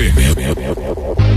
FM.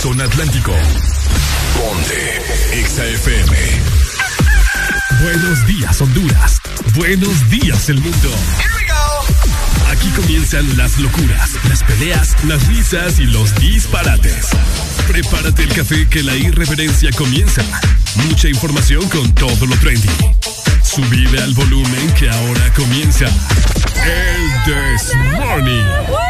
zona Atlántico. Ponte XAFM. Buenos días, Honduras. Buenos días, el mundo. Here we go. Aquí comienzan las locuras, las peleas, las risas y los disparates. Prepárate el café que la irreverencia comienza. Mucha información con todo lo trendy. Subida al volumen que ahora comienza. El This Morning.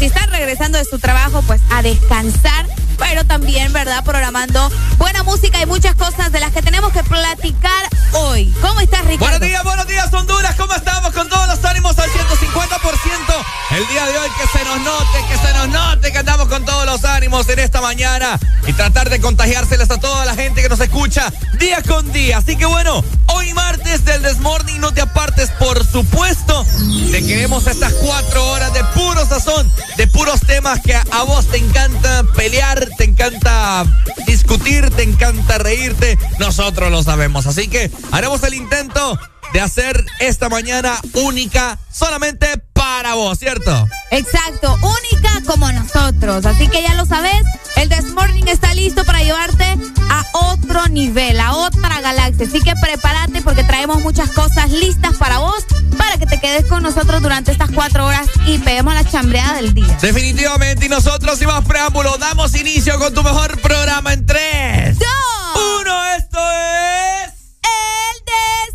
Si están regresando de su trabajo, pues a descansar pero también, ¿verdad? Programando buena música y muchas cosas de las que tenemos que platicar hoy. ¿Cómo estás, Ricardo? Buenos días, buenos días, Honduras. ¿Cómo estamos? Con todos los ánimos al 150%. El día de hoy que se nos note, que se nos note que andamos con todos los ánimos en esta mañana y tratar de contagiárselas a toda la gente que nos escucha día con día. Así que bueno, hoy martes del Desmorning no te apartes, por supuesto. Te queremos estas cuatro horas de puro sazón, puros temas que a vos te encanta pelear, te encanta discutir, te encanta reírte. Nosotros lo sabemos. Así que haremos el intento de hacer esta mañana única solamente para vos, ¿cierto? Exacto, única como nosotros. Así que ya lo sabes, el This Morning está listo para llevarte a otro nivel, a otra galaxia. Así que prepárate porque traemos muchas cosas listas para vos, para que te quedes con nosotros durante estas cuatro horas y peguemos la chambreada del día. Definitivamente, y nosotros sin más preámbulo, damos inicio con tu mejor programa en tres, dos, uno. Esto es el This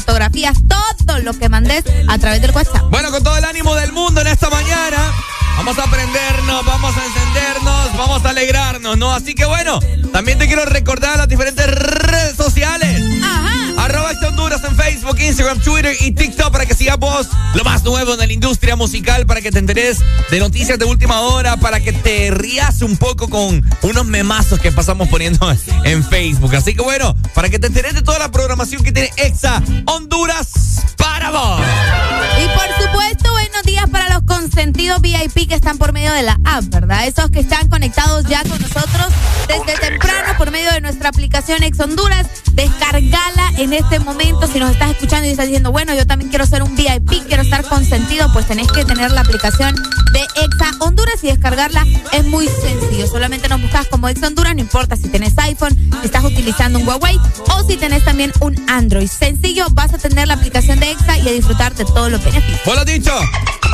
fotografías, todo lo que mandes a través del WhatsApp. Bueno, con todo el ánimo del mundo en esta mañana, vamos a aprendernos, vamos a encendernos, vamos a alegrarnos, ¿no? Así que bueno, también te quiero recordar las diferentes Instagram, Twitter y TikTok para que sigas vos lo más nuevo en la industria musical, para que te enteres de noticias de última hora, para que te rías un poco con unos memazos que pasamos poniendo en Facebook. Así que bueno, para que te enteres de toda la programación que tiene Exa Honduras para vos. Y por supuesto, buenos días para los consentidos VIP que están por medio de la app, ¿verdad? Esos que están conectados ya con nosotros desde temprano por medio de nuestra aplicación Ex Honduras. Descargala en este momento. Si nos estás escuchando y estás diciendo, bueno, yo también quiero ser un VIP, quiero estar consentido, pues tenés que tener la aplicación de Exa Honduras y descargarla es muy sencillo. Solamente nos buscas como Ex Honduras, no importa si tenés iPhone, si estás utilizando un Huawei o si tenés también un Android. Sencillo, vas a tener la aplicación de Exa y a disfrutar de todos los beneficios. Has dicho.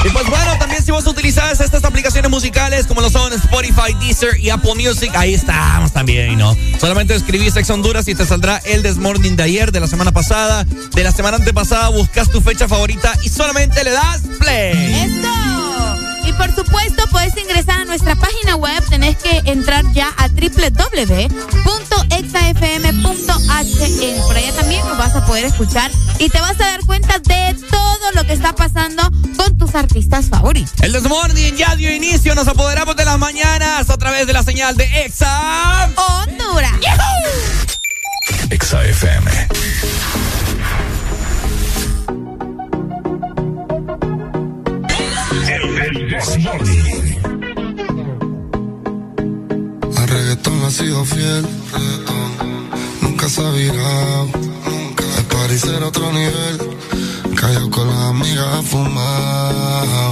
Y pues bueno, también si vos utilizás estas aplicaciones musicales como lo son Spotify, Deezer y Apple Music, ahí estamos también, ¿no? Solamente escribís Ex Honduras y te saldrá el Desmorning de ayer, de la semana pasada, de la semana antepasada, buscas tu fecha favorita y solamente le das play. ¡Eso! Y por supuesto, puedes ingresar a nuestra página web. Tenés que entrar ya a www.exafm.hn. Por allá también nos vas a poder escuchar y te vas a dar cuenta de todo lo que está pasando con tus artistas favoritos. El Desmorning ya dio inicio, nos apoderamos de las mañanas a través de la señal de Exa. Honduras. Exa FM. A fumar.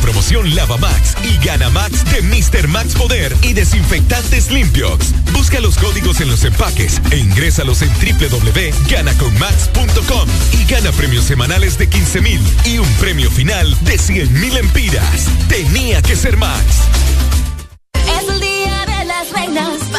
promoción Lava Max y Gana Max de Mr. Max Poder y desinfectantes limpios. Busca los códigos en los empaques e ingrésalos en www.ganaconmax.com y gana premios semanales de 15 mil y un premio final de 100 mil empiras. Tenía que ser Max. Es el día de las reinas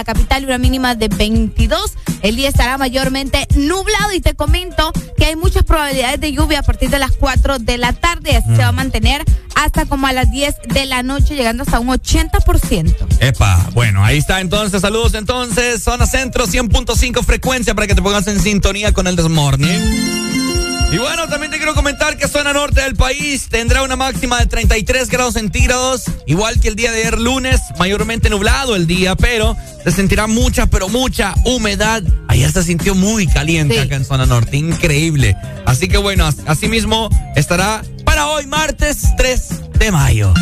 la capital y una mínima de 22. El día estará mayormente nublado y te comento que hay muchas probabilidades de lluvia a partir de las 4 de la tarde. Así se va a mantener hasta como a las 10 de la noche, llegando hasta un 80%. Epa, bueno, ahí está entonces. Saludos entonces. Zona Centro 100.5 frecuencia para que te pongas en sintonía con el Desmorning. Y bueno, también te quiero comentar que zona norte del país tendrá una máxima de 33 grados centígrados, igual que el día de ayer lunes, mayormente nublado el día, pero se sentirá mucha, pero mucha humedad. Ayer se sintió muy caliente Sí. acá en zona norte, increíble. Así que bueno, as- así mismo estará para hoy, martes 3 de mayo.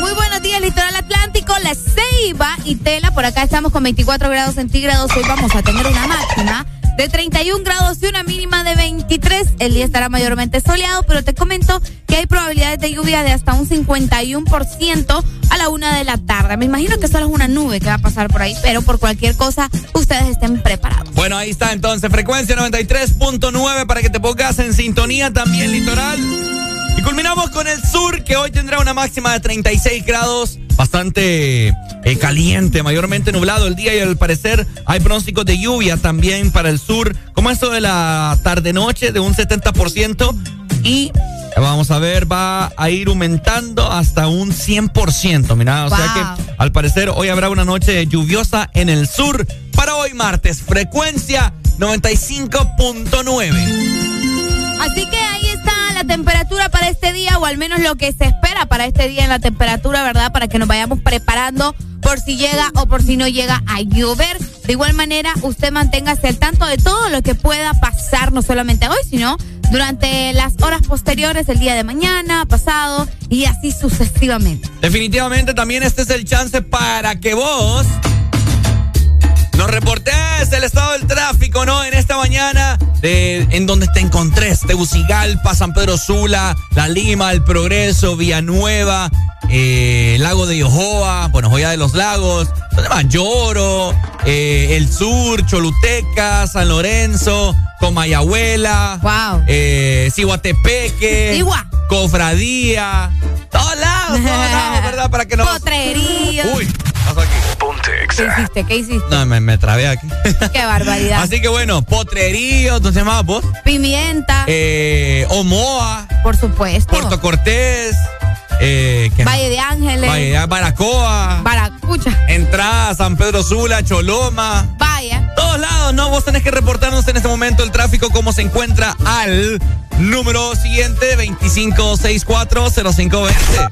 Muy buenos días, Litoral Atlántico, La Ceiba y Tela. Por acá estamos con 24 grados centígrados. Hoy vamos a tener una máxima de 31 grados y una mínima de 23. El día estará mayormente soleado, pero te comento hay probabilidades de lluvia de hasta un 51% a la una de la tarde. Me imagino que solo es una nube que va a pasar por ahí, pero por cualquier cosa, ustedes estén preparados. Bueno, ahí está entonces, frecuencia 93.9 para que te pongas en sintonía también, litoral. Y culminamos con el sur, que hoy tendrá una máxima de 36 grados, bastante eh, caliente, mayormente nublado el día y al parecer hay pronósticos de lluvia también para el sur, como esto de la tarde-noche de un 70% y vamos a ver, va a ir aumentando hasta un 100%, mira, o sea que al parecer hoy habrá una noche lluviosa en el sur para hoy martes, frecuencia 95.9. Así que ahí está la temperatura para este día, o al menos lo que se espera para este día en la temperatura, ¿verdad? Para que nos vayamos preparando por si llega o por si no llega a llover. De igual manera, usted manténgase al tanto de todo lo que pueda pasar, no solamente hoy, sino durante las horas posteriores, el día de mañana, pasado y así sucesivamente. Definitivamente también este es el chance para que vos nos reportes el estado del tráfico, ¿no? En esta mañana, de, en donde te encontré, Tegucigalpa, San Pedro Sula, La Lima, El Progreso, Villanueva, eh, Lago de Yohoa, bueno, Joya de los Lagos, ¿dónde más? Lloro, eh, El Sur, Choluteca, San Lorenzo, Comayagüela, Wow. eh, Cihuatepeque. Cofradía, todos lados, todos lados, ¿verdad? Para que no... Potrería. Uy, ¿qué hiciste? ¿Qué hiciste? No, me, me trabé aquí. Qué barbaridad. Así que bueno, Potrerío, ¿dónde se llamaba vos? Pimienta, Eh, Omoa, por supuesto. Puerto Cortés, eh, ¿qué más? Valle de Ángeles. Valle de Baracoa, Baracucha. entrada San Pedro Sula, Choloma. Vaya. Todos lados, ¿no? Vos tenés que reportarnos en este momento el tráfico, cómo se encuentra al número siguiente, 25640520.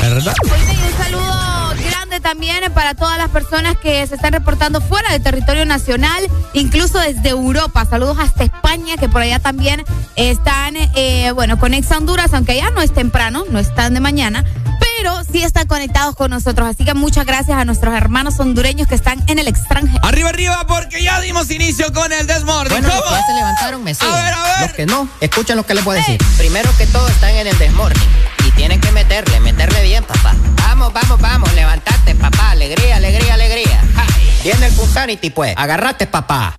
¿Verdad? Oiga, y un saludo grande también para todas las personas que se están reportando fuera del territorio nacional, incluso desde Europa. Saludos hasta España, que por allá también están, eh, bueno, con Ex Honduras, aunque allá no es temprano, no están de mañana, pero sí están conectados con nosotros. Así que muchas gracias a nuestros hermanos hondureños que están en el extranjero. Arriba, arriba, porque ya dimos inicio con el desmorning. Bueno, los que se levantaron, me siguen. ver, a ver. Los que no, escuchen lo que les voy a decir. Primero que todo, están en el desmorning. Y tienen que meterle, meterle bien, papá. Vamos, vamos, vamos, levantate, papá. Alegría, alegría, alegría. Ja. Viene el Punsanity, pues. Agarrate, papá.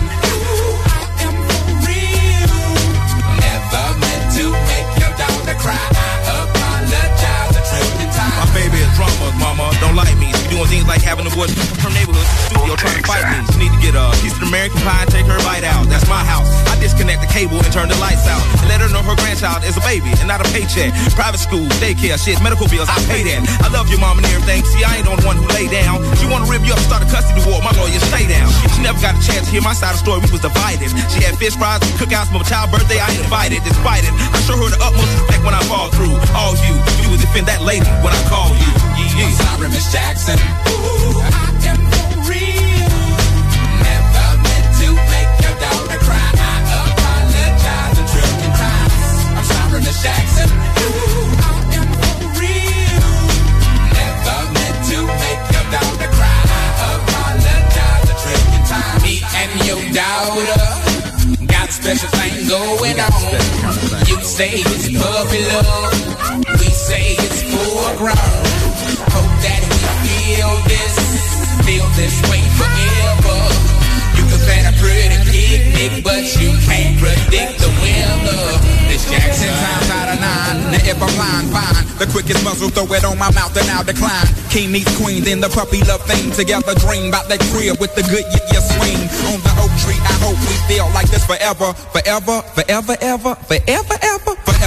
Things like having the boys from her to studio trying to fight me. She need to get a piece of American pie and take her bite out. That's my house. I disconnect the cable and turn the lights out. And let her know her grandchild is a baby and not a paycheck. Private school, daycare, shit, medical bills, I pay that. I love your mom and everything. See, I ain't the only one who lay down. She wanna rip you up, start a custody war. My lawyer, stay down. She never got a chance to hear my side of the story. We was divided. She had fish fries, cookouts my child birthday. I ain't invited, despite it. I show her the utmost respect when I fall through. All you, you would defend that lady when I call you. Yeah, I'm sorry, Miss Jackson. Ooh, say it's puppy love. We say it's full grown. Hope that we feel this, feel this way forever. You can plan a pretty picnic, but you can't predict the weather. This Jackson times out of nine. Now if I'm lying, fine. The quickest muzzle, throw it on my mouth and I'll decline. King meets queen, then the puppy love thing. Together dream about that crib with the good yeah, yeah. On the oak tree, I hope we feel like this forever. Forever, forever, ever, forever, ever.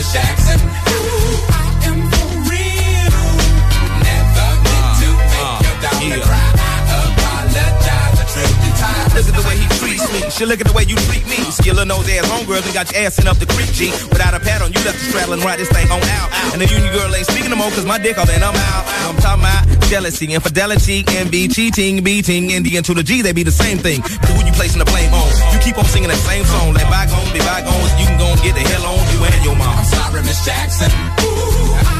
Miss Jackson. Ooh, I am for real. Never meant to uh, make uh, your daughter cry. I apologize a trillion times. Look at the way he treats me. She look at the way you treat me. Skillin' those ass homegirls and got your ass sent up the creek, G. Without a pad on, you left the straddle and ride this thing on out. And the union girl ain't speaking no more cause my dick all in, I'm out. I'm talking about jealousy, infidelity, envy, cheating, beating, and the N to the G, they be the same thing. But who you placing the blame on? You keep on singing that same song. Let bygones be bygones. You can go and get the hell on and your mom. I'm sorry, Miss Jackson. Ooh,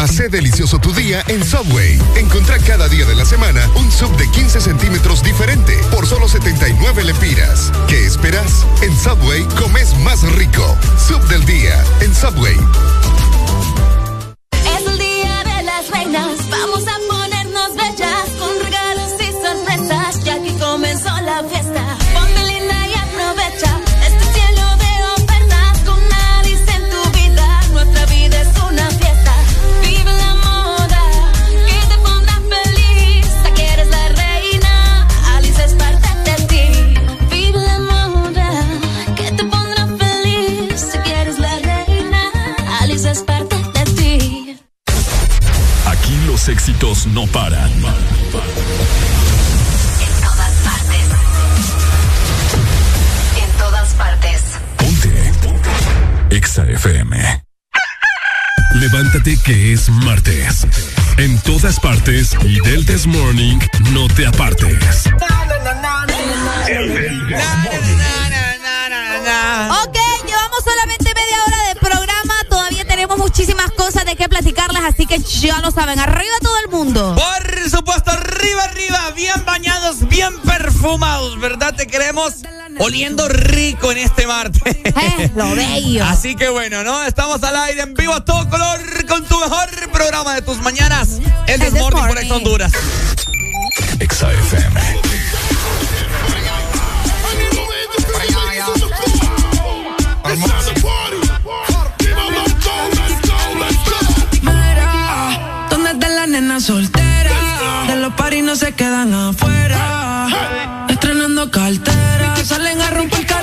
Hace delicioso tu día en Subway. Encontrá cada día de la semana un sub de 15 centímetros diferente por solo 79 lepiras. ¿Qué esperas? En Subway comes más rico. Sub del día en Subway. Es el día de las reinas, vamos a éxitos no paran. En todas partes. En todas partes. Exa FM. Levántate que es martes. En todas partes y del This Morning no te apartes. Ok, llevamos solamente media hora de programa. Todavía tenemos muchísimas cosas qué platicarles, así que ya lo saben. Arriba todo el mundo. Por supuesto, arriba, arriba, bien bañados, bien perfumados, ¿verdad? Te queremos oliendo rico en este martes. Eh, lo bello. Así que bueno, ¿no? Estamos al aire en vivo a todo color con tu mejor programa de tus mañanas, el Desmorning por Ex Honduras. Exa FM. Mira, ¿dónde está la nena soltera? De los paris no se quedan afuera. Estrenando cartera, salen a romper carretera.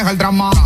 Deja el drama.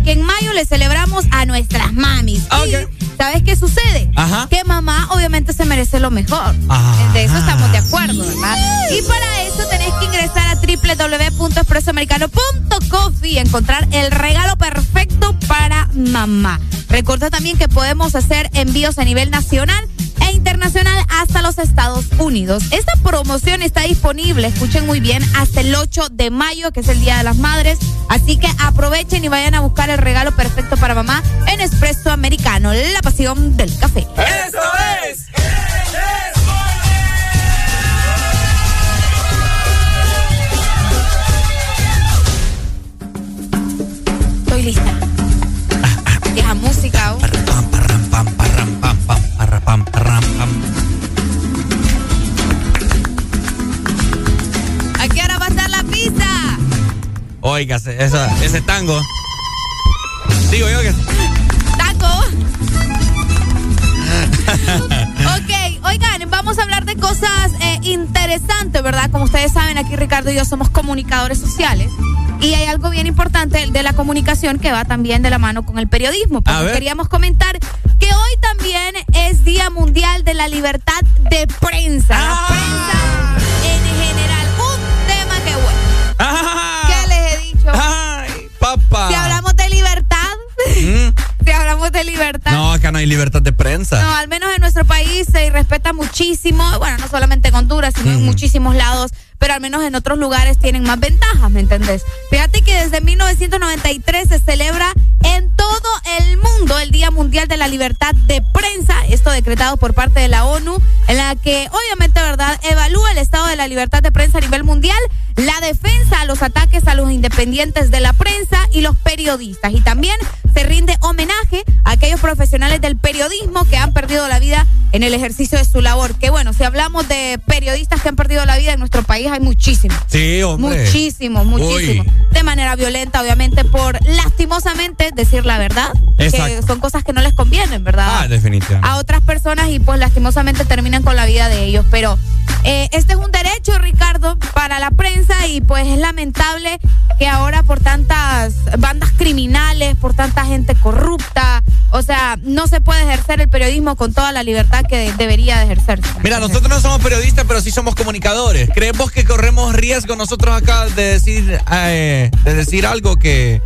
Porque en mayo le celebramos a nuestras mamis. Y, ¿Sabes qué sucede? Ajá. Que mamá obviamente se merece lo mejor. Ah. De eso estamos de acuerdo, ¿verdad? Y para eso tenés que ingresar a www.expresoamericano.coffee y encontrar el regalo perfecto para mamá. Recuerda también que podemos hacer envíos a nivel nacional internacional hasta los Estados Unidos. Esta promoción está disponible, escuchen muy bien, hasta el 8 de mayo, que es el Día de las Madres. Así que aprovechen y vayan a buscar el regalo perfecto para mamá en Espresso Americano, la pasión del café. ¡Eso es! Estoy lista. Deja música. oh. Oiga, esa- ese tango. Digo yo que. Taco. ok, oigan, vamos a hablar de cosas eh, interesantes, ¿verdad? Como ustedes saben, aquí Ricardo y yo somos comunicadores sociales. Y hay algo bien importante de la comunicación que va también de la mano con el periodismo. Porque queríamos comentar que hoy también es Día Mundial de la Libertad de Prensa. La prensa en general. Un tema que bueno. ¿Qué papá. Si hablamos de libertad, Mm. si hablamos de libertad. No, acá no hay libertad de prensa. No, al menos en nuestro país se respeta muchísimo, bueno, no solamente en Honduras, sino en muchísimos lados, pero al menos en otros lugares tienen más ventajas, ¿me entendés? Fíjate que desde 1993 se celebra en todo el mundo el Día Mundial de la Libertad de Prensa, esto decretado por parte de la ONU, en la que obviamente, ¿verdad?, evalúa el estado de la libertad de prensa a nivel mundial, la defensa a los ataques a los independientes de la prensa y los periodistas. Y también se rinde homenaje a aquellos profesionales del periodismo que han perdido la vida en el ejercicio de su labor. Que bueno, si hablamos de periodistas que han perdido la vida en nuestro país, hay muchísimos. Sí, hombre. Muchísimos, muchísimos. Uy. De manera violenta, obviamente, por lastimosamente decir la verdad. Que Exacto. son cosas que no les convienen, ¿verdad? Ah, definitivamente. a otras personas y pues lastimosamente terminan con la vida de ellos. Pero eh, este es un derecho, Ricardo, para la prensa y pues es lamentable que ahora por tantas bandas criminales, por tanta gente corrupta, o sea, no se puede ejercer el periodismo con toda la libertad que de- debería de ejercerse. Mira, nosotros no somos periodistas, pero sí somos comunicadores. ¿Creemos que corremos riesgo nosotros acá de decir, eh, de decir algo que,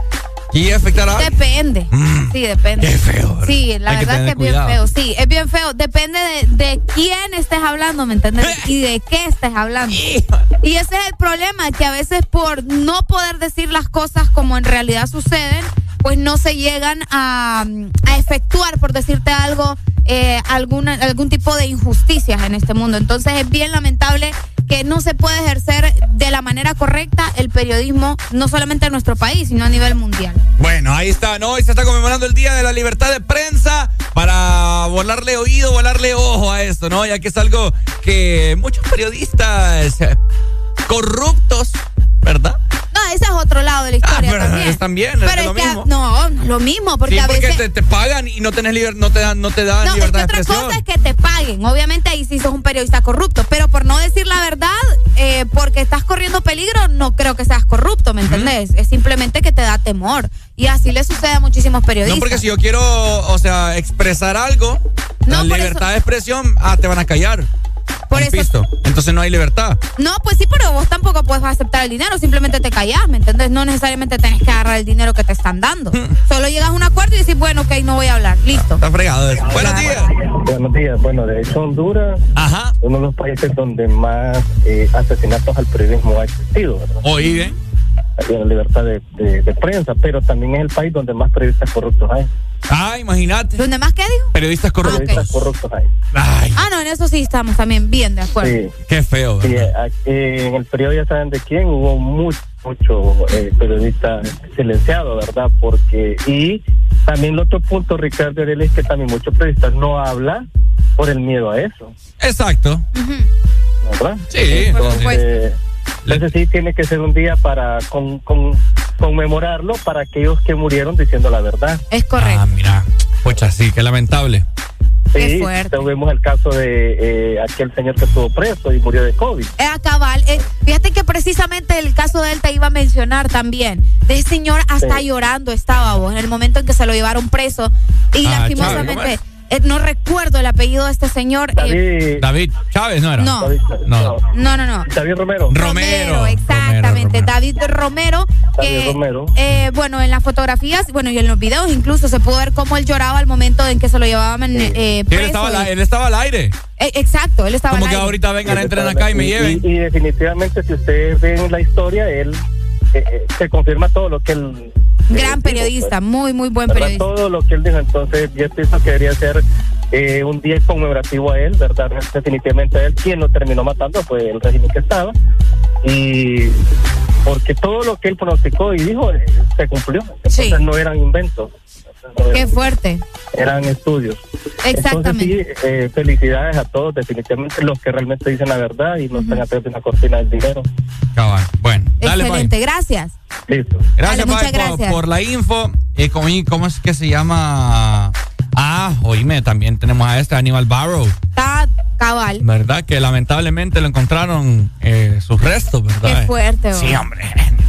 que llegue a afectar a alguien? Depende. Sí, depende. Mm. Qué feo, ¿verdad? Sí, la Hay que verdad tener que es bien feo. Sí, es bien feo. Depende de, de quién estés hablando, ¿me entiendes? Y de qué estés hablando. Y ese es el problema, que a veces por no poder decir las cosas como en realidad suceden, pues no se llegan a, a efectuar, por decirte algo, eh, alguna, algún tipo de injusticias en este mundo. Entonces es bien lamentable que no se puede ejercer de la manera correcta el periodismo, no solamente en nuestro país, sino a nivel mundial. Bueno, ahí está, ¿no? Hoy se está conmemorando el Día de la Libertad de Prensa para volarle oído, volarle ojo a esto, ¿no? Ya que es algo que muchos periodistas corruptos, ¿verdad? No, ese es otro lado de la historia Ah, pero también. es también, es Pero lo es que, mismo. no, no lo mismo, porque sí, a porque veces... te, te pagan y no tenés liber- no te dan, no te dan No, es que libertad otra cosa es que te paguen. Obviamente ahí sí sos un periodista corrupto, pero por no decir la verdad, eh, porque estás corriendo peligro, no creo que seas corrupto, ¿me entendés? Es simplemente que te da temor. Y así le sucede a muchísimos periodistas. No, porque si yo quiero, o sea, expresar algo, la por libertad de expresión, ah, te van a callar. Por ¿Has eso- visto? Entonces no hay libertad. No, pues sí, pero vos tampoco puedes aceptar el dinero, simplemente te callás, ¿me entendés? No necesariamente tenés que agarrar el dinero que te están dando. Solo llegas a un acuerdo y dices, bueno, ok, no voy a hablar, listo. Está fregado eso. Buenos días. Buenos días. Bueno, de hecho Honduras uno de los países donde más eh, asesinatos al periodismo ha existido, ¿verdad? Oí bien. Hay la libertad de, de- de prensa, pero también es el país donde más periodistas corruptos hay. Ah, imagínate. ¿Dónde más qué dijo? Periodistas corruptos. Periodistas corruptos hay. Ah, no, en eso sí estamos también bien de acuerdo. Sí. Qué feo. Sí, eh, aquí en el periodo ya saben de quién hubo mucho, mucho eh, periodista silenciado, ¿verdad? Porque y también el otro punto, Ricardo Arely, es que también muchos periodistas no hablan por el miedo a eso, Exacto. ¿verdad? Sí, Entonces, Entonces sí tiene que ser un día para con, con- conmemorarlo para aquellos que murieron diciendo la verdad. Es correcto. Ah, mira. Pucha, sí, qué lamentable. Sí, tuvimos el caso de eh, aquel señor que estuvo preso y murió de COVID. Eh, cabal. Eh, fíjate que precisamente el caso de él te iba a mencionar también. De ese señor hasta Sí. llorando estaba vos en el momento en que se lo llevaron preso. Y Ah, lastimosamente, eh, no recuerdo el apellido de este señor. eh, David Chávez, ¿no era? No. No. no, no, no. David Romero. Romero. Exactamente, David Romero. David que, Romero. eh, bueno, en las fotografías, bueno, y en los videos incluso se pudo ver cómo él lloraba al momento en que se lo llevaban eh, Sí, él, preso. estaba, al- y- él estaba al aire. Eh, exacto, él estaba Como al que aire. ahorita vengan, entren acá y me lleven. Y, y definitivamente, si ustedes ven la historia, él eh, eh, se confirma todo lo que él. Gran periodista, muy, muy buen ¿verdad? periodista. Todo lo que él dijo. Entonces, yo pienso que debería ser eh, un día conmemorativo a él, ¿verdad? Definitivamente a él. Quien lo terminó matando fue el régimen que estaba. Y porque todo lo que él pronosticó y dijo eh, se cumplió. Entonces, no eran inventos. Qué fuerte. eran estudios. Exactamente. Entonces, sí, eh, felicidades a todos, definitivamente los que realmente dicen la verdad y no están atrás de una cortina del dinero. Cabal. Bueno, dale, Pai. Excelente, gracias. Listo. Gracias, Dale, muchas Pai, por- gracias. Por, la info. Eh, ¿cómo, cómo es que se llama? Ah, oíme, también tenemos a este Aníbal Barrow, Está cabal. ¿verdad? Que lamentablemente lo encontraron eh, sus restos, ¿verdad? Qué fuerte, vos. Sí, hombre.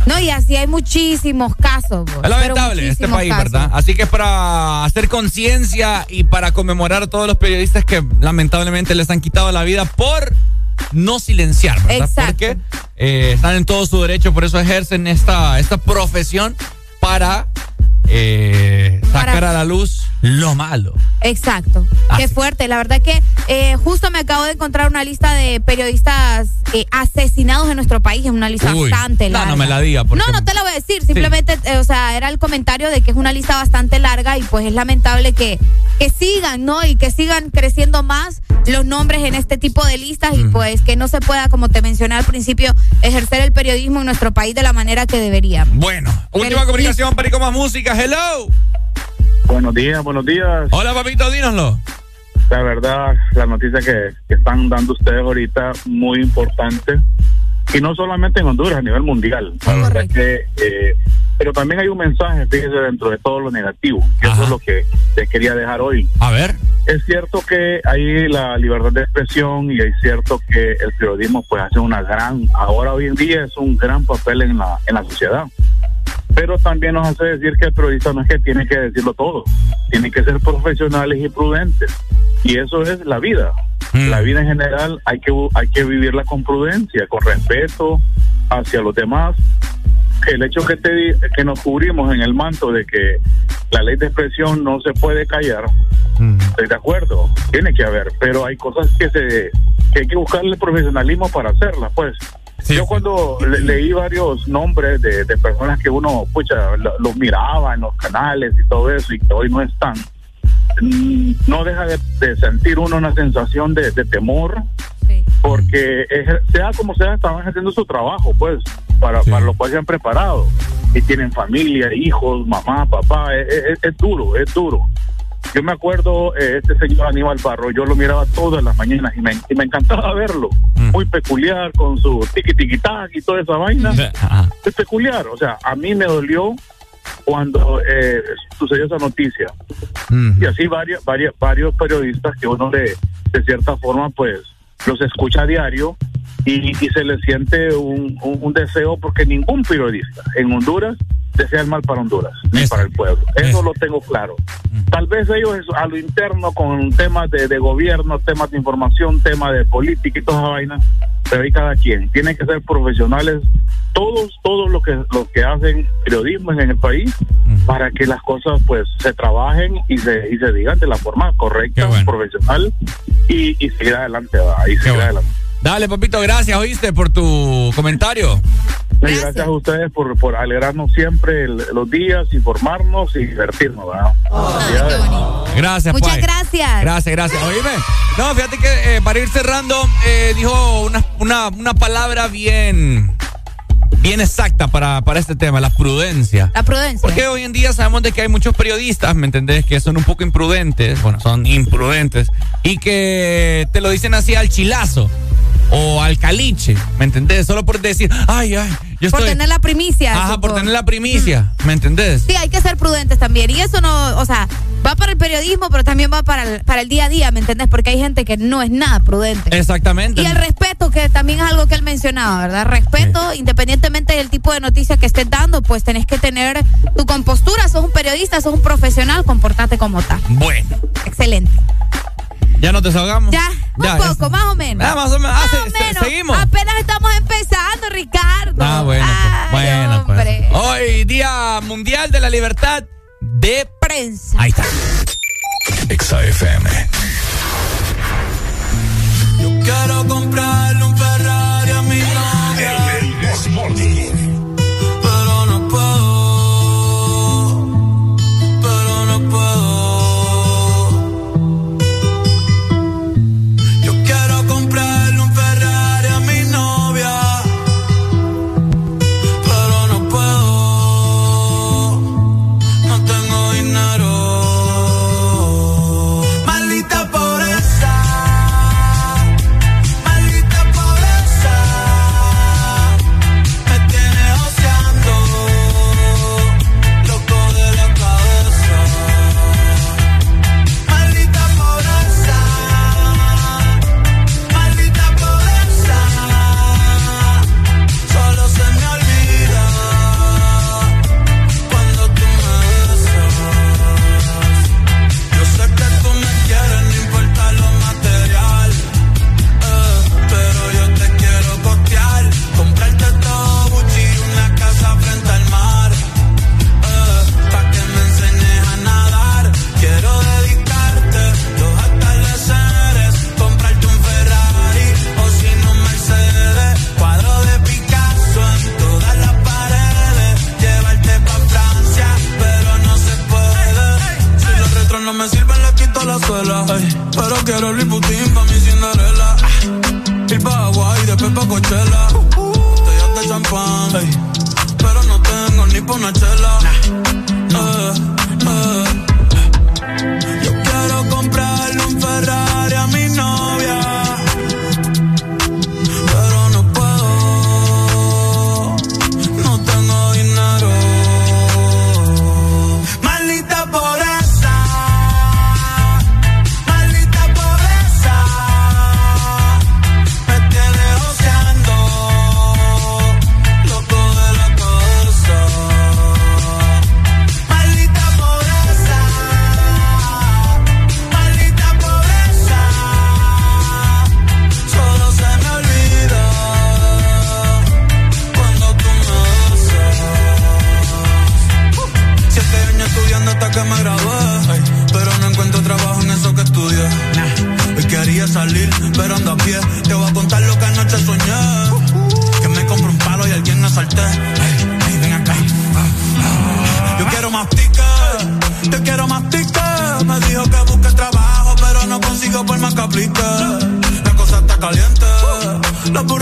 No, y así hay muchísimos casos. vos, Es lamentable este muchísimos país, casos. ¿verdad? Así que es para hacer conciencia y para conmemorar a todos los periodistas que lamentablemente les han quitado la vida por no silenciar, ¿verdad? Exacto. Porque eh, están en todo su derecho, por eso ejercen esta, esta profesión para eh, sacar a la luz lo malo. Exacto. Qué fuerte. La verdad que eh, justo me acabo de encontrar una lista de periodistas eh, asesinados en nuestro país. Es una lista Uy, bastante no, larga. no me la diga, porque- No, no te la voy a decir. Simplemente, eh, o sea, era el comentario de que es una lista bastante larga y pues es lamentable que, que sigan, ¿no? Y que sigan creciendo más los nombres en este tipo de listas y pues que no se pueda, como te mencioné al principio, ejercer el periodismo en nuestro país de la manera que debería. Bueno, última comunicación, Perico Más Música. Hello. Buenos días, buenos días. Hola, papito, dínoslo. La verdad, la noticia que, que están dando ustedes ahorita, muy importante. Y no solamente en Honduras, a nivel mundial. La verdad es que, eh, pero también hay un mensaje, fíjese, dentro de todo lo negativo. Que eso es lo que te quería dejar hoy. A ver. Es cierto que hay la libertad de expresión y es cierto que el periodismo pues hace una gran, ahora hoy en día es un gran papel en la, en la sociedad. Pero también nos hace decir que el periodista no es que tiene que decirlo todo, tiene que ser profesionales y prudentes. Y eso es la vida. La vida en general hay que, hay que vivirla con prudencia, con respeto hacia los demás. El hecho que, te, que nos cubrimos en el manto de que la ley de expresión no se puede callar, estoy de acuerdo, tiene que haber, pero hay cosas que se que hay que buscarle profesionalismo para hacerlas, pues. Yo cuando le- leí varios nombres de, de personas que uno, pucha, lo- los miraba en los canales y todo eso y que hoy no están, mm, no deja de, de sentir uno una sensación de, de temor, porque ejer- sea como sea, estaban haciendo su trabajo, pues, para, para lo cual se han preparado. Y tienen familia, hijos, mamá, papá, es, es- es duro, es duro. Yo me acuerdo, eh, este señor Aníbal Barro, yo lo miraba todas las mañanas y me, y me encantaba verlo. Muy peculiar, con su tiki tiki tac y toda esa vaina. Es peculiar, o sea, a mí me dolió cuando eh, sucedió esa noticia. Y así varios, varios, varios periodistas que uno de, de cierta forma pues los escucha a diario y, y se le siente un, un- un deseo porque ningún periodista en Honduras desea el mal para Honduras ni para el pueblo. Eso lo tengo claro. Tal vez ellos a lo interno con temas de, de gobierno, temas de información, temas de política y toda esa vaina, pero ahí cada quien. Tienen que ser profesionales todos, todos los que, los que hacen periodismo en el país para que las cosas pues se trabajen y se, y se digan de la forma correcta, profesional y, y seguir adelante, y seguir adelante. Dale, papito, gracias, oíste, por tu comentario. Y gracias a ustedes por, por alegrarnos siempre el- los días, informarnos y divertirnos, ¿verdad? Felicidades. Gracias, Muchas Pai. gracias. Gracias, gracias. Oíme, no, fíjate que eh, para ir cerrando, eh, dijo una, una, una palabra bien, bien exacta para, para este tema, la prudencia. La prudencia. Porque hoy en día sabemos de que hay muchos periodistas, ¿me entendés? Que son un poco imprudentes, bueno, son imprudentes, y que te lo dicen así al chilazo. O al caliche, ¿me entendés? Solo por decir, ay, ay, yo Por estoy... tener la primicia. Ajá, por tener la primicia, ¿me entendés? Sí, hay que ser prudentes también. Y eso no, o sea, va para el periodismo, pero también va para el, para el día a día, ¿me entendés? Porque hay gente que no es nada prudente. Exactamente. Y el respeto, que también es algo que él mencionaba, ¿verdad? Respeto, independientemente del tipo de noticias que estés dando, pues tenés que tener tu compostura, sos un periodista, sos un profesional, comportate como tal. Bueno, Excelente. ¿Ya nos desahogamos? Ya, un Ya, poco, ya. más o menos. Ah, más o menos. Ah, Más se- o se- menos. seguimos. Apenas estamos empezando, Ricardo. Ah, bueno, pues, bueno, hombre. pues. Hoy, Día Mundial de la Libertad de Prensa. Ahí está. Exa FM. Quiero comprarle quiero el Putin pa' mi Cinderella. Ir pa' Hawaii, después pa' Coachella. Botellas de champán. pero no tengo ni pa' una chela. Eh.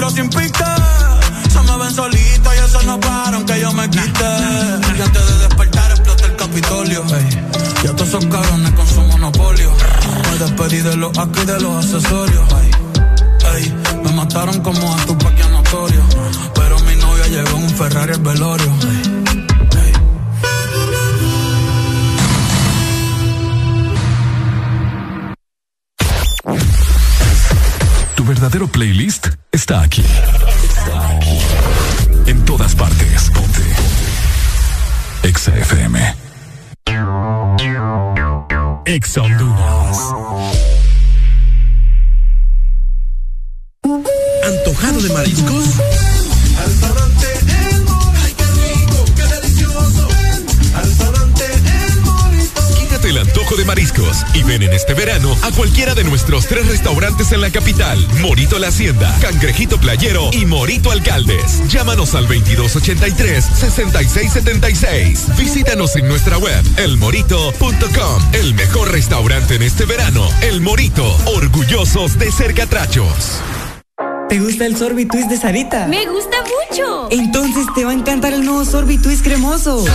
Sin pique. Se me ven solitos y eso no paran que yo me quite. Y antes de despertar explota el Capitolio. Ey, y a todos esos cabrones con su monopolio. Me despedí de los aquí de los accesorios. Me mataron como a tu paquia notorio. Pero mi novia llegó en un Ferrari al velorio. Tu verdadero playlist está aquí. Está aquí. En todas partes. Ponte. Exa FM. Exa Honduras. ¿Antojado de mariscos? Y ven en este verano a cualquiera de nuestros tres restaurantes en la capital: Morito La Hacienda, Cangrejito Playero y Morito Alcaldes. Llámanos al 2283-6676. Visítanos en nuestra web, elmorito.com. El mejor restaurante en este verano, El Morito, orgullosos de ser catrachos. ¿Te gusta el sorbitwist de Sarita? Me gusta mucho. Entonces te va a encantar el nuevo sorbitwist cremoso.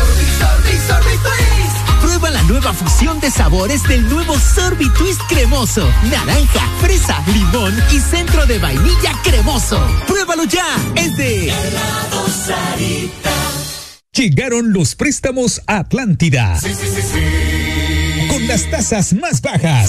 La nueva fusión de sabores del nuevo Sorbi Twist cremoso. Naranja, fresa, limón y centro de vainilla cremoso. ¡Pruébalo ya! Es de Llegaron los préstamos a Atlántida. Sí, sí, sí, Con las tasas más bajas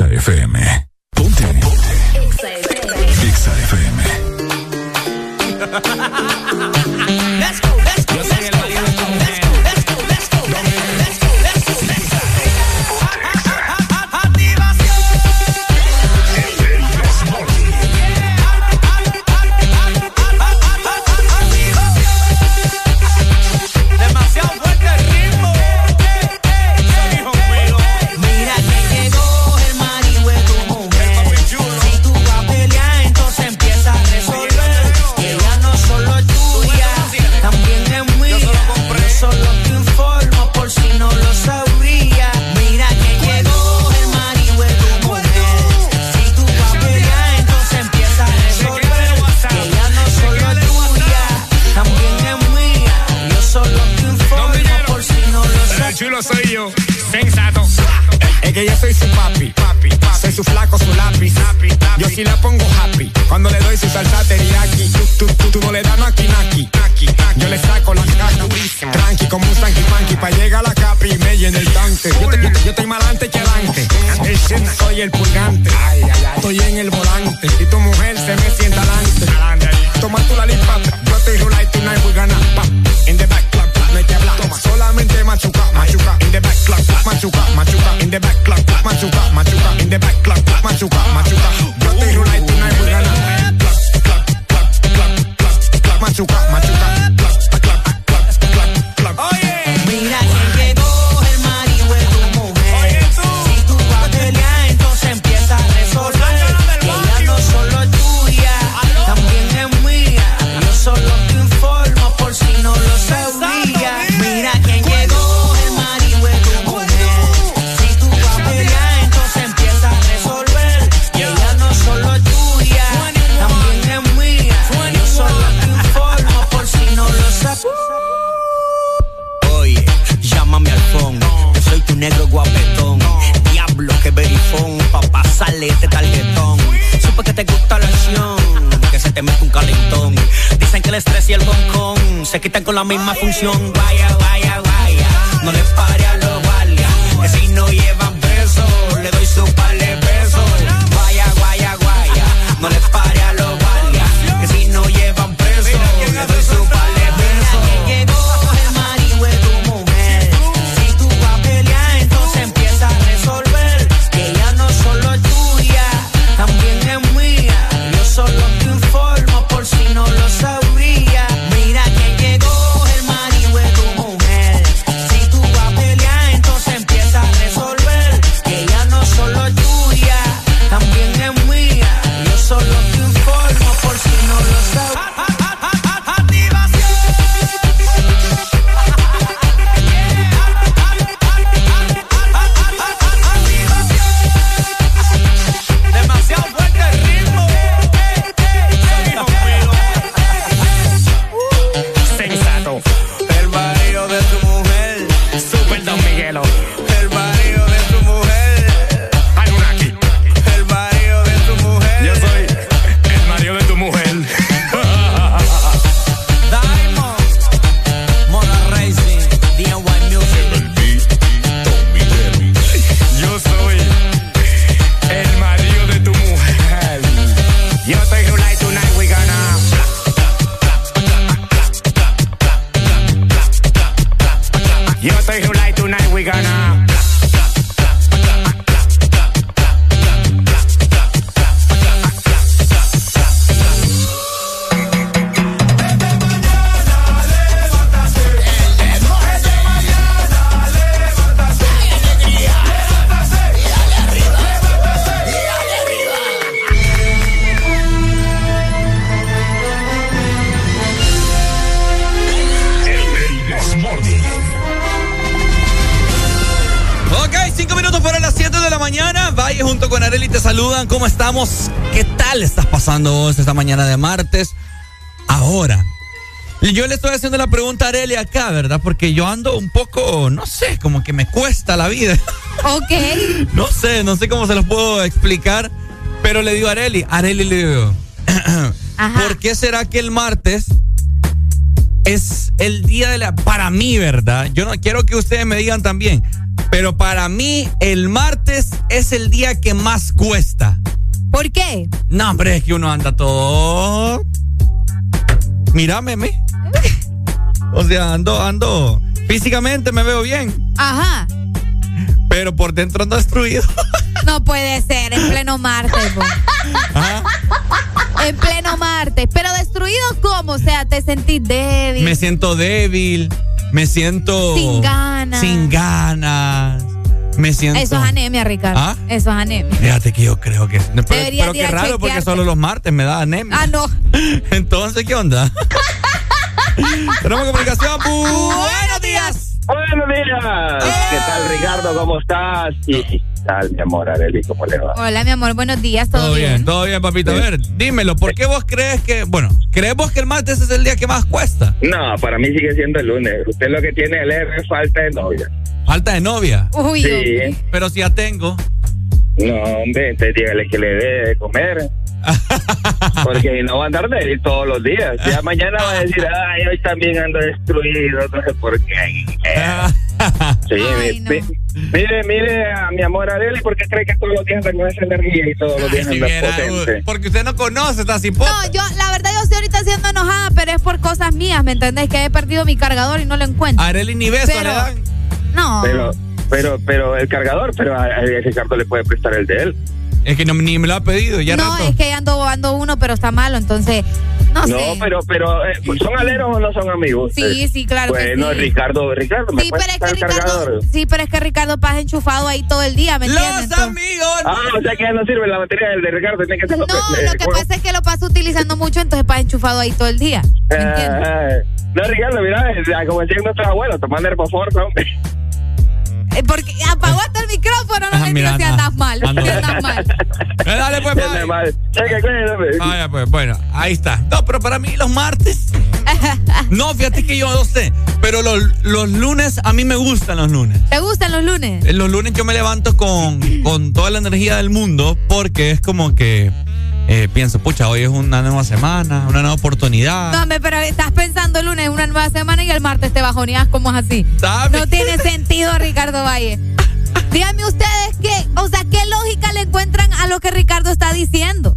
Exa FM. Ponte. Ponte. Exa FM. FM. con la misma función. Estás pasando vos esta mañana de martes? Ahora, yo le estoy haciendo la pregunta a Areli acá, ¿verdad? Porque yo ando un poco, no sé, como que me cuesta la vida. Ok. No sé, no sé cómo se los puedo explicar. Pero le digo a Areli, Areli le digo, ¿por qué será que el martes es el día de la... Para mí, ¿verdad? Yo no quiero que ustedes me digan también, pero para mí el martes es el día que más cuesta. ¿Por qué? No, hombre, es que uno anda todo... Mírame, me. O sea, ando, ando... Físicamente me veo bien, Ajá. pero por dentro ando destruido. No puede ser, en pleno martes. po. En pleno martes. Pero destruido cómo? O sea, te sentís débil. Me siento débil, me siento... Sin ganas. Sin ganas. Me siento... Eso es anemia, Ricardo. ¿Ah? Eso es anemia. Fíjate que yo creo que... Pero, qué raro porque solo los martes me da anemia. Ah, no. Entonces, ¿qué onda? Tenemos comunicación. Buenos días. Buenos días. ¿Qué tal, Ricardo? ¿Cómo estás? Y ¿qué tal, mi amor, Areli? ¿Cómo le va? Hola, mi amor. Buenos días. ¿Todo, Todo bien, todo bien, papito. A ver, dímelo, ¿por qué vos crees que, bueno, crees vos que el martes es el día que más cuesta? No, para mí sigue siendo el lunes. Usted lo que tiene el R es falta de novia. Falta de novia. Uy, Sí. Pero si ya tengo. No, hombre, entonces dígale que le dé de comer. Porque no va a andar de todos los días. Ya mañana va a decir, ay, hoy también ando destruido, no sé por qué. Sí, mi- mi- mire, mire a mi amor Areli, porque cree que todos los días anda con esa energía y todos los días anda potente. porque usted no conoce esta cipota. No, yo, la verdad, yo estoy ahorita siendo enojada, pero es por cosas mías, ¿me entendés? Que he perdido mi cargador y no lo encuentro. Areli ni beso Pero- le dan. No. Pero, pero, pero el cargador, pero a, a Ricardo le puede prestar el de él. Es que no, ni me lo ha pedido, ya no, rato. es que ando, ando uno, pero está malo, entonces, no, No, sé. pero, pero, eh, ¿son aleros o no son amigos? Sí, ustedes? sí, claro que Bueno, sí. Ricardo, Ricardo, ¿me Sí, pero es que el Ricardo, cargador? sí, pero es que Ricardo pasa enchufado ahí todo el día, ¿me entiendes? Entonces- amigos. Ah, o sea que ya no sirve la batería del de Ricardo, tiene que ser No, lo que pasa es que lo paso utilizando mucho, entonces pasa enchufado ahí todo el día. Ah, no, Ricardo, mira, eh, como decían nuestros abuelos, tomando Herbofort, hombre. Eh, porque apagó hasta el micrófono, no Ah, me mira, si anda. andas mal, Anda. si andas mal. Eh, dale, pues, Anda mal. Eh, cuídate. Vaya, pues, bueno, ahí está. No, pero para mí los martes. No, fíjate que yo no sé. Pero los, los lunes, a mí me gustan los lunes. ¿Te gustan los lunes? En Los lunes yo me levanto con, con toda la energía del mundo porque es como que eh, pienso, pucha, hoy es una nueva semana, una nueva oportunidad. No, hombre, pero estás pensando el lunes, una nueva semana y el martes te bajoneas como es así. No tiene sentido, Ricardo Valle. Díganme ustedes qué, o sea, qué lógica le encuentran a lo que Ricardo está diciendo.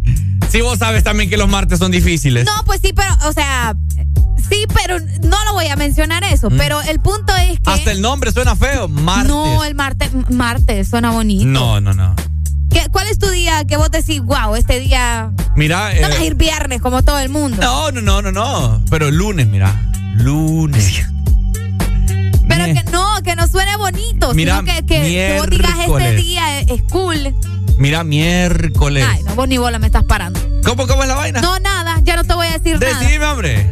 Sí, vos sabes también que los martes son difíciles. No, pues sí, pero, o sea, sí, pero no lo voy a mencionar eso. Mm. Pero el punto es que. Hasta el nombre suena feo, martes. No, el martes, martes suena bonito. No, no, no. ¿Qué- ¿Cuál es tu día que vos decís, wow, este día Mira. no vas a eh, ir viernes como todo el mundo? no, no, no, no, no. Pero lunes, mira. Lunes. Pero que no, que no suene bonito, Mira, sino que, que, que vos digas este día es, cool. Mira, miércoles. Ay, no, vos ni bola me estás parando. ¿Cómo, cómo es la vaina? No, nada, ya no te voy a decir Decime, hombre.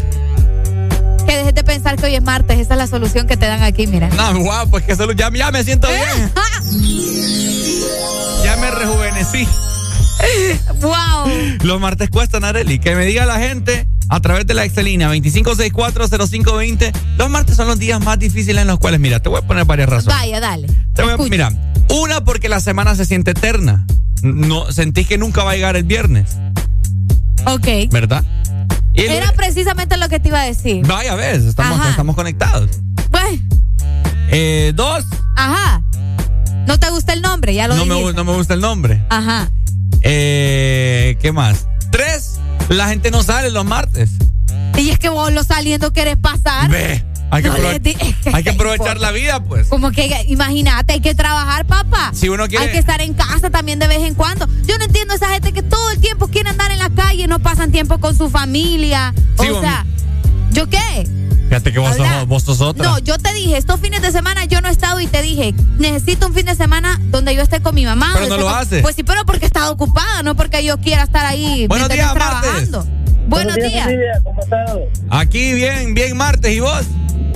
Que dejes de pensar que hoy es martes, esa es la solución que te dan aquí, mira. No, guau, pues que solo ya, ya me siento bien. Ya me rejuvenecí. wow. Los martes cuestan, Areli. Que me diga la gente a través de la Excelina 25640520. Los martes son los días más difíciles en los cuales, mira, te voy a poner varias razones. Vaya, dale. Te voy a- mira, una porque la semana se siente eterna. No, sentís que nunca va a llegar el viernes, Ok. ¿verdad? Y el Era precisamente lo que te iba a decir. Vaya ves, estamos, Ajá. estamos conectados. Bueno, Eh, dos, ajá. ¿No te gusta el nombre? Ya lo no dijiste. no me gusta el nombre. Ajá. Eh, ¿Qué más? Tres, la gente no sale los martes. Y es que vos lo saliendo querés pasar. Ve, hay que, No aprove- les di- es que hay que te aprovechar la vida, pues. Como que, imagínate, hay que trabajar, papá. Si uno quiere- Hay que estar en casa también de vez en cuando. Yo no entiendo esa gente que todo el tiempo quiere andar en la calle, no pasan tiempo con su familia. Sí, o sea, ¿yo qué? Fíjate que vos sos, vos sos otra. No, yo te dije, estos fines de semana yo no he estado y te dije, necesito un fin de semana donde yo esté con mi mamá. Pero no lo con- hace. Pues sí, pero porque he estado ocupada, no porque yo quiera estar ahí Buenos ¿me días, entendés? martes. trabajando. Buenos días. ¿Cómo estás? Aquí bien, bien martes, ¿y vos?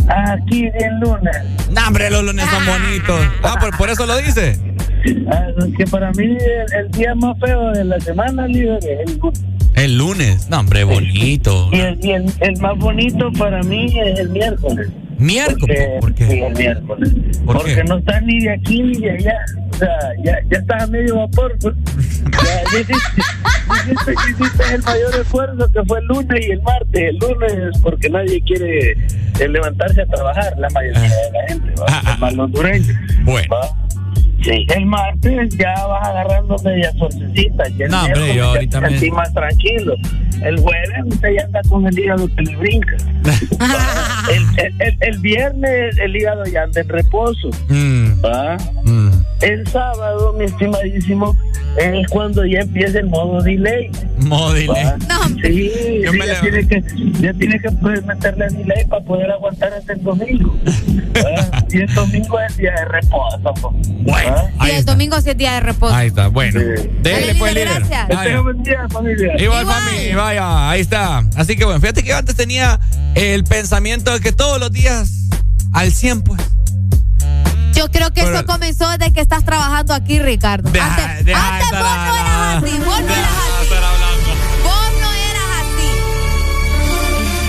Aquí bien lunes. No, hombre, los lunes son bonitos. Ah, por, por eso lo dice. Ah, que para mí el, el día más feo de la semana, líder, es el lunes. El lunes. No, hombre, bonito. Y, el, y el, el más bonito para mí es el miércoles. ¿Miércoles? ¿Por qué? Sí, el miércoles. ¿Por Porque qué? no estás ni de aquí ni de allá. O sea, ya, ya estás a medio vapor. pues. Ya, ya hiciste, hiciste- el mayor esfuerzo que fue el lunes y el martes. El lunes porque nadie quiere eh, levantarse a trabajar, la mayoría de la gente, ¿va? hondureños. Bueno. ¿va? Sí, el martes ya vas agarrando media sorcecita. Ya No, hombre, yo ahorita me- sentís más tranquilo. El jueves usted ya anda con el hígado que le brinca. el, el- el- el viernes el hígado ya anda en reposo. Mm, ¿va? mm. El sábado, mi estimadísimo, es cuando ya empieza el modo delay. Modo delay. ¿va? Sí, Yo sí, me ya, le- tiene que, ya tiene que poder meterle delay para poder aguantar hasta el domingo. ¿va? y el domingo es el día de reposo. Bueno, Y el domingo sí es día de reposo. Ahí está, bueno. Déjele pues, líder, gracias. Tenga buen día, familia. Igual, mami, vaya, ahí está. Así que bueno, fíjate que yo antes tenía el pensamiento de que todos los días al 100, pues. Yo creo que Pero- eso comenzó desde que estás trabajando aquí, Ricardo. Deja- antes deja antes de vos no eras así, vos no eras así. Vos no eras así.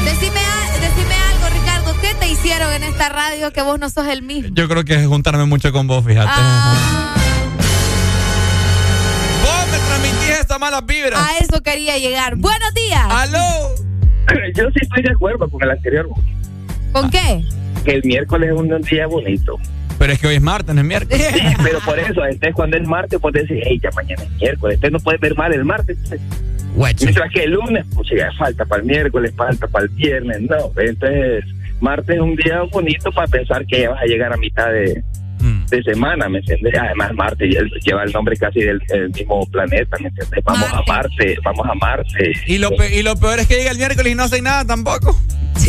Decime, decime algo, Ricardo, ¿qué te hicieron en esta radio que vos no sos el mismo? Yo creo que es juntarme mucho con vos, fíjate. Ah. Vos me transmitís estas malas vibras. A eso quería llegar. Buenos días. ¡Aló! Yo sí estoy de acuerdo con el anterior, ¿Con qué? que el miércoles es un día bonito. Pero es que hoy es martes, no es miércoles. Sí, pero por eso, este, cuando es martes, pues decir, hey, ya mañana es miércoles. Usted no puede ver mal el martes. pues. Mientras que el lunes, pues ya falta para el miércoles, falta para el viernes. No, entonces, martes es un día bonito para pensar que ya vas a llegar a mitad de, Mm. de semana, ¿me entiendes? Además, Marte ya lleva el nombre casi del, del mismo planeta, ¿me entiendes? Vamos a Marte, vamos a Marte. Y lo, pe- y lo peor es que llega el miércoles y no hace nada tampoco.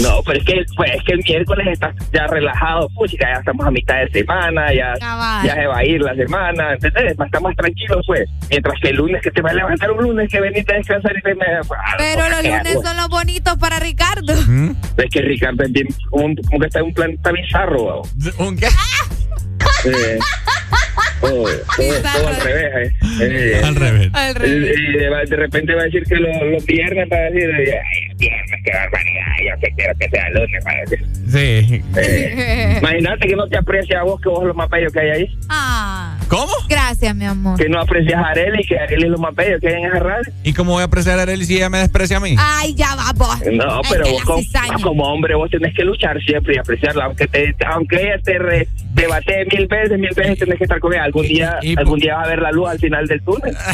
No, pero es que, pues, es que el miércoles estás ya relajado, pues, ya estamos a mitad de semana, ya, Cabal. ya se va a ir la semana, ¿entendés? Va a estar más tranquilo, pues. Mientras que el lunes que te vas a levantar un lunes que veniste a descansar y te me... ah, Pero los ¿qué lunes son los bonitos para Ricardo. Es que Ricardo es bien, como, como que está en un planeta bizarro. ¿Un qué? Eh, todo, todo, todo al revés, ¿eh? Eh, Al revés. Al Y, revés. y de, de repente va a decir que lo- los viernes va a decir, ay, viernes, qué barbaridad, yo que quiero que sea lunes, va a decir. Sí. Eh, Imagínate que no te aprecia a vos, que vos lo más bello que hay ahí. Ah, ¿Cómo? gracias, mi amor. Que no aprecias a Arely, que Arely es lo más bello que hay en esa radio. ¿Y cómo voy a apreciar a Arely si ella me desprecia a mí? Ay, ya va, vos. No, pero vos como, como hombre vos tenés que luchar siempre y apreciarla, aunque te, aunque ella te re- te bate mil veces, mil veces tenés que estar con ella. Algún día, Y- y- algún día vas a ver la luz al final del túnel.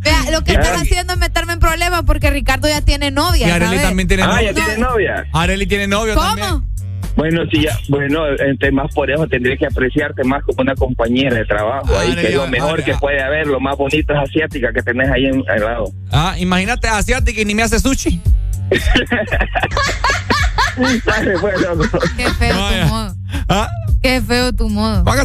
Vea, lo que estás haciendo es meterme en problemas porque Ricardo ya tiene novia. Y Arely ¿sabes? también tiene Ah, novio. ya tiene novia. Arely tiene novio ¿Cómo? también. Bueno, sí, ya, bueno, entre más por eso tendría que apreciarte más como una compañera de trabajo. Ahí que es lo mejor que puede haber, lo más bonito es asiática que tenés ahí en, al lado. Ah, imagínate asiática y ni me hace sushi. Dale, pues, loco. Qué feo Vaya. tu modo. ¿Ah? Qué feo tu modo. Paga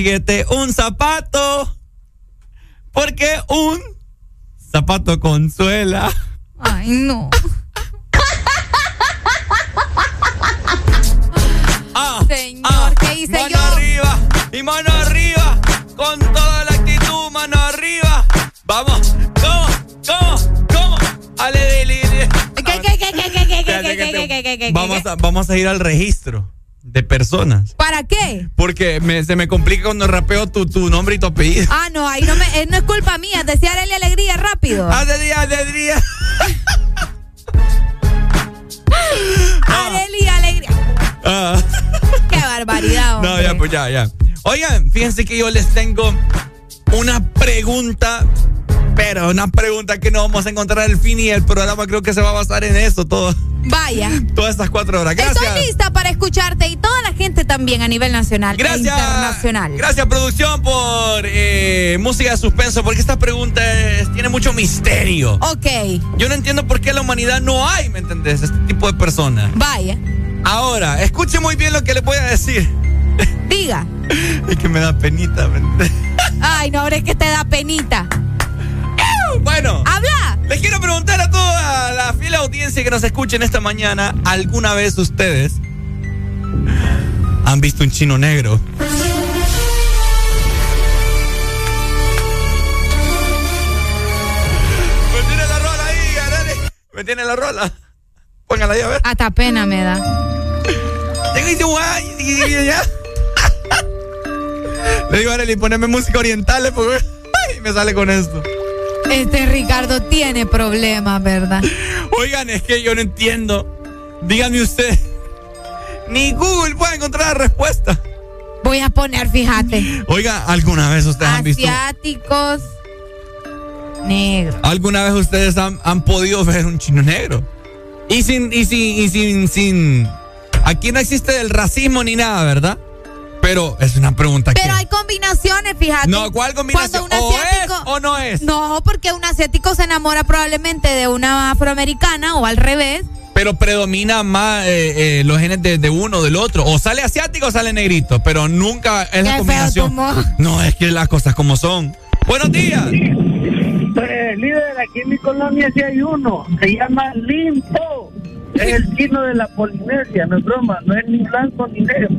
Ay, me- se me complica cuando rapeo tu, tu nombre y tu apellido. Ah, no, ahí no, me, eh, no es culpa mía. Decía Arely Alegría rápido. Hace día, hace día. Arely Alegría. Ah. Qué barbaridad, No, ya, pues ya, ya. Oigan, fíjense que yo les tengo una pregunta, pero una pregunta que no vamos a encontrar al fin y el programa creo que se va a basar en eso, todo, Vaya. todas estas cuatro horas. Gracias. Estoy lista para escucharte también a nivel nacional e Gracias. internacional. Gracias, producción, por eh, música de suspenso, porque esta pregunta es- tiene mucho misterio. Ok, Yo no entiendo por qué en la humanidad no hay, ¿me entendés? Este tipo de personas. vaya. Ahora, escuche muy bien lo que le voy a decir. Diga. Es que me da penita, ¿me entendés? Ay, no, ahora es que te da penita. Bueno. ¡Habla! Les quiero preguntar a toda la fiel audiencia que nos escuchen esta mañana, ¿alguna vez ustedes han visto un chino negro? Me tiene la rola ahí, Arely. Me tiene la rola. Póngala ahí a ver. Hasta pena me da. Le digo a Arely, poneme música oriental, eh, porque ay, me sale con esto. Este Ricardo tiene problemas, ¿verdad? Oigan, es que yo no entiendo. Díganme usted. Ni Google puede encontrar la respuesta. Voy a poner, fíjate. Oiga, ¿alguna vez ustedes han visto? Asiáticos negros. ¿Alguna vez ustedes han, han podido ver un chino negro? Y sin, y sin, y sin, sin. Aquí no existe el racismo ni nada, ¿verdad? Pero es una pregunta Pero que. hay combinaciones, fíjate. No, ¿cuál combinación? Cuando un ¿O es o no es? No, porque un asiático se enamora probablemente de una afroamericana o al revés. Pero predomina más eh, eh, los genes de, de uno o del otro. O sale asiático o sale negrito. Pero nunca es la combinación. No, es que las cosas como son. Buenos días. Pues, líder, aquí en mi colonia sí hay uno. Se llama Limpo. Es el chino de la Polinesia, no es broma. No es ni blanco ni negro.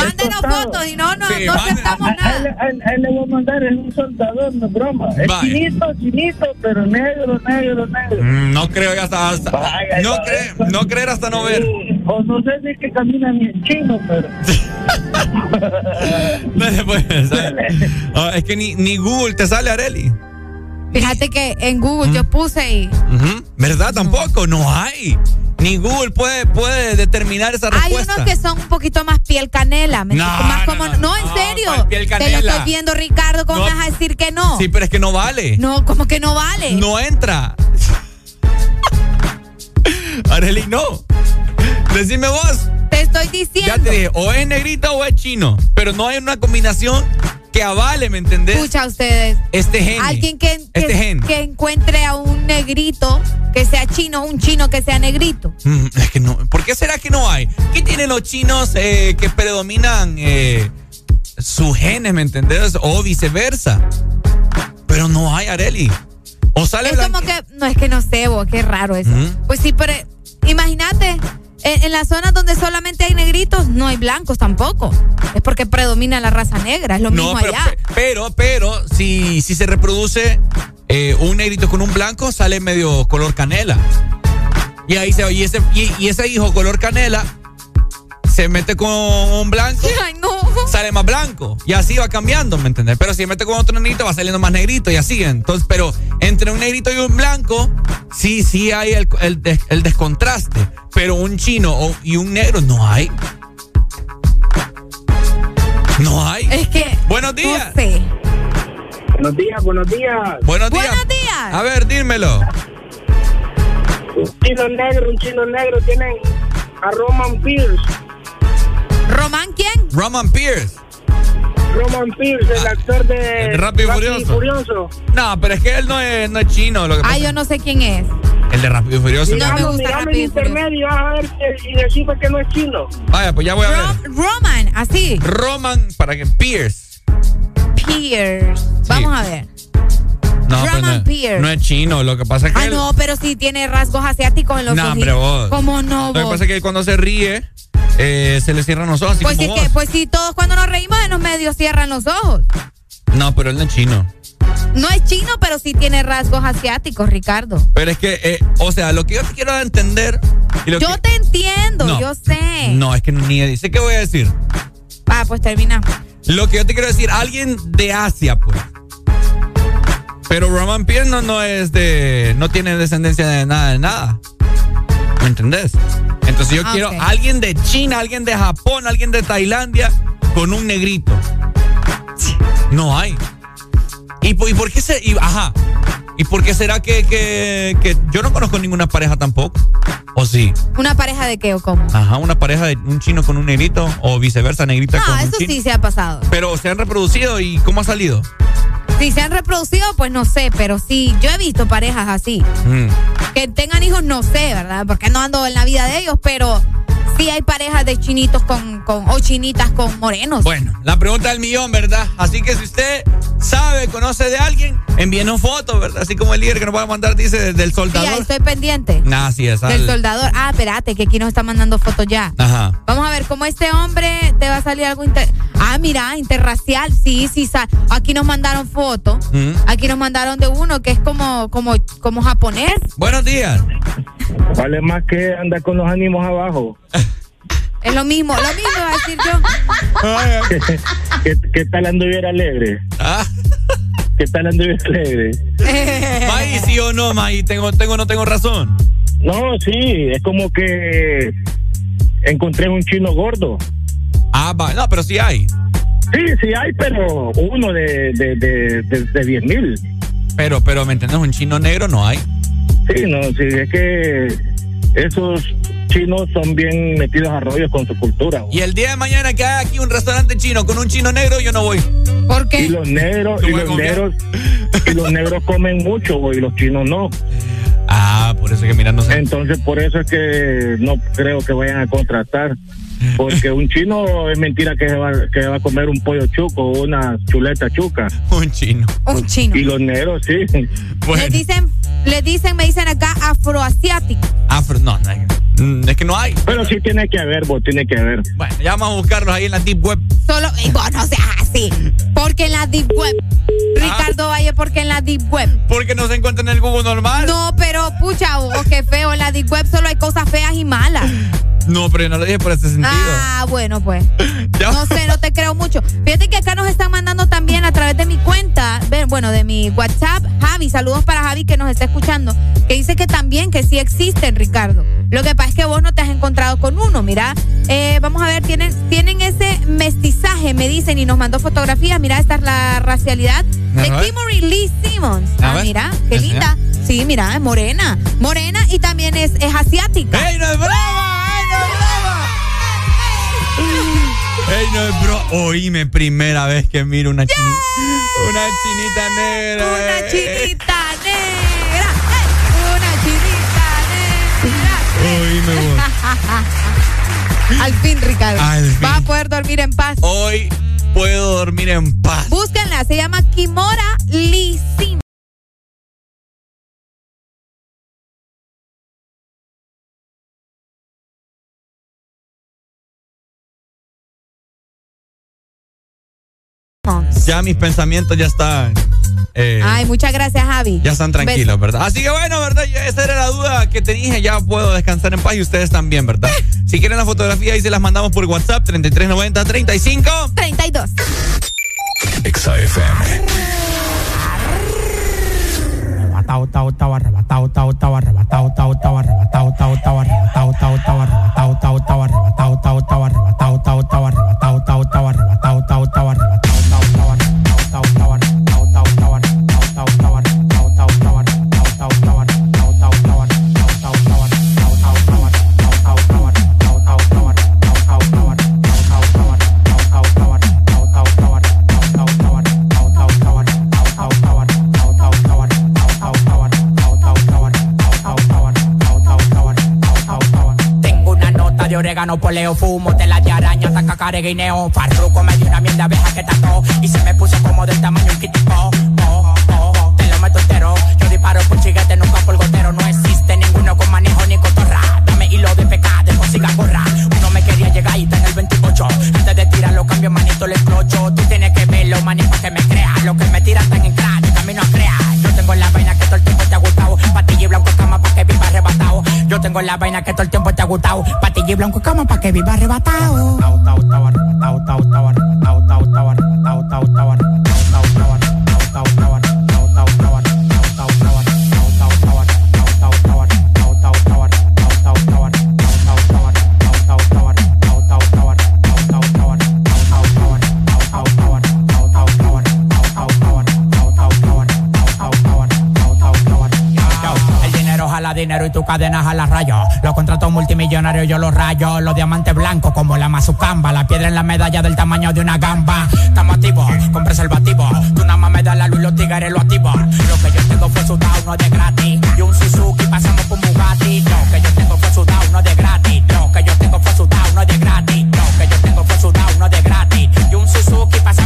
Mándenos fotos y no, no, Sí, no aceptamos Ahí, nada. le- ahí- ahí le voy a mandar, es un soldador, no es broma. Es Vaya. chinito, chinito, pero negro, negro, negro. Mm, no creo ya hasta. hasta- Vaya, no, creer hasta no ver. O no sé si es que camina ni en chino, pero. Dale, pues, dale. Ah, es que ni, ni Google te sale, Areli. Fíjate que en Google Mm. yo puse y. ¿Verdad? Tampoco, no hay. Ni Google puede, puede determinar esa hay respuesta. unos que son un poquito más piel canela. ¿me No, más no, como, no, no, en serio. ¿cuál piel Te lo canela? estoy viendo, Ricardo. ¿Cómo vas a decir que no? Sí, pero es que no vale. No, como que no vale. No entra. Areli, no. Decime vos. Te estoy Ya diciendo. te dije, o es negrita o es chino. Pero no hay una combinación que avale, ¿me entendés? Escucha ustedes. Este gen. Alguien que, que, Este gen. que encuentre a un negrito que sea chino, un chino que sea negrito. Mm, es que no. ¿Por qué será que no hay? ¿Qué tienen los chinos eh, que predominan eh, sus genes, ¿me entendés? O viceversa. Pero no hay, Areli. O sale Es como que, no es que no sé, vos, qué raro eso. Ujú. Pues sí, pero imagínate, en, en las zonas donde solamente hay negritos, no hay blancos tampoco. Es porque predomina la raza negra, es lo mismo pero, allá. pe- pero, pero, si, si se reproduce eh, un negrito con un blanco, sale medio color canela. Y ahí se y ese, y, y ese hijo color canela se mete con un blanco, Ay, no. sale más blanco. Y así va cambiando, ¿me entiendes? Pero si se mete con otro negrito, va saliendo más negrito y así. Entonces, pero entre un negrito y un blanco, sí, sí hay el, el, des- el descontraste. Pero un chino y un negro no hay. No hay. Es que. Buenos días. No sé. Buenos días, buenos días. Buenos días. Buenos días. A ver, dímelo. Un chino negro, un chino negro. Tienen a Roman Pierce. ¿Román quién? Roman Pierce. Roman Pierce, el ah, actor de el Rápido, Rápido y, Furioso. No, pero es que él no es, no es chino. Ah, yo no sé quién es. El de Rápido y Furioso. No, no me gusta Rápido y Furioso. y a ver que, y pues que no es chino. Vaya, pues ya voy a ver. Roman, así. Roman, para que Pierce. Pierce. Vamos a ver. No, pues Roman no, Pierce. No es chino, lo que pasa es que. Ah, no, pero sí tiene rasgos asiáticos en los no, ojos. No, hombre, vos. ¿Cómo no? Lo que pasa es que cuando se ríe, eh, se le cierran los ojos. Pues, sí que, pues sí, todos cuando nos reímos en los medios cierran los ojos. No, pero él no es chino. No es chino, pero sí tiene rasgos asiáticos, Ricardo. Pero es que, eh, o sea, lo que yo te quiero entender. Yo te entiendo, yo sé. No, es que ni dice qué voy a decir. Ah, pues termina. Lo que yo te quiero decir, alguien de Asia, pues. Pero Roman Pierce no, no es de. no tiene descendencia de nada, de nada. ¿Me entendés? Entonces yo ah, quiero okay. alguien de China, alguien de Japón, alguien de Tailandia con un negrito. No hay. ¿Y, y por qué se.? Y, ajá. ¿Y por qué será que, que, que, yo no conozco ninguna pareja tampoco? ¿O sí? ¿Una pareja de qué o cómo? Ajá, una pareja de un chino con un negrito o viceversa, negrita no, con un chino. Eso sí se ha pasado. Pero se han reproducido y ¿cómo ha salido? Si se han reproducido, pues no sé, pero sí, yo he visto parejas así. Mm. Que tengan hijos, no sé, ¿verdad? Porque no ando en la vida de ellos, pero sí hay parejas de chinitos con, con o chinitas con morenos. Bueno, la pregunta del millón, ¿verdad? Así que si usted sabe, conoce de alguien, envíenos fotos, ¿verdad? Así como el líder que nos va a mandar dice desde el soldador. Sí, estoy pendiente. Nah, sí, es. Al... Del soldador. Ah, espérate, que aquí nos está mandando fotos ya. Ajá. Vamos a ver cómo este hombre te va a salir algo inter... Ah, mira, interracial. Sí, sí, sal... aquí nos mandaron fotos. Mm. Aquí nos mandaron de uno que es como como como japonés. Buenos días. Vale más que andar con los ánimos abajo. Es lo mismo, lo mismo iba a decir yo. ¿Qué, qué tal anduviera alegre? ¿Ah? ¿Qué tal anduviera alegre? May, sí o no, May, tengo, tengo, no tengo razón. No, sí, es como que encontré un chino gordo. Ah, va, no, pero sí hay. Sí, sí hay, pero uno de, de, de, de, de mil. Pero, pero, ¿me entiendes? Un chino negro no hay. Sí, no, sí, es que esos chinos son bien metidos a rollos con su cultura. Y el día de mañana que hay aquí un restaurante chino con un chino negro, yo no voy. ¿Por qué? Y los negros, y los negros, y los negros comen mucho, güey, y los chinos no. Ah, por eso que mirarnos. Entonces, por eso es que no creo que vayan a contratar porque un chino es mentira que va, que va a comer un pollo chuco o una chuleta chuca. Un chino. Un chino. Y los negros, sí. Bueno. Les dicen, les dicen, me dicen acá afroasiático. Afro, no, no mm, es que no hay. Pero sí tiene que haber, vos, tiene que haber. Bueno, ya vamos a buscarlos ahí en la Deep Web. Solo, y vos no seas así. Porque en la Deep Web. Ah. Ricardo Valle, porque en la Deep Web. Porque no se encuentra en el Google normal. No, pero pucha, vos, qué feo. En la Deep Web solo hay cosas feas y malas. No, pero yo no lo dije por ese sentido. Ah, bueno, pues. no sé, no te creo mucho. Fíjate que acá nos están mandando también a través de mi cuenta, bueno, de mi WhatsApp, Javi, saludos para Javi que nos está escuchando, que dice que también, que sí existen, Ricardo. Lo que pasa es que vos no te has encontrado con uno, mira. Eh, vamos a ver, tienen, tienen ese mestizaje, me dicen, y nos mandó fotografías. Mira, esta es la racialidad a de Kimberly Lee Simmons. Ah, mira, qué linda. Sí, mira, es morena. Morena y también es, es asiática. ¡Ey, no es brava! Ey, no es bro. Oíme, primera vez que miro una chinita. Una chinita negra. Una eh, chinita eh. negra. Una chinita negra. Oíme, vos. Al fin, Ricardo. Al fin. Vas a poder dormir en paz. Hoy puedo dormir en paz. Búsquenla, se llama Kimora Lisin. ya mis pensamientos ya están. Eh, Ay, muchas gracias, Javi. Ya están tranquilos, ¿verdad? Así que bueno, ¿verdad? Esa era la duda que te dije. Ya puedo descansar en paz y ustedes también, ¿verdad? si quieren la fotografía, ahí se las mandamos por WhatsApp: 3390 35 32. XAFM tau tau tau arrebatado tau tau arrebatado tau tau arrebatado tau tau arrebatado tau tau arrebatado tau tau orégano, poleo, fumo, tela de araña, taca, care, guineo. Farruco me dio una mierda abeja que tató y se me puso como del tamaño un kitipo. Oh, oh, te lo meto entero. Yo disparo por chiguete, nunca por gotero. No existe ninguno con manejo ni cotorra. Dame hilo de pecado, consiga gorra. Uno me quería llegar y está en el 28. Antes de tirarlo, cambio manito, le explocho. Tú tienes que verlo, maní, pa' que me creas. Lo que me tiran están en crack, camino a crear. Tengo la vaina que todo el tiempo te ha gustado. Patilla y blanco cama pa' que viva arrebatado. Yo tengo la vaina que todo el tiempo te ha gustado. Patilla y blanco cama pa' que viva arrebatado. Y tu cadena jala rayo. Los contratos multimillonarios yo los rayo. Los diamantes blancos como la mazucamba. La piedra en la medalla del tamaño de una gamba. Estamos activos con preservativo. Tú nada más me das la luz los tigres lo activos. Lo que yo tengo fue no es de gratis. Y un Suzuki pasamos por un Bugatti. Lo que yo tengo fue sudado, no es de gratis. Lo que yo tengo fue sudado, no es de gratis. Lo que yo tengo fue no es de gratis. Y un Suzuki pasamos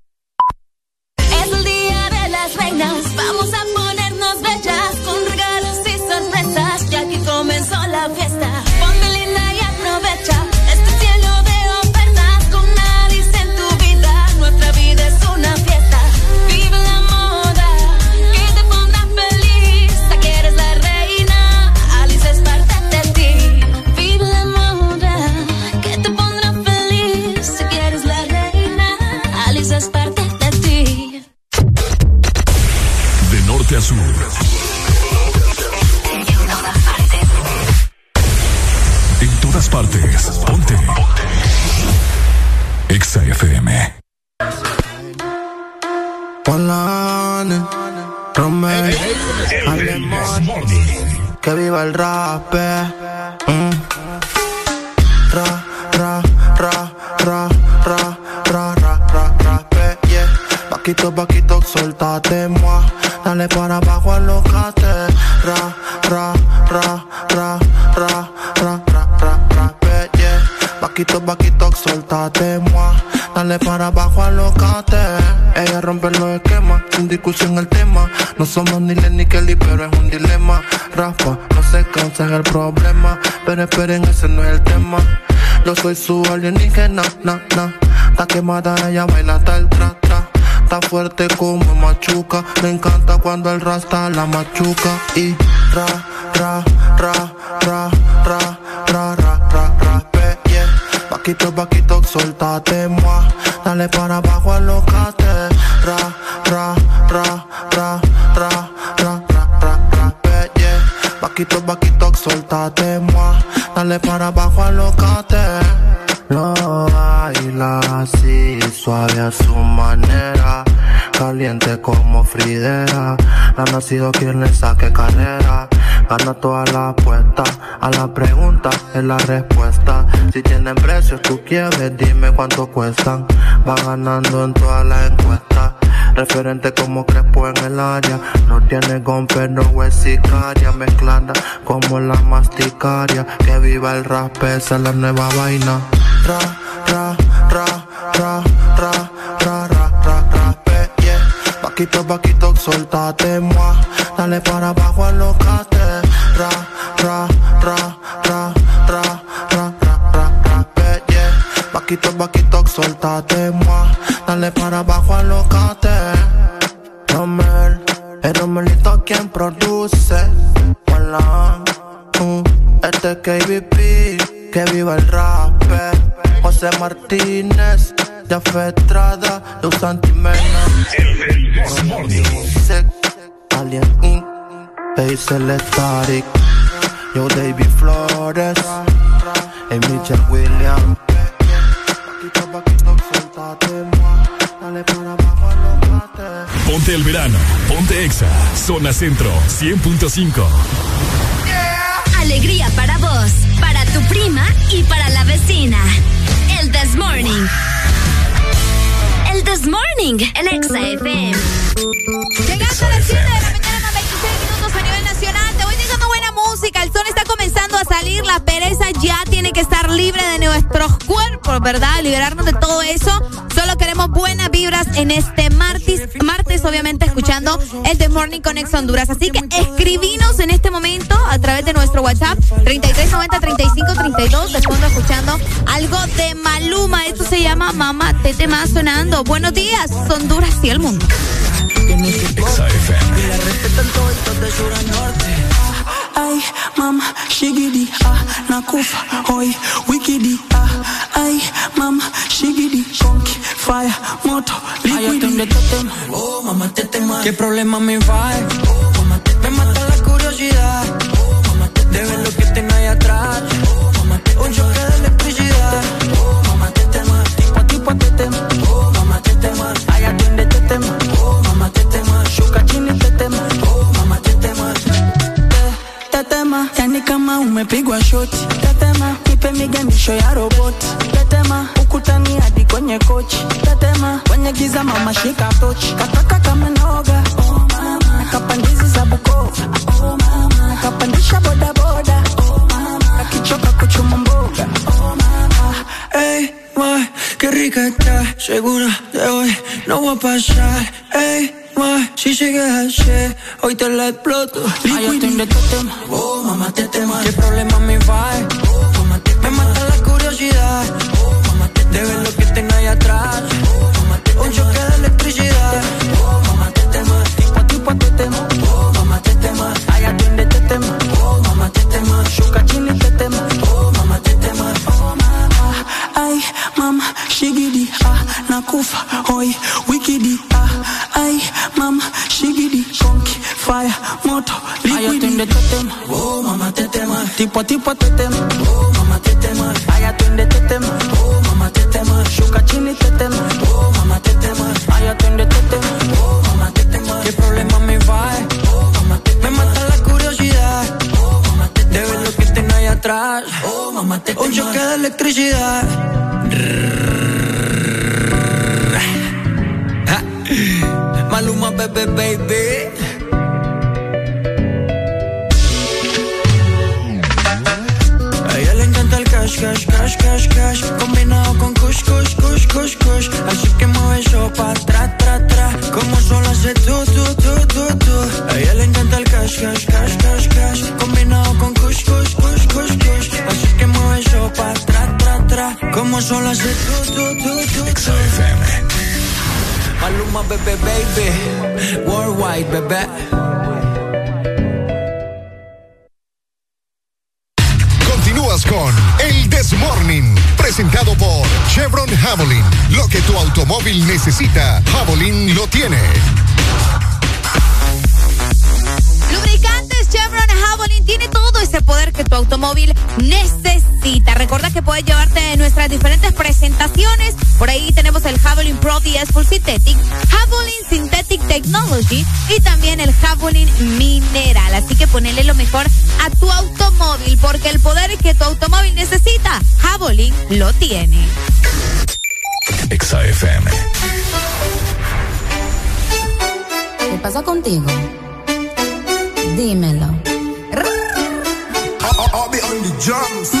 Moi. Dale para abajo, alocate. Ra, ra, ra, ra, ra, ra, ra, ra, eh, yeah. Paquito, paquito, suéltate, moi. Dale para abajo, alocate. Ella rompe los esquemas, sin discusión el tema. No somos ni Len ni Kelly, pero es un dilema. Rafa, no se cansa el problema. Pero esperen, ese no es el tema. Yo soy su alienígena, na, na. Está quemada, ella baila hasta el tra, tra. Está fuerte como machuca. Me encanta cuando el rasta la machuca. Y ra, ra, ra, ra, ra, ra, ra, ra, ra, yeah. Vaquito, vaquito, soltate, moi. Dale para abajo, alocate. Ra, ra, ra, ra, ra, ra, ra, ra, ra, yeah. Vaquito, vaquito, soltate, moi. Dale para abajo, alocate. Lo baila así, suave a su manera. Caliente como Fridera. No ha nacido quien le saque carrera. Gana toda la apuesta. A la pregunta es la respuesta. Si tienen precios, tú quieres, dime cuánto cuestan. Va ganando en todas las encuestas. Referente como Crespo en el área. No tiene gomper, no es. Mezclada como la masticaria. Que viva el rap, esa es la nueva vaina. Ra, ra, ra, ra, Vaquito, vaquito, soltate, moi. Dale para abajo, alocate. Ra, ra, ra, ra, ra, ra, ra, ra, ra, yeah. Vaquito, vaquito, soltate, moi. Dale para abajo, alocate. Romel, el Romelito quien produce. Hola, uh, este es KBP, que viva el rap. José Martínez, de Estrada, Luz Santimena. Alien Inc. Hazel Static, Yo David Flores, y Mitchell Williams. Ponte el verano, ponte Exa, zona centro 100.5. Alegría para vos, para tu prima y para la vecina. El This Morning. This Morning, el Exa FM. Llegando a las 7 de la mañana con 26 minutos a nivel nacional. Te voy diciendo buena música. El sol está comenzando salir. La pereza ya tiene que estar libre de nuestros cuerpos, ¿verdad? Liberarnos de todo eso. Solo queremos buenas vibras en este martes. Martes, obviamente, escuchando el The Morning con Ex Honduras. Así que escribinos en este momento a través de nuestro WhatsApp 3390-3532. De escuchando algo de Maluma. Esto se llama Mamá Tete Más sonando. Buenos días, Honduras y el mundo. Norte. Ay, mama, shigidi, ah, nakufa, hoy, wikidi, ah, ay, mama, shigidi, conky, fire, moto, liquidi. Oh, mamá, te tema. ¿Qué problema me va? Oh, mamá, te me mata la curiosidad. Oh, mamá, te de ver lo que tengo ahí atrás. Oh, mamá, te un choque Tetema, yani kama umepigwa shoti. Tetema, nipe miganisho ya roboti. Tetema, ukutani hadi kwenye kochi. Tetema, kwenye giza mama shika tochi. Kataka kama noga. Oh mama, nakapandizi za Bukoba Oh mama, nakapandisha boda boda. Oh mama, nakichoka kuchuma mboga. Oh mama, hey, ma, qué rica está. Segura de hoy no voy a pasar. Ey, ma, si llegas ayer, hoy te la exploto. Ay, yo tengo este tema. Oh, mamá, te tema. ¿Qué problema me va? Oh, mamá, te Me mata la curiosidad. Oh, mamá, te De ver lo que tengo ahí atrás. Oh, mamá, te Un choque de electricidad. Oh, mamá, te tema. Tipo a tipo te tema. Oh, mamá, te tema. Ay, atiende, te tema. Oh, mamá, te tema. Shuka chini, te tema. Oh, mamá, te tema. Oh, mama. Ay, mama, shigidi, ah, nakufa, hoy, shigidi, conky, fire, moto, liquid. Ay, de tetem, oh mama tetema. Tipo tipo tetem, oh mama tetema. Ay, de tetem, oh mama tetema. Shuka chini tetem, oh mama tetema. Ay, de tetem, oh mama tetema. ¿Qué problema me va? Eh. Oh mama tetema. Me mata la curiosidad, oh mama tetema. De ver lo que tiene ahí atrás, oh mama tetema. Un choque de electricidad. Maluma, bebé, baby. cash, cash, cash, cash, cash Combinado con kush, kush, kush, kush, kush Así que mueve eso pa' atrás, tra, tra Como solo hace tú, tú, tú, tú, tú A ella le encanta el cash, cash, cash, cash, cash Combinado con kush, kush, kush, kush, kush Así que mueve eso pa' atrás, tra, tra Como solo hace tú, tú, tú, tú, tú. Maluma, bebé, baby. Worldwide, bebé. Continúas con El Desmorning, presentado por Chevron Javelin. Lo que tu automóvil necesita, Javelin lo tiene. Cameron Javelin tiene todo ese poder que tu automóvil necesita. Recuerda que puedes llevarte nuestras diferentes presentaciones. Por ahí tenemos el Javelin Pro 10 Full Synthetic, Javelin Synthetic Technology y también el Javelin Mineral. Así que ponele lo mejor a tu automóvil porque el poder que tu automóvil necesita, Javelin lo tiene. XAFM. ¿Qué pasa contigo? Dímelo pajamas.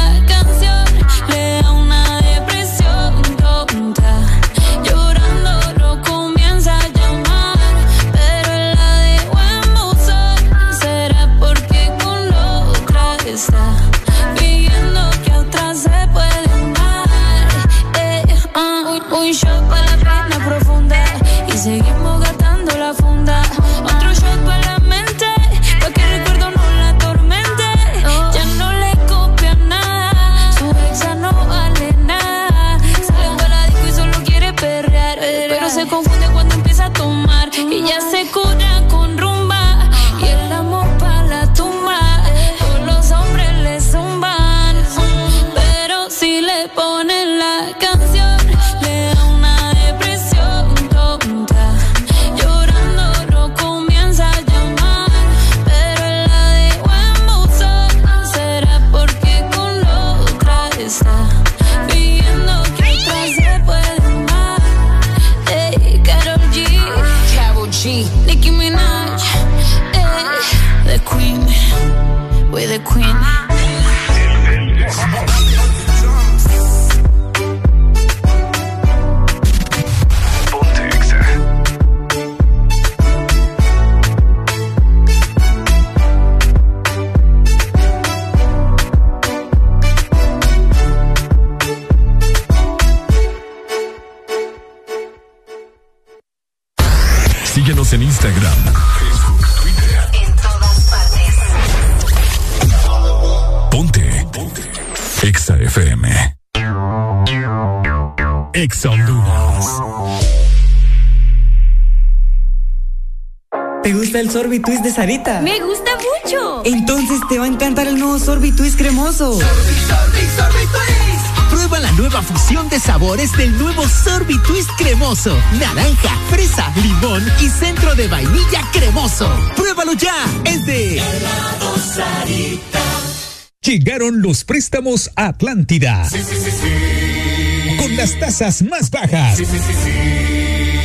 Sorbitwist de Sarita. Me gusta mucho. Entonces te va a encantar el nuevo Sorbitwist cremoso. Sorbi, sorbi, sorbitwist. Prueba la nueva fusión de sabores del nuevo Sorbitwist cremoso. Naranja, fresa, limón y centro de vainilla cremoso. Pruébalo ya. Es de Llegaron los préstamos a Atlántida. Sí, sí, sí, sí. Con las tasas más bajas. Sí, sí, sí, sí.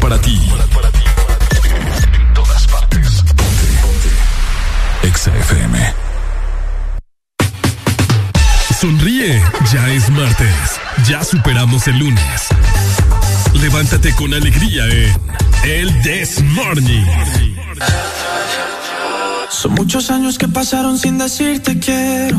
Para ti. En todas partes. Ponte, ponte. Exa FM. Sonríe, ya es martes. Ya superamos el lunes. Levántate con alegría en El This Morning. Son muchos años que pasaron sin decirte quiero.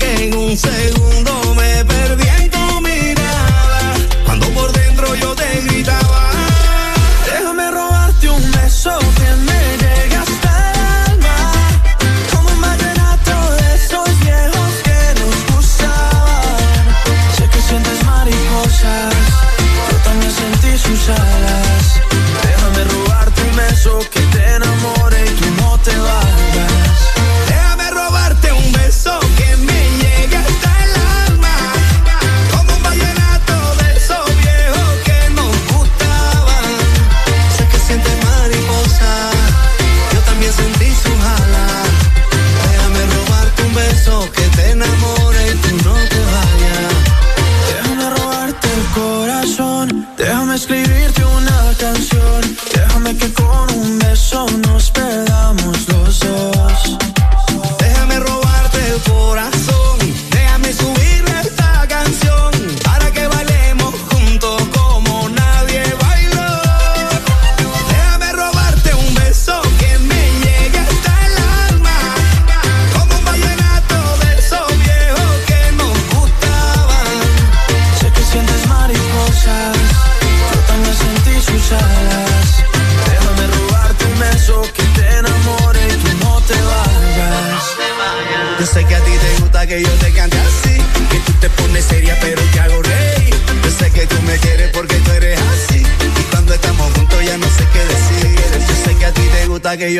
que en un segundo me perdí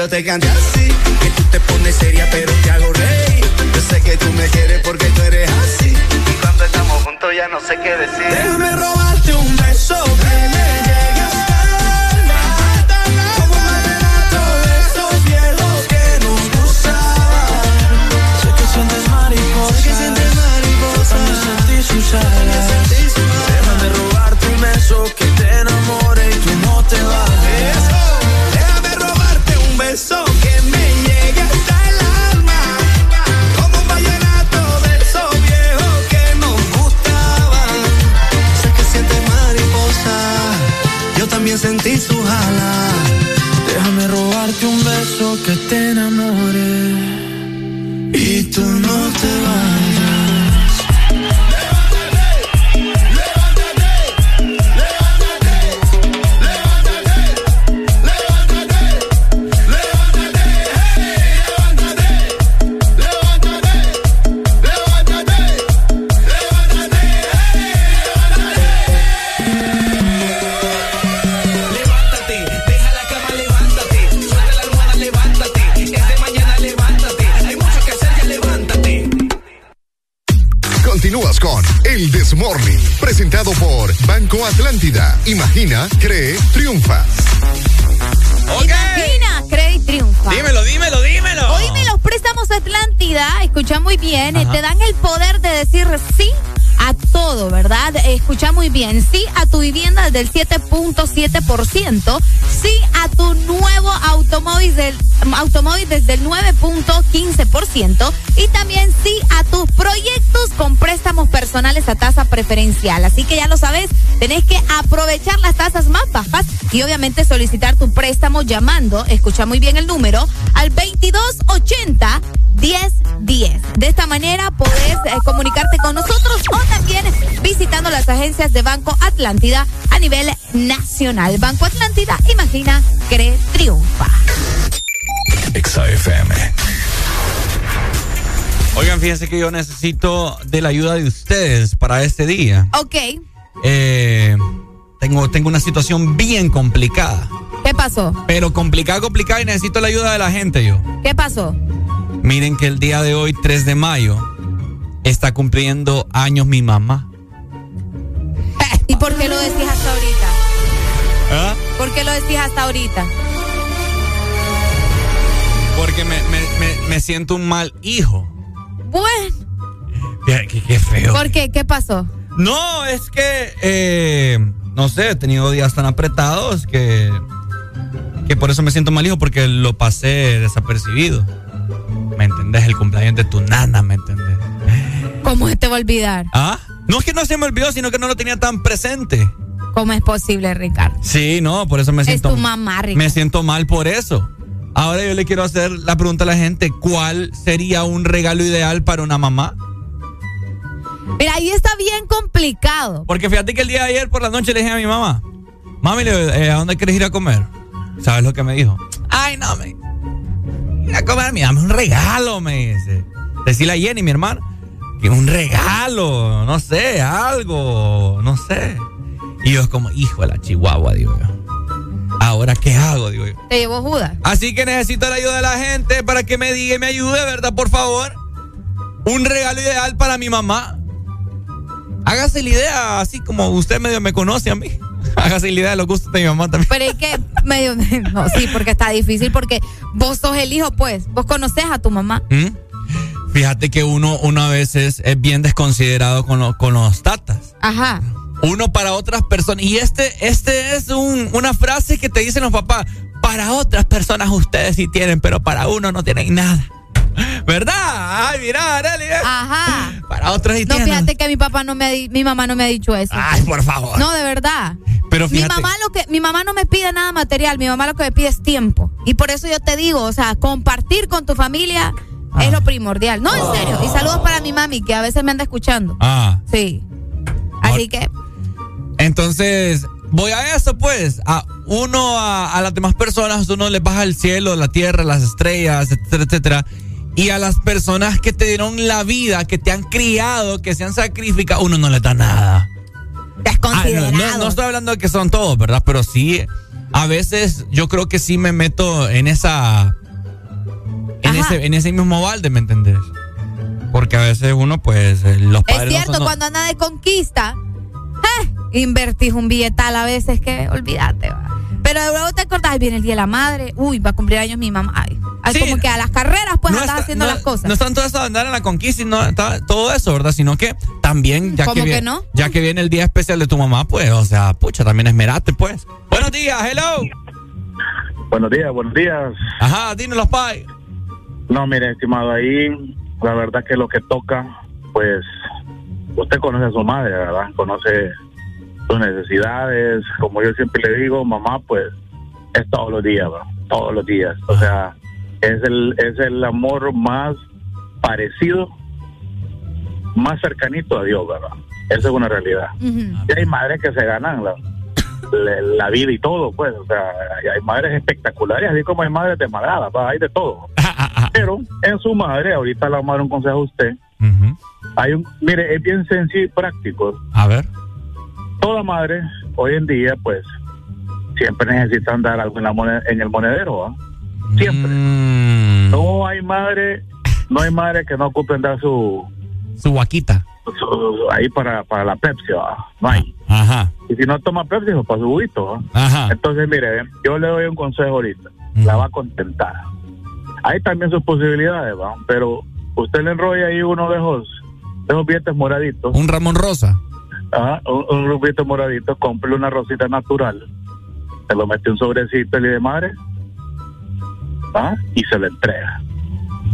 yo te cante así. Que tú te pones seria, pero te hago reír. Yo sé que tú me quieres porque tú eres así. Y cuando estamos juntos ya no sé qué decir. Déjame robarte un beso que me llegue hasta el alma. Como un vallenato de esos viejos que nos gustaban. Sé que sientes mariposas, Sé que sientes mariposas. también sentí sus alas. Déjame robarte un beso que te enamore y tú no te vayas. Imagina, cree, triunfa. Imagina, Credit triunfa. Dímelo, dímelo, dímelo. Oíme, los préstamos Atlántida, escucha muy bien, eh, te dan el poder de decir sí a todo, ¿verdad? Escucha muy bien. Sí a tu vivienda desde el 7.7%. Sí a tu nuevo automóvil, del, automóvil desde el 9.15%. Y también sí a tus proyectos con personales a tasa preferencial. Así que ya lo sabes, tenés que aprovechar las tasas más bajas y obviamente solicitar tu préstamo llamando, escucha muy bien el número, al 2280 1010. De esta manera podés eh, comunicarte con nosotros o también visitando las agencias de Banco Atlántida a nivel nacional. Banco Atlántida, imagina, cree, triunfa. XAFM. Oigan, fíjense que yo necesito de la ayuda de ustedes para este día. Ok. Eh, tengo, tengo una situación bien complicada. ¿Qué pasó? Pero complicada, complicada y necesito la ayuda de la gente yo. ¿Qué pasó? Miren que el día de hoy, 3 de mayo, está cumpliendo años mi mamá. ¿Y por qué lo decís hasta ahorita? ¿Ah? ¿Por qué lo decís hasta ahorita? Porque me, me, me, me siento un mal hijo. Bueno. Qué, qué- qué feo. ¿Por qué? ¿Qué pasó? No, es que, eh, no sé, he tenido días tan apretados que, que por eso me siento mal hijo, porque lo pasé desapercibido. ¿Me entendés? El cumpleaños de tu nana, ¿me entendés? ¿Cómo se te va a olvidar? ¿Ah? No es que no se me olvidó, sino que no lo tenía tan presente. ¿Cómo es posible, Ricardo? Sí, no, por eso me Es siento tu mamá, Ricardo. Me siento mal por eso. Ahora yo le quiero hacer la pregunta a la gente, ¿cuál sería un regalo ideal para una mamá? Mira, ahí está bien complicado. Porque fíjate que el día de ayer por la noche le dije a mi mamá, mami, eh, ¿a dónde quieres ir a comer? ¿Sabes lo que me dijo? Ay, no, me. Ir a comer, mira, dame un regalo, me dice. Decirle a Jenny, mi hermana, que un regalo, no sé, algo, no sé. Y yo es como, hijo de la chihuahua, digo yo. Ahora, ¿qué hago? Digo yo. Te llevó Judas. Así que necesito la ayuda de la gente para que me diga y me ayude, ¿verdad? Por favor. Un regalo ideal para mi mamá. Hágase la idea, así como usted medio me conoce a mí. Hágase la idea de los gustos de mi mamá también. Pero es que medio. No, sí, porque está difícil, porque vos sos el hijo, pues. Vos conoces a tu mamá. ¿Mm? Fíjate que uno, uno a veces es bien desconsiderado con, lo- con los tatas. Ajá. Uno para otras personas. Y este, este es un- una frase que te dicen los papás. Para otras personas ustedes sí tienen, pero para uno no tienen nada. ¿Verdad? Ay, mira, Arely, ¿eh? Ajá. Para otros sí No, tienen. fíjate que mi papá no me ha mi mamá no me ha dicho eso. Ay, por favor. No, de verdad. Pero Mi fíjate. mamá lo que mi mamá no me pide nada material, mi mamá lo que me pide es tiempo. Y por eso yo te digo, o sea, compartir con tu familia Ah. es lo primordial. No, en serio. Y saludos para mi mami que a veces me anda escuchando. Ah. Sí. Así que Entonces, voy a eso, pues. A uno, a, a las demás personas, uno les baja el cielo, la tierra, las estrellas, etcétera, etcétera. Y a las personas que te dieron la vida, que te han criado, que se han sacrificado, uno no les da nada. Ah, Desconsiderado. no, no, no estoy hablando de que son todos, ¿verdad? Pero sí, a veces yo creo que sí me meto en esa. En ese, en ese mismo balde, ¿me entendés? Porque a veces uno, pues, eh, los es padres. no cierto, son- cuando anda de conquista, eh, invertís un billetal a veces que olvídate. va. Pero luego te acordás, viene el día de la madre, uy, va a cumplir años mi mamá. Ay, ay, Sí. como que a las carreras pues no andas está- haciendo no- las cosas. No es tanto eso de andar en la conquista y no está todo eso, ¿verdad? Sino que también, ya ¿Cómo que, que viene, no? ya que viene el día especial de tu mamá, pues, o sea, pucha, también esmerate, pues. Buenos días, hello. Buenos días, buenos días. Ajá, dinos pay. No, mire, estimado, ahí la verdad que lo que toca, pues usted conoce a su madre, ¿verdad? Conoce sus necesidades. Como yo siempre le digo, mamá, pues es todos los días, ¿verdad? Todos los días. O sea, es el, es el amor más parecido, más cercanito a Dios, ¿verdad? Eso es una realidad. Y hay madres que se ganan la, la, la vida y todo, pues, o sea, hay, madres espectaculares, así como hay madres de malada, hay de todo. Pero en su madre, ahorita le vamos a dar un consejo a usted. Hay un, mire, es bien sencillo y práctico. A ver. Toda madre, hoy en día, pues, siempre necesitan dar algo en, la moned- en el monedero, ¿ah? Siempre. Mm. No hay madre, no hay madre que no ocupen dar su, Su vaquita. su- ahí para, para la Pepsi, ¿ah? No hay. Ajá. Y si no toma Pepsi, pues para su juguito. ¿va? Ajá. Entonces, mire, yo le doy un consejo ahorita. La va a contentar. Hay también sus posibilidades, ¿va? Pero usted le enrolla ahí uno de esos, de esos billetes moraditos. Un Ramón Rosa. Ajá, un, un billete moradito, compre una rosita natural. Se lo mete un sobrecito y le dice, madre. ¿va? Y se le entrega.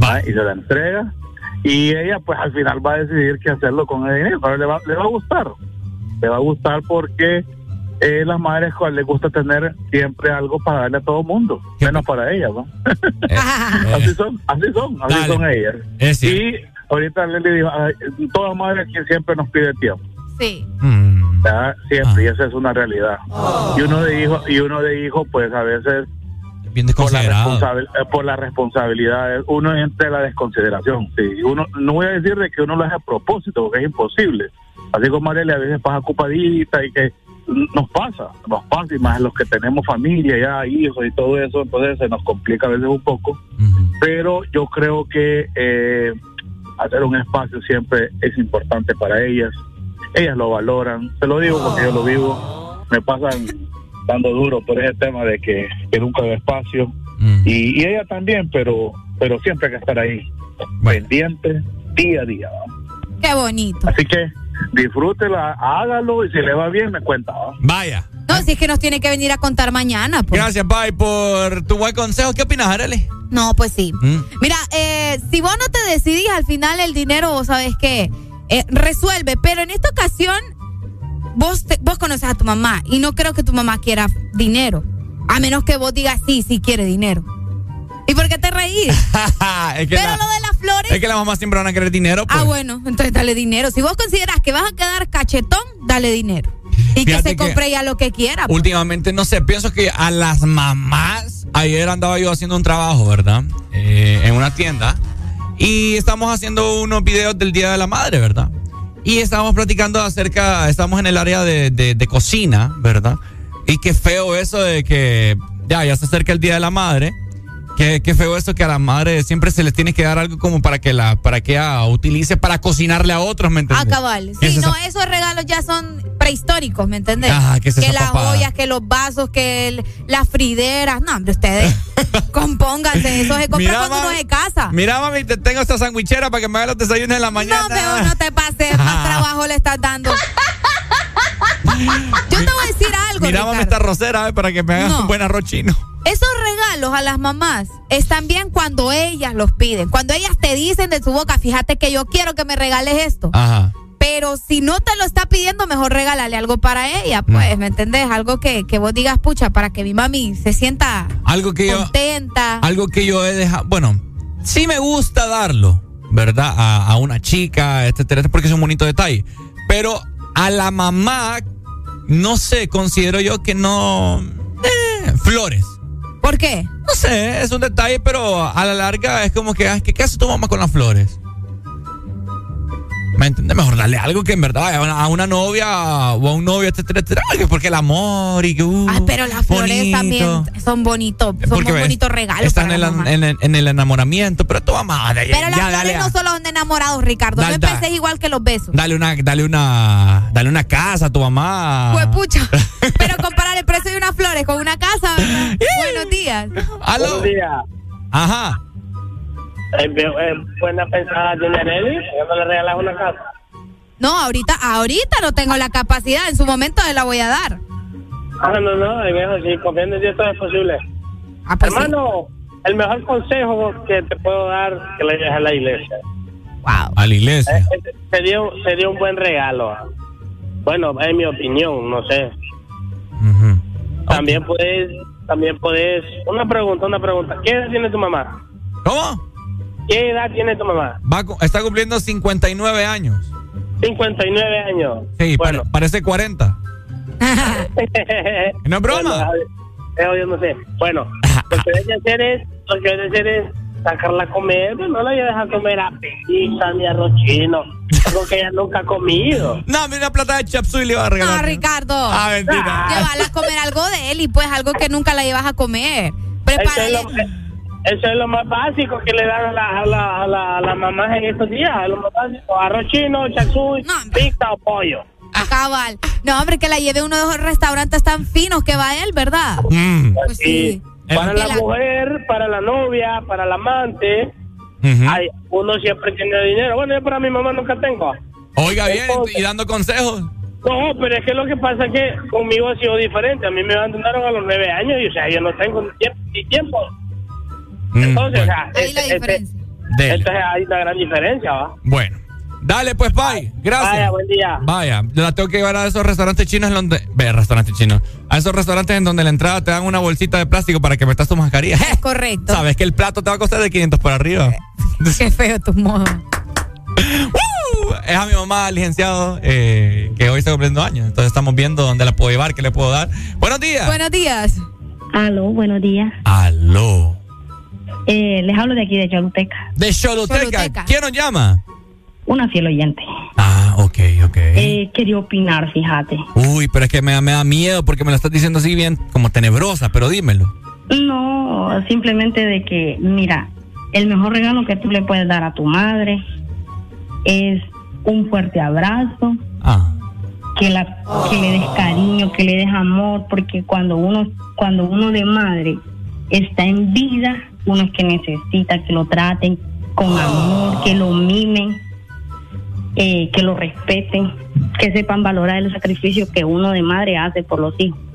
¿va? Y se la entrega. Y ella, pues al final va a decidir qué hacerlo con el dinero. Pero le va, le va a gustar. Le va a gustar porque eh, las madres cual les gusta tener siempre algo para darle a todo mundo, menos para ellas, ¿no? así son, así son, así Dale. son ellas. Es y ahorita le dijo, todas madres que siempre nos pide tiempo. Sí. ¿verdad? Siempre, y esa es una realidad. Y uno de hijo, y uno de hijo, pues a veces Bien por la, responsabil- eh, por la responsabilidad, uno entra en la desconsideración. Sí, uno no voy a decir de que uno lo hace a propósito, porque es imposible. Así como Arely a veces pasa ocupadita y que nos pasa, nos pasa, y más los que tenemos familia, ya hijos y todo eso, entonces se nos complica a veces un poco. Pero yo creo que eh, hacer un espacio siempre es importante para ellas. Ellas lo valoran, se lo digo porque yo lo vivo. Me pasan dando duro por ese tema de que, que nunca hay espacio. Y, y ella también, pero pero siempre hay que estar ahí, pendiente, día a día. Qué bonito. Así que disfrútela, hágalo y si le va bien me cuenta. ¿va? Vaya. No, si es que nos tiene que venir a contar mañana. Pues. Gracias, Pai, por tu buen consejo. ¿Qué opinas, Arely? No, pues sí. Mm. Mira, eh, si vos no te decidís al final el dinero, vos sabés que eh, resuelve. Pero en esta ocasión, vos, te- vos conoces a tu mamá y no creo que tu mamá quiera dinero. A menos que vos digas sí, sí quiere dinero. ¿Y por qué te es, que Pero la, lo de las flores. es que las mamás siempre van a querer dinero. Pues. Ah, bueno, entonces dale dinero. Si vos consideras que vas a quedar cachetón, dale dinero. Y que se que compre ya lo que quiera. pues. Últimamente, no sé, pienso que a las mamás, ayer andaba yo haciendo un trabajo, ¿verdad? Eh, en una tienda. Y estamos haciendo unos videos del Día de la Madre, ¿verdad? Y estábamos platicando acerca, estamos en el área de, de- de cocina, ¿verdad? Y qué feo eso de que ya, ya se acerca el Día de la Madre. Qué, qué feo eso que a la madre siempre se les tiene que dar algo como para que la para que ella utilice para cocinarle a otros, ¿me Ah, entiendes? cabal. ¿Qué Sí, es no, esa- esos regalos ya son prehistóricos, ¿me entendés? Ajá, ¿qué es que las papada? ollas, que los vasos, que el- las frideras. No, hombre, ustedes compónganse. Eso se compra Mira, cuando uno mami. se casa. Mira, mami, te tengo esta sandwichera para que me haga los desayunos en la mañana. No, pero no te pases, más trabajo le estás dando. Yo te voy a decir algo, Ricardo. esta rosera eh, para que me hagas No. un buen arroz chino. Esos regalos a las mamás están bien cuando ellas los piden. Cuando ellas te dicen de su boca, fíjate que yo quiero que me regales esto. Ajá. Pero si no te lo está pidiendo, mejor regálale algo para ella, pues, ¿me entendés? Algo que, que vos digas, pucha, para que mi mami se sienta Algo que yo, contenta. algo que yo he dejado, bueno, sí me gusta darlo, ¿verdad? A, a una chica, etcétera, porque es un bonito detalle. Pero a la mamá, no sé, considero yo que no. eh, flores. ¿Por qué? No sé, es un detalle, pero a la larga es como que, ay, ¿qué, qué hace tu mamá con las flores? ¿Me entiendes? Mejor darle algo que en verdad a una, a una novia o a un novio, etcétera, etcétera. que Porque el amor y que. uh, Ah, pero las flores también son bonitos, son muy bonitos regalos. Están en, la el, mamá. en el- en el enamoramiento, pero tu mamá, dale, Pero las ya, flores dale, no solo son de enamorados, Ricardo. Dale, no empecés igual que los besos. dale una, dale una, dale una casa a tu mamá. Pues pucha. Pero comparar el precio de unas flores con una casa. Buenos días. ¿Aló? Buenos días. Ajá. Eh, buena pensada tiene Arely, ¿por qué no le regalas una casa? No, ahorita, ahorita no tengo la capacidad. En su momento se la voy a dar. Ah, no, no, eso sí, confiando en Dios todo es posible. Ah, pues Hermano, el mejor consejo que te puedo dar que le dejes a la iglesia. Wow. A la iglesia. Eh, eh, sería, un- sería un buen regalo. Bueno, es mi opinión, no sé. También puedes, también puedes, una pregunta, una pregunta. ¿Qué edad tiene tu mamá? ¿Cómo? ¿Qué edad tiene tu mamá? Va, está cumpliendo 59 años. 59 años. Sí, pare- parece 40. No es broma. Bueno, eso yo no sé. Bueno, lo que debes hacer es, lo que debes hacer es sacarla a comer, pero no la voy a dejar comer a pizza ni arroz chino, algo que ella nunca ha comido. No, mira una plata de chapsui le iba a regalar. No, Ricardo. Ah, mentira. Llévala a comer algo de él y pues algo que nunca la llevas a comer. Prepárale. Eso es lo más básico que le dan a la, a la, a la, a la mamá en estos días, lo más básico, arroz chino, chapsui, pizza o pollo. Cabal. No, hombre, que la lleve uno de esos restaurantes tan finos que va él, ¿verdad? Mm. Pues sí. Para la mujer, para la novia, para el amante, ay, uno siempre tiene dinero. Bueno, yo para mi mamá nunca tengo. Oiga bien, y dando consejos. No, pero es que lo que pasa es que conmigo ha sido diferente. A mí me abandonaron a los nueve años y, o sea, yo no tengo ni tiempo. Ni tiempo. Entonces, o sea, Ahí la este- diferencia. Dele. entonces hay una gran diferencia, ¿va? Bueno. Dale, pues, bye. Gracias. Vaya, buen día. Vaya, yo la tengo que llevar a esos restaurantes chinos en donde. Ve, restaurantes chinos. A esos restaurantes en donde la entrada te dan una bolsita de plástico para que metas tu mascarilla. Es correcto. Sabes que el plato te va a costar de 500 por arriba. Qué feo tu modo. Uh, es a mi mamá, licenciado, eh, que hoy está cumpliendo años. Entonces estamos viendo dónde la puedo llevar, qué le puedo dar. Buenos días. Buenos días. Aló, buenos días. Aló. Eh, les hablo de aquí de Choluteca. De Choluteca. ¿Quién nos llama? Una fiel oyente. Ah, ok, ok. Eh, quería opinar, fíjate. Uy, pero es que me, da- me da miedo porque me lo estás diciendo así bien, como tenebrosa, pero dímelo. No, simplemente de que, mira, el mejor regalo que tú le puedes dar a tu madre es un fuerte abrazo, Ah. que la que le des cariño, que le des amor, porque cuando uno cuando uno de madre está en vida, uno es que necesita que lo traten con amor, que lo mimen, eh, que lo respeten, que sepan valorar el sacrificio que uno de madre hace por los hijos.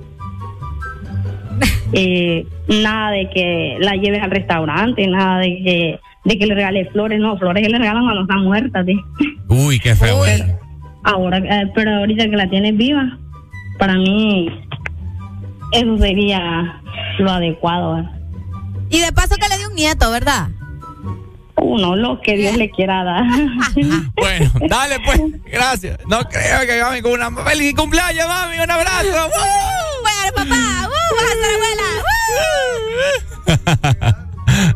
Eh, nada de que la lleves al restaurante, nada de que de que le regales flores, no, flores que le regalan cuando están muertas. ¿sí? Uy, qué feo. eso. Ahora, eh, pero ahorita que la tienes viva, para mí eso sería lo adecuado. ¿verdad? Y de paso que le dio un nieto, ¿verdad? Uno, lo que Dios le quiera dar. Bueno, dale pues, gracias. No creo que mami con una feliz cumpleaños, mami, un abrazo. Bueno, papá, ¡uh! vas a ser abuela.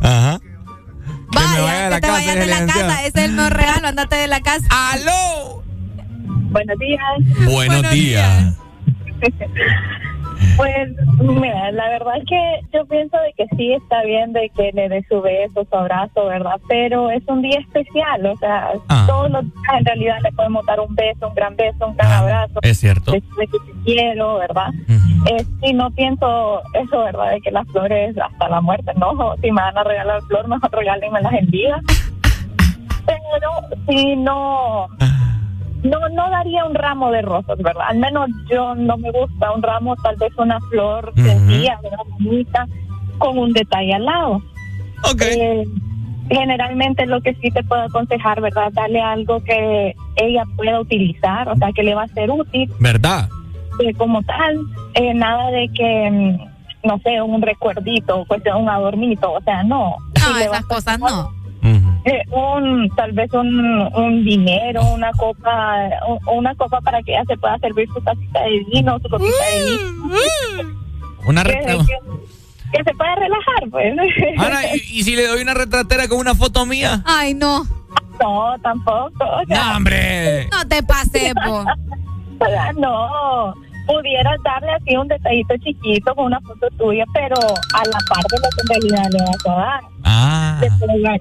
Ajá. ¡uh! me vaya de la que te casa, vayas de la casa. Ese es el mejor regalo, andate de la casa. ¡Aló! Buenos días. Buenos, días. Pues, mira, la verdad es que yo pienso de que sí está bien de que le dé su beso, su abrazo, ¿verdad? Pero es un día especial, o sea, Ah. todos los días en realidad le podemos dar un beso, un gran beso, un gran abrazo. Ah, Es cierto. Decirle que te quiero, ¿verdad? Eh, sí, no pienso eso, ¿verdad? De que las flores hasta la muerte, no. Si me van a regalar flor, mejor regálenmelas en vida. Pero si no, no, no daría un ramo de rosas, ¿verdad? Al menos yo no me gusta un ramo, tal vez una flor sencilla, ¿verdad? bonita, con un detalle al lado. Eh, generalmente lo que sí te puedo aconsejar, ¿verdad? Darle algo que ella pueda utilizar, o sea, que le va a ser útil ¿Verdad? eh, como tal, eh, nada de que, mm, no sé, un recuerdito, pues un adornito, o sea, no. No, esas cosas no. Eh, un tal vez un, un dinero, una copa, una copa para que ella se pueda servir su tacita de vino, su copita de vino. Una que, retra- que- que se pueda relajar, pues. Ana, ¿y, y si le doy una retratera con una foto mía? Ay, no. No, tampoco. o sea- No, hombre. No te pases, po. O sea, no, pudieras darle así un detallito chiquito con una foto tuya, pero a la par de lo que en realidad le vas a dar. Ah.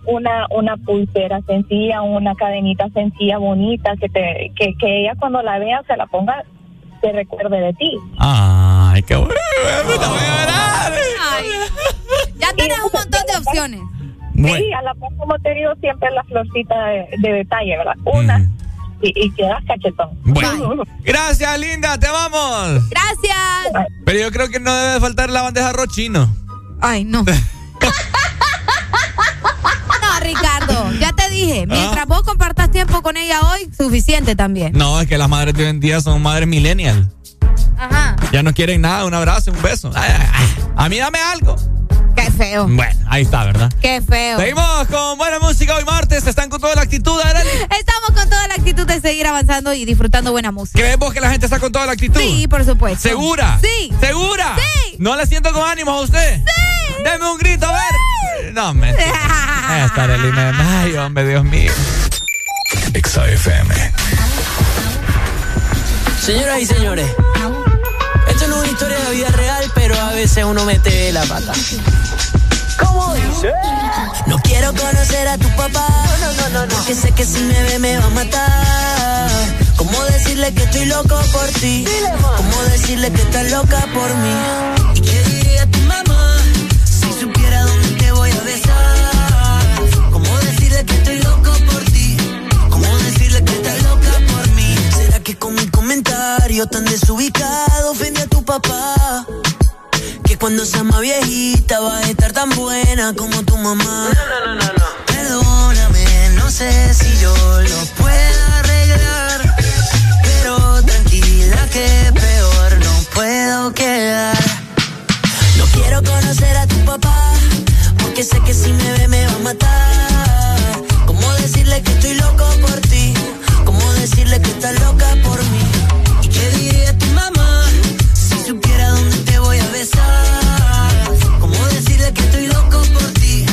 Una, una pulsera sencilla, una cadenita sencilla, bonita, que te que, que ella cuando la vea se la ponga, se recuerde de ti. Ay, qué bueno. Ay, ya tienes un montón de opciones. Sí, a la par, como te digo, siempre la florcita de, de detalle, ¿verdad? Una, y, y quedas cachetón. Bueno. Gracias, linda, te vamos. Gracias. Pero yo creo que no debe faltar la bandeja de arroz chino. Ay, no. No, Ricardo, ya te dije, mientras vos compartas tiempo con ella hoy, suficiente también. No, es que las madres de hoy en día son madres millennial. Ajá. Ya no quieren nada, un abrazo, un beso. Ay, ay, ay. A mí dame algo. Qué feo. Bueno, ahí está, ¿verdad? Qué feo. Seguimos con buena música hoy martes. Están con toda la actitud, Arely. Estamos con toda la actitud de seguir avanzando y disfrutando buena música. ¿Crees vos que la gente está con toda la actitud? Sí, por supuesto. ¿Segura? Sí. ¿Segura? Sí. ¿No le siento con ánimo a usted? Sí. Deme un grito, a ver. No, mentira. Esta Arely me... Ay, hombre, Dios mío. XAFM. Señoras y señores, historia de vida real, pero a veces uno mete la pata. ¿Cómo dice? No quiero conocer a tu papá, no, no, no, no, que sé que si me ve me va a matar. ¿Cómo decirle que estoy loco por ti? ¿Cómo decirle que estás loca por mí? Comentario tan desubicado ofendí a tu papá? Que cuando sea más viejita va a estar tan buena como tu mamá. No, no, no, no. Perdóname, no sé si yo lo puedo arreglar. Pero tranquila que peor no puedo quedar. No quiero conocer a tu papá, porque sé que si me ve me va a matar. ¿Cómo decirle que estoy loco por ti? ¿Cómo decirle que estás loca por mí? Besar? ¿Cómo decirle que estoy loco por ti?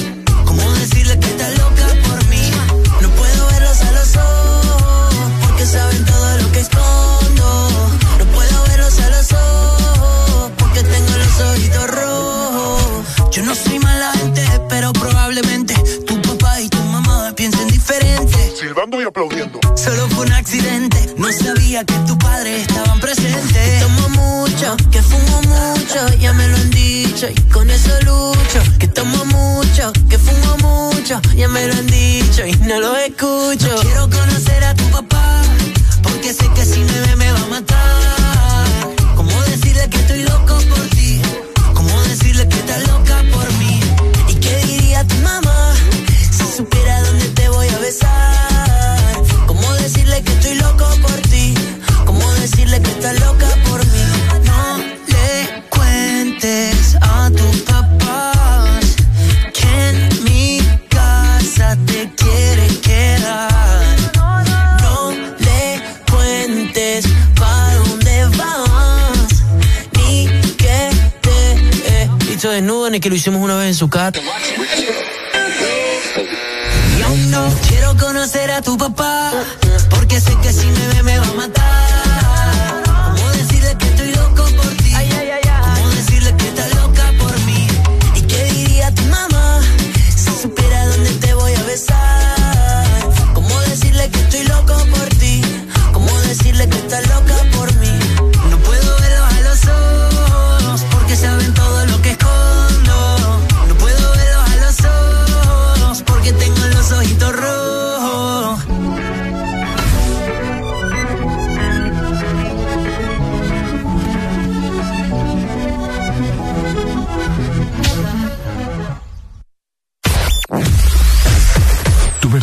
¿Cómo decirle que estás loca por mí? No puedo verlos a los ojos, porque saben todo lo que escondo. No puedo verlos a los ojos, porque tengo los ojitos rojos. Yo no soy mala gente, pero probablemente tu papá y tu mamá piensen diferente. Silbando y aplaudiendo. Solo fue un accidente, no sabía que tus padres estaban presentes. Ya me lo han dicho y con eso lucho. Que tomo mucho, que fumo mucho, ya me lo han dicho y no lo escucho. Quiero conocer a tu papá, porque sé que si me ve me va a matar. ¿Cómo decirle que estoy loco por ti? ¿Cómo decirle que estás loca por mí? ¿Y qué diría tu mamá si supiera dónde te voy a besar? ¿Cómo decirle que estoy loco por ti? ¿Cómo decirle que estás loca quiere quedar. No le cuentes pa' dónde vas, ni que te he visto desnudo, ni que lo hicimos una vez en su casa. Y aún no quiero conocer a tu papá, porque sé que si me ve me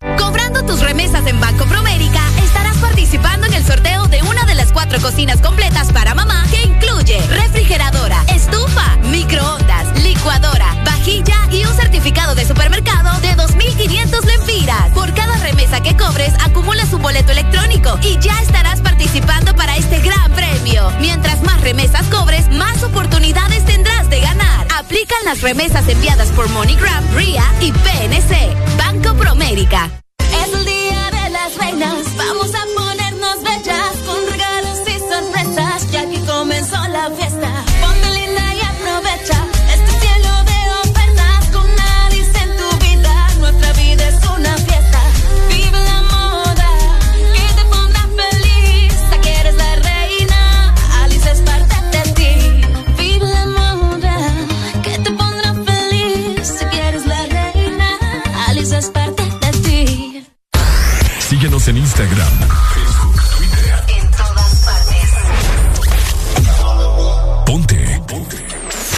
Comprando tus remesas en Banco Promérica, estarás participando en el sorteo de una de las cuatro cocinas completas para mamá que incluye refrigeradora, estufa, microondas, licuadora, vajilla y un certificado de supermercado de 2.500 lempiras. Por cada remesa que cobres, acumulas un boleto electrónico y ya estarás participando para este gran premio. Mientras más remesas cobres, más oportunidades tendrás de ganar. Aplican las remesas enviadas por MoneyGram, RIA y PNC. Banco Promérica. Es el día de las reinas, vamos a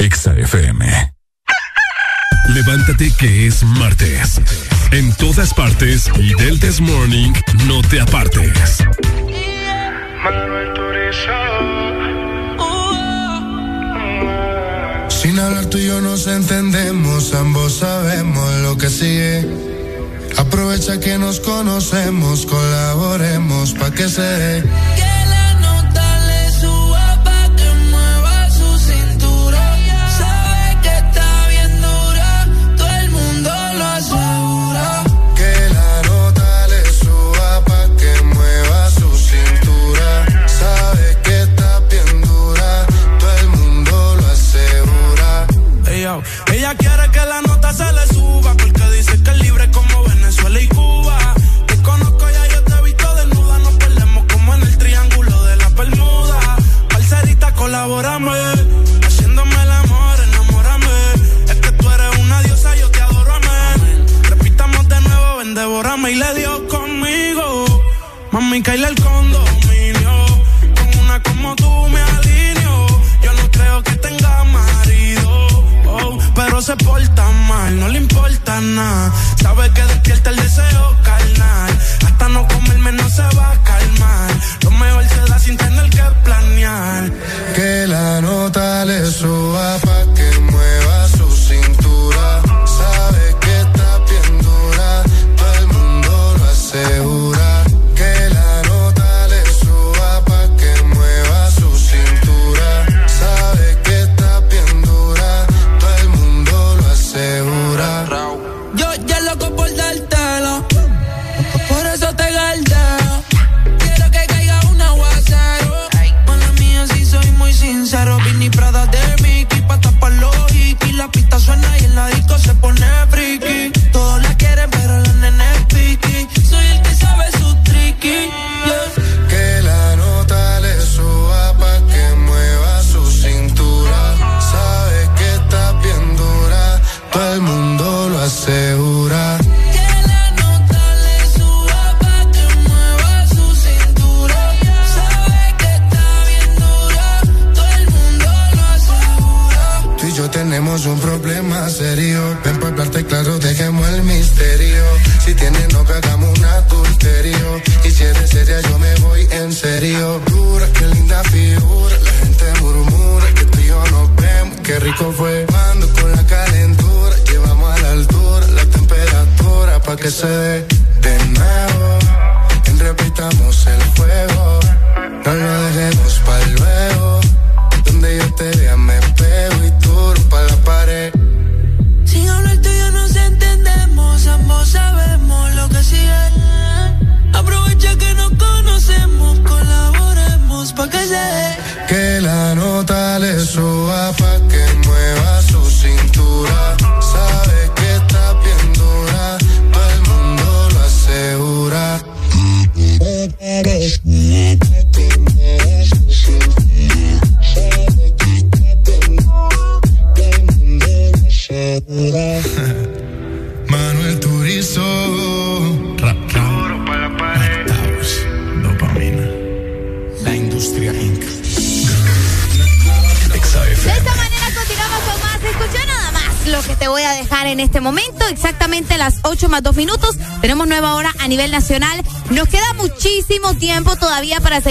Exa FM. Levántate que es martes. En todas partes y del This Morning no te apartes. Sin hablar tú y yo nos entendemos, ambos sabemos lo que sigue. Aprovecha que nos conocemos, colaboremos pa' que se enamórame. Haciéndome el amor, enamórame. Es que tú eres una diosa, yo te adoro, amén. Repitamos de nuevo, ven, devórame. Y le dio conmigo. Mami, caíle el condominio. Con una como tú me alineo. Yo no creo que tenga marido. Oh, pero se porta mal, no le importa nada. Sabe que despierta el deseo carnal hasta no comerme no se va a calmar. Lo mejor se da sin tener que planear. Que la nota le suba pa' que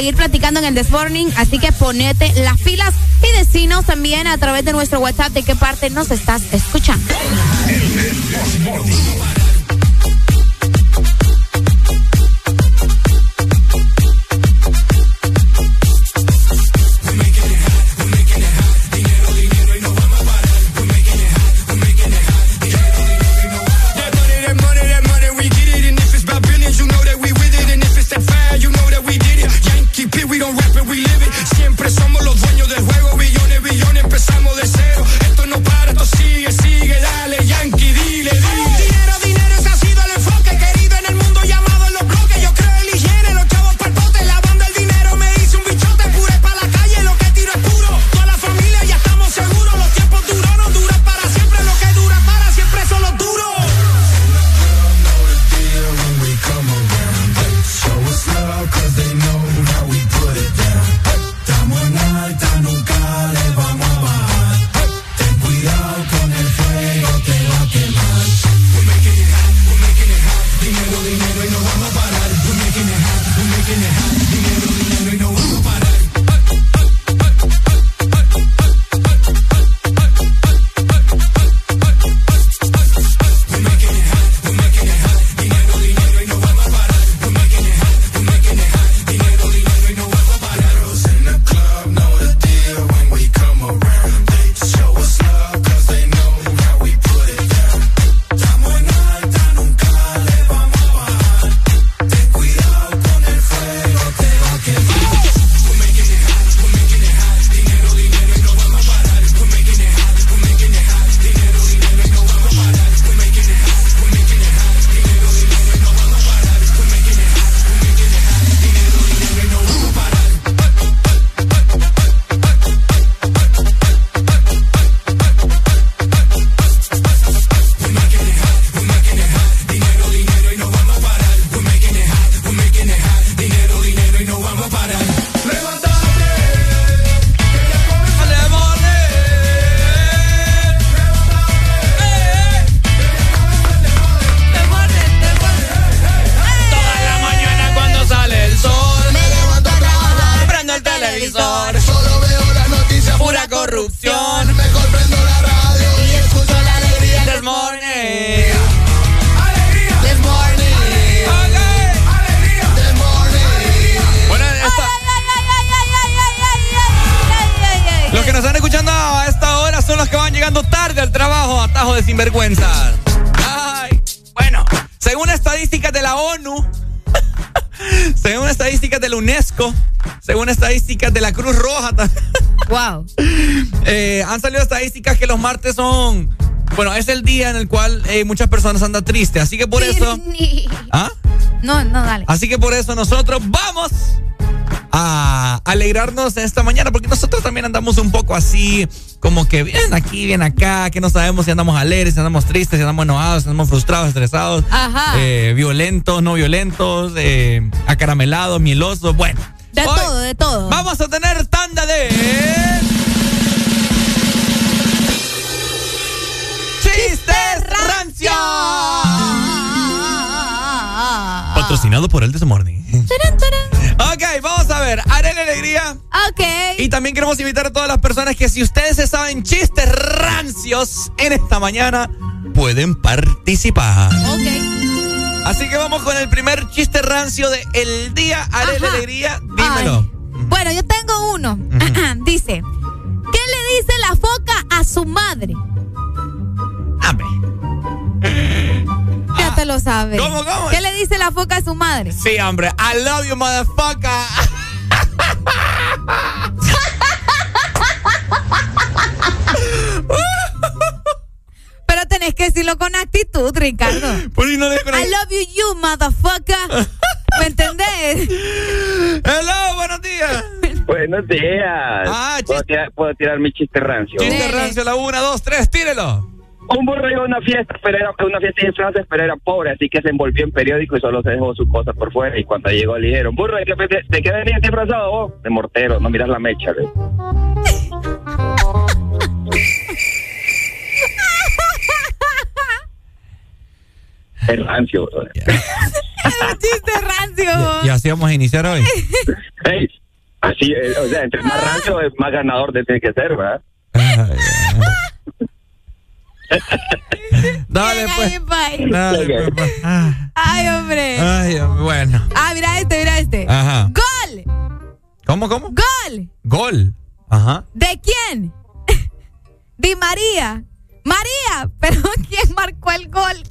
seguir platicando en el Desmorning, así que ponete las filas y decinos también a través de nuestro WhatsApp de qué parte nos estás escuchando. Los martes son, bueno, es el día en el cual eh, muchas personas andan tristes, así que por eso, ¿ah? No, no, dale. Así que por eso nosotros vamos a alegrarnos esta mañana, porque nosotros también andamos un poco así, como que bien aquí, bien acá, que no sabemos si andamos alegres, si andamos tristes, si andamos enojados, si andamos frustrados, estresados, eh, violentos, no violentos, eh, acaramelados, mielosos, bueno. Patrocinado por el This Morning. Ok, vamos a ver. Arele Alegría. Ok. Y también queremos invitar a todas las personas que si ustedes se saben chistes rancios en esta mañana, pueden participar. Ok. Así que vamos con el primer chiste rancio de el día. Arele Ajá. Alegría, dímelo. ¿Qué le dice la foca a su madre? Sí, hombre. I love you, motherfucker. Pero tenés que decirlo con actitud, Ricardo. Por ahí no I love you, you motherfucker. ¿Me entendés? Hello, buenos días. Buenos días. Ah, ¿Puedo, tirar, puedo tirar mi chiste rancio. Chiste rancio, la una, dos, tres, tírelo. Un burro iba a una fiesta, pero era una fiesta de disfraces, pero era pobre, así que se envolvió en periódico y solo se dejó su cosa por fuera. Y cuando llegó le dijeron, burro, ¿de qué, de, qué venías disfrazado vos? De mortero, no miras la mecha. ¿ves? Es rancio, bro. Chiste rancio. Y así vamos a iniciar hoy. Ey, así, eh, o sea, entre más rancio, es más ganador de tiene que ser, ¿verdad? Dale, pues. Dale, pues. Ah, Ay, hombre. Ay, bueno. Ah, mira este, mira este. Ajá. ¡Gol! ¿Cómo, cómo? ¡Gol! Gol. Ajá. ¿De quién? Di María. María, pero ¿quién marcó el gol?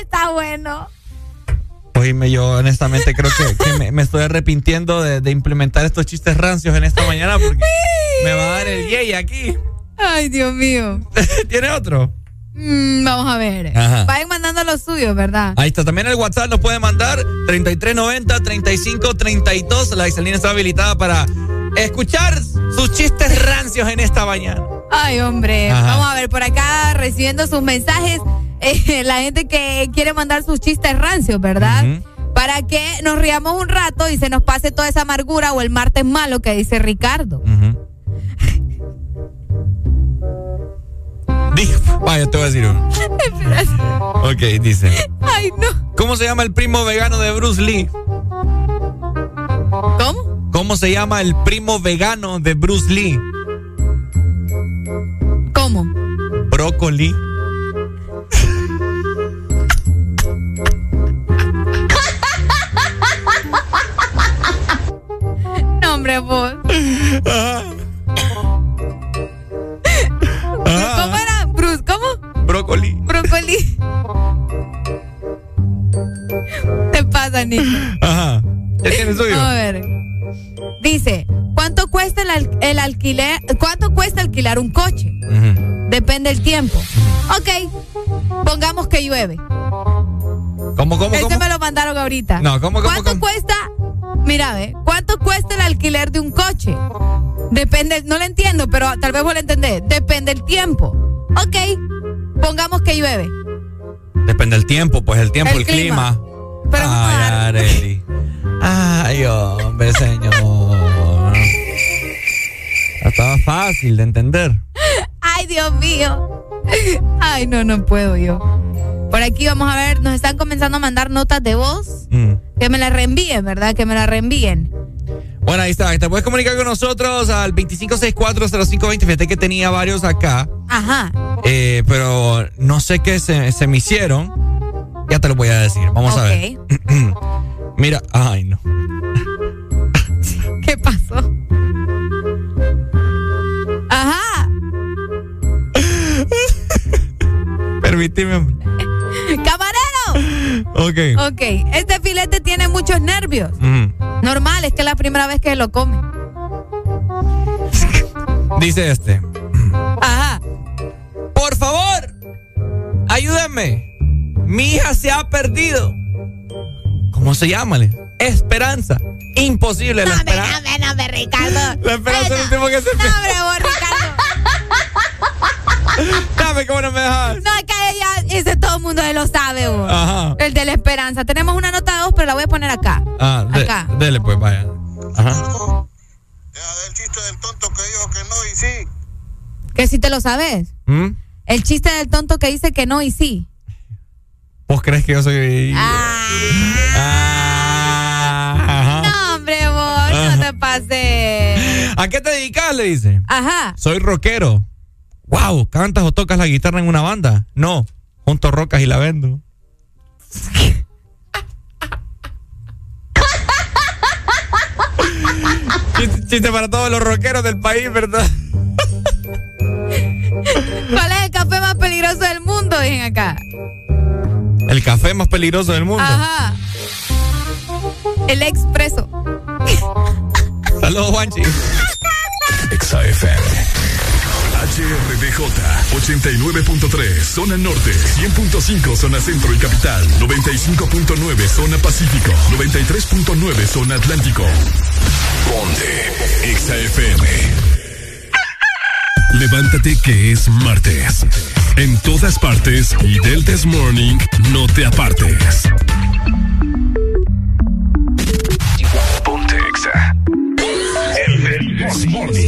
Está bueno. Oíme, yo honestamente creo que, que me, me estoy arrepintiendo de, de implementar estos chistes rancios en esta mañana porque me va a dar el yey aquí. Ay, Dios mío. ¿Tiene otro? Mm, vamos a ver. Ajá. Vayan mandando los suyos, ¿verdad? Ahí está, también el WhatsApp nos puede mandar 3390-3532. La Iselina está habilitada para escuchar sus chistes rancios en esta mañana. Ay, hombre. Ajá. Vamos a ver, por acá recibiendo sus mensajes. Eh, la gente que quiere mandar sus chistes rancios, ¿verdad? Para que nos riamos un rato y se nos pase toda esa amargura o el martes malo que dice Ricardo. Dijo, vaya, te voy a decir uno. Ok, dice. Ay, no. ¿Cómo se llama el primo vegano de Bruce Lee? ¿Cómo? ¿Cómo se llama el primo vegano de Bruce Lee? ¿Cómo? Brócoli. No, hombre, vos. ¿Cómo era? Bruce, ¿cómo? Brócoli. Brócoli. Te pasa, Nico. Ajá. ¿Ya tiene suyo? A ver. Dice, ¿cuánto cuesta el, al- el alquiler? ¿Cuánto cuesta alquilar un coche? Depende del tiempo. Ok, pongamos que llueve. ¿Cómo, cómo, Este cómo? me lo mandaron ahorita. No, ¿cómo, cómo, ¿Cuánto cómo? cuesta? Mira, ve, ¿cuánto cuesta el alquiler de un coche? Depende, no lo entiendo, pero tal vez vos lo entendés. Depende del tiempo. Ok, pongamos que llueve. Depende del tiempo, pues el tiempo, El el, clima. clima. Pero Ay, Areli. Ay, hombre, señor. Estaba fácil de entender. Ay, Dios mío. Ay, no, no puedo yo. Por aquí vamos a ver, nos están comenzando a mandar notas de voz. Mm. Que me las reenvíen, ¿verdad? Que me las reenvíen. Bueno, ahí está. Te puedes comunicar con nosotros al 25640520. Fíjate que tenía varios acá. Ajá. eh, pero no sé qué se, se me hicieron. Ya te lo voy a decir. Vamos a ver. Mira, ay no. Hombre. ¡Camarero! Ok. Ok, este filete tiene muchos nervios. Normal, es que es la primera vez que lo come. Dice este. Ajá. Por favor, ayúdenme. Mi hija se ha perdido. ¿Cómo se llama? Esperanza. Imposible la esperanza. No, no, no, Ricardo. La esperanza es el último que se No, hombre, vos, Ricardo. Dame, ¿cómo no me dejas? No, es que ella, ese todo el mundo lo sabe, vos. Ajá. El de la esperanza. Tenemos una nota de dos, pero la voy a poner acá. Ah, de- Acá. dele pues, vaya. Ajá. Que si te lo sabes. ¿Mm? El chiste del tonto que dice que no y sí. ¿Vos crees que yo soy... Ah, ajá. No, hombre, vos, no te pases. ¿A qué te dedicas? Le dice. Ajá. Soy rockero. Wow, ¿cantas o tocas la guitarra en una banda? No, junto rocas y la vendo. chiste, chiste para todos los rockeros del país, ¿verdad? ¿Cuál es el café más peligroso del mundo? Dicen acá. El café más peligroso del mundo. Ajá. El expreso. Saludos, Juanchi. XAFM. HRDJ 89.3 zona norte, 100.5 zona centro y capital, 95.9 zona pacífico, 93.9 zona atlántico. Ponte XAFM. Levántate que es martes. En todas partes y del This Morning no te apartes. Ponte Exa. El This Morning.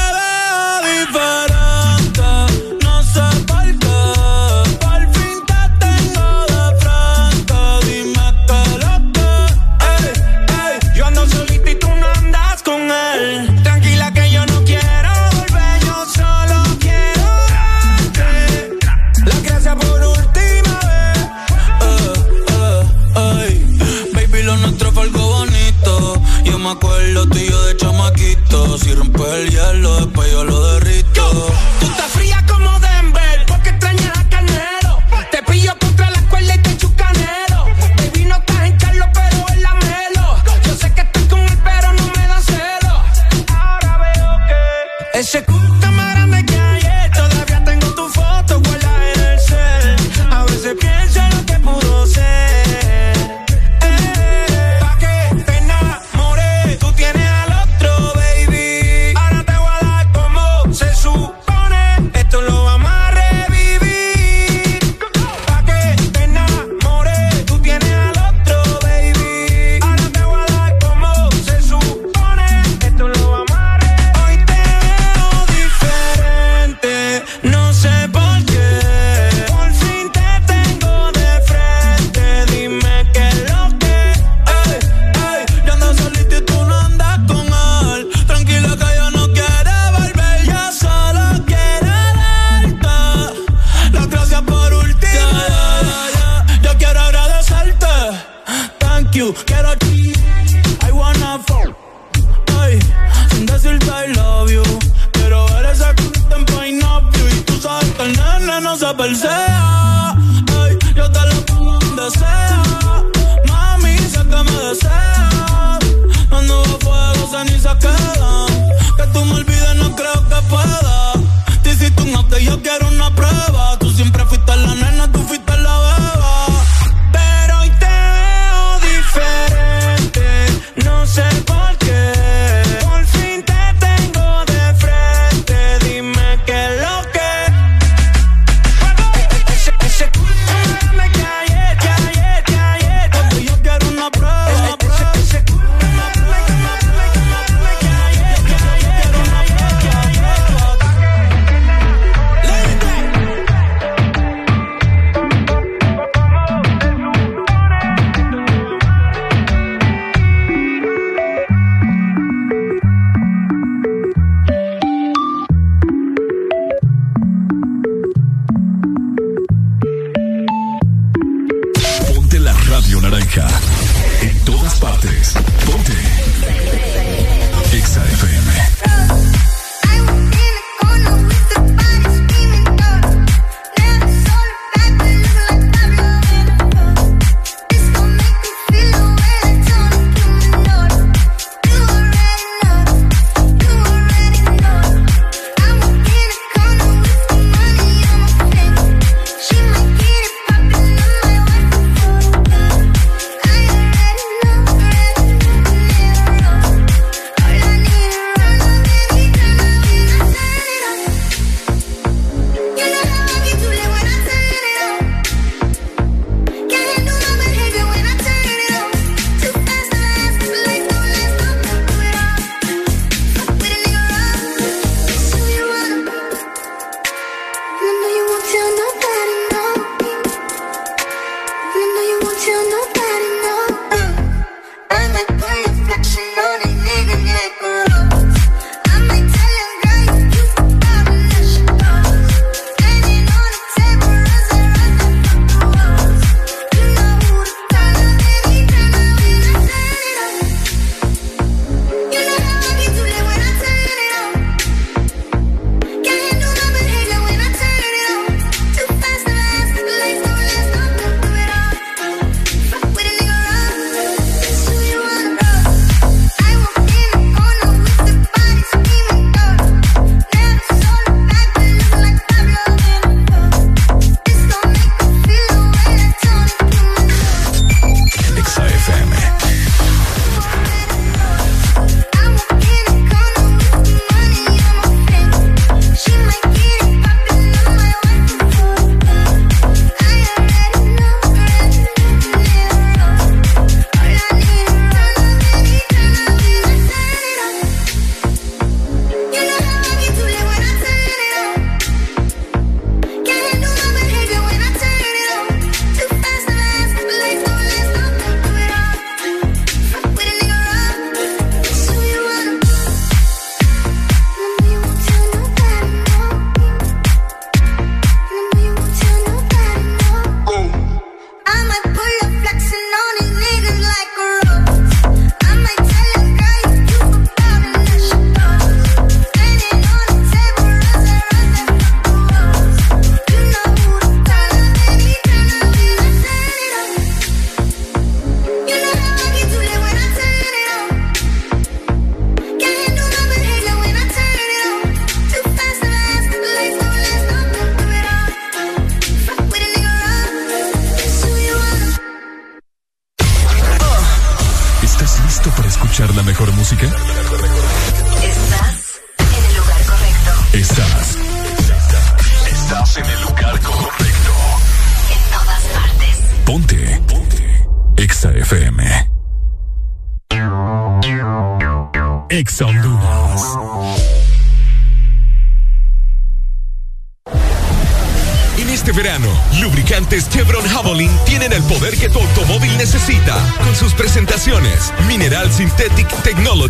Si rompe el hielo, después yo lo derrito. Tú estás fría como Denver, porque extrañas a Canelo. Te pillo contra la cuerda y te echo canelo. Baby, no estás en Carlos, pero en la Melo. Yo sé que estás con él, pero no me da celo. Ahora veo que ese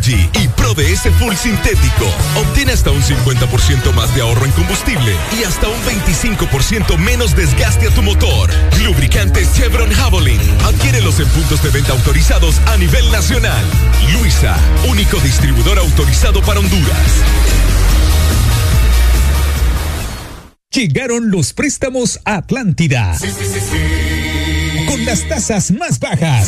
Technology y Pro DS Full Sintético. Obtiene hasta un 50% más de ahorro en combustible y hasta un 25% menos desgaste a tu motor. Lubricantes Chevron Javelin. Adquiérelos en puntos de venta autorizados a nivel nacional. Luisa, único distribuidor autorizado para Honduras. Llegaron los préstamos a Atlántida. Con las tasas más bajas.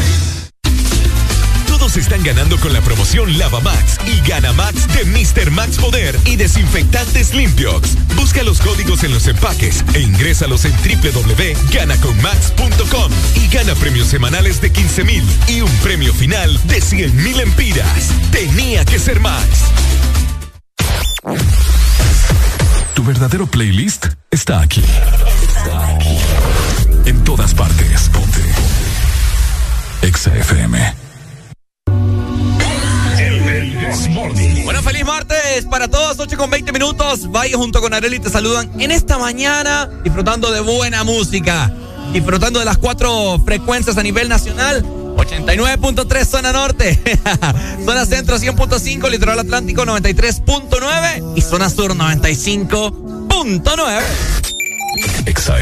Todos están ganando con la promoción Lava Max y Gana Max de Mr. Max Poder y Desinfectantes Limpiox. Busca los códigos en los empaques e ingrésalos en www.ganaconmax.com y gana premios semanales de 15 mil y un premio final de 100 mil empiras. Tenía que ser Max. Tu verdadero playlist está aquí. Está aquí. En todas partes. Ponte. Exa FM. Feliz martes para todos, 8 con 20 minutos. Vaya junto con Areli te saludan en esta mañana, disfrutando de buena música, disfrutando de las cuatro frecuencias a nivel nacional. 89.3 zona norte, zona centro 100.5, litoral atlántico 93.9 y zona sur 95.9. Exa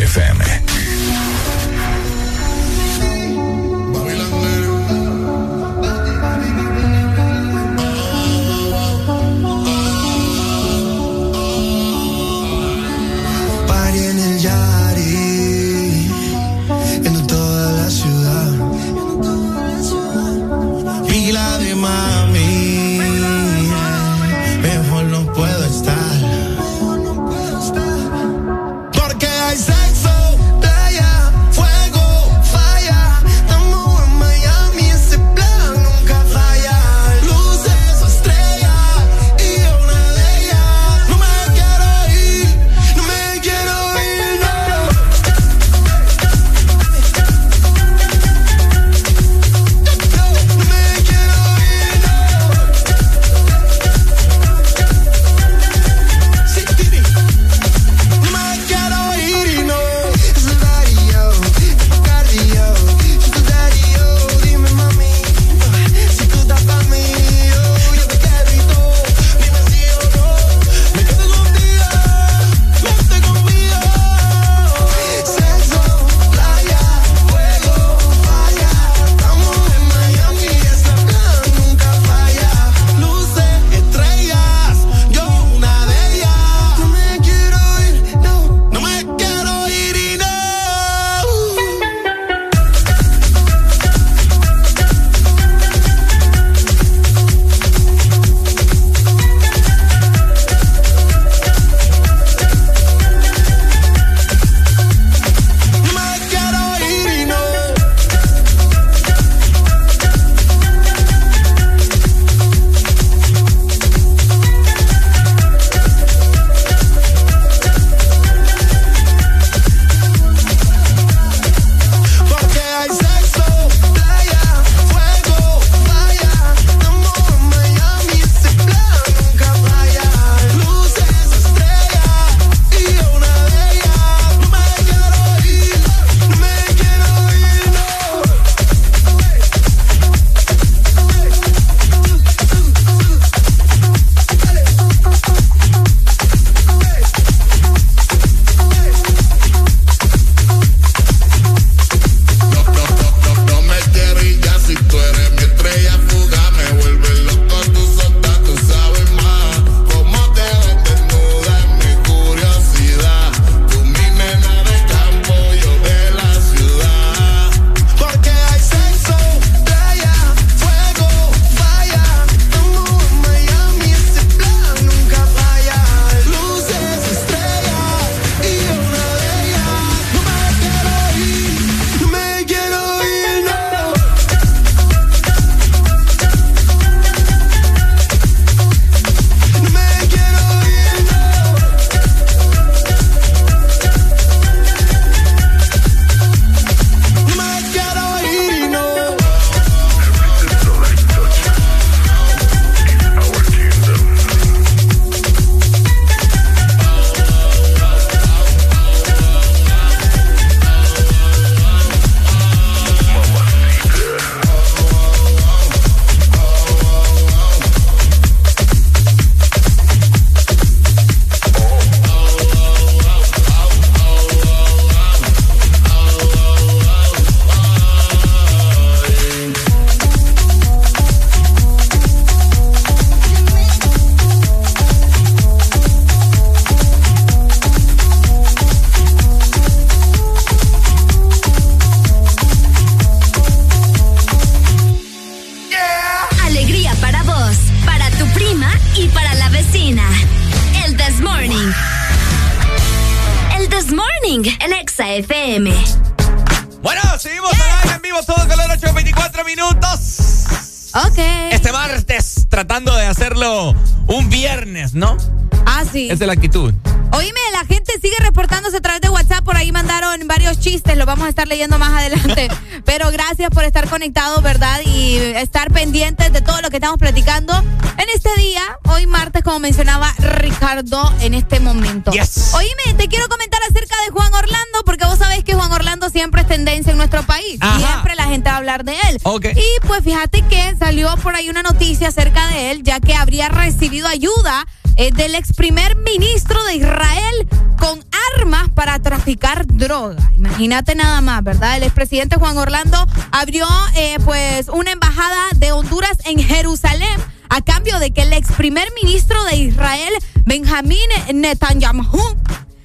Esa es la actitud. Oíme, la gente sigue reportándose a través de WhatsApp. Por ahí mandaron varios chistes, los vamos a estar leyendo más adelante. Pero gracias por estar conectados, ¿verdad? Y estar pendientes de todo lo que estamos platicando en este día, hoy martes, como mencionaba Ricardo en este momento. Yes. Oíme, te quiero comentar acerca de Juan Orlando, porque vos sabés que Juan Orlando siempre es tendencia en nuestro país. Ajá. Siempre la gente va a hablar de él. Ok. Y pues fíjate que salió por ahí una noticia acerca de él, ya que habría recibido ayuda eh, del ex primer ministro de Israel con armas para traficar droga. Imagínate nada más, ¿verdad? El expresidente Juan Orlando abrió eh, pues una embajada de Honduras en Jerusalén a cambio de que el ex primer ministro de Israel, Benjamín Netanyahu,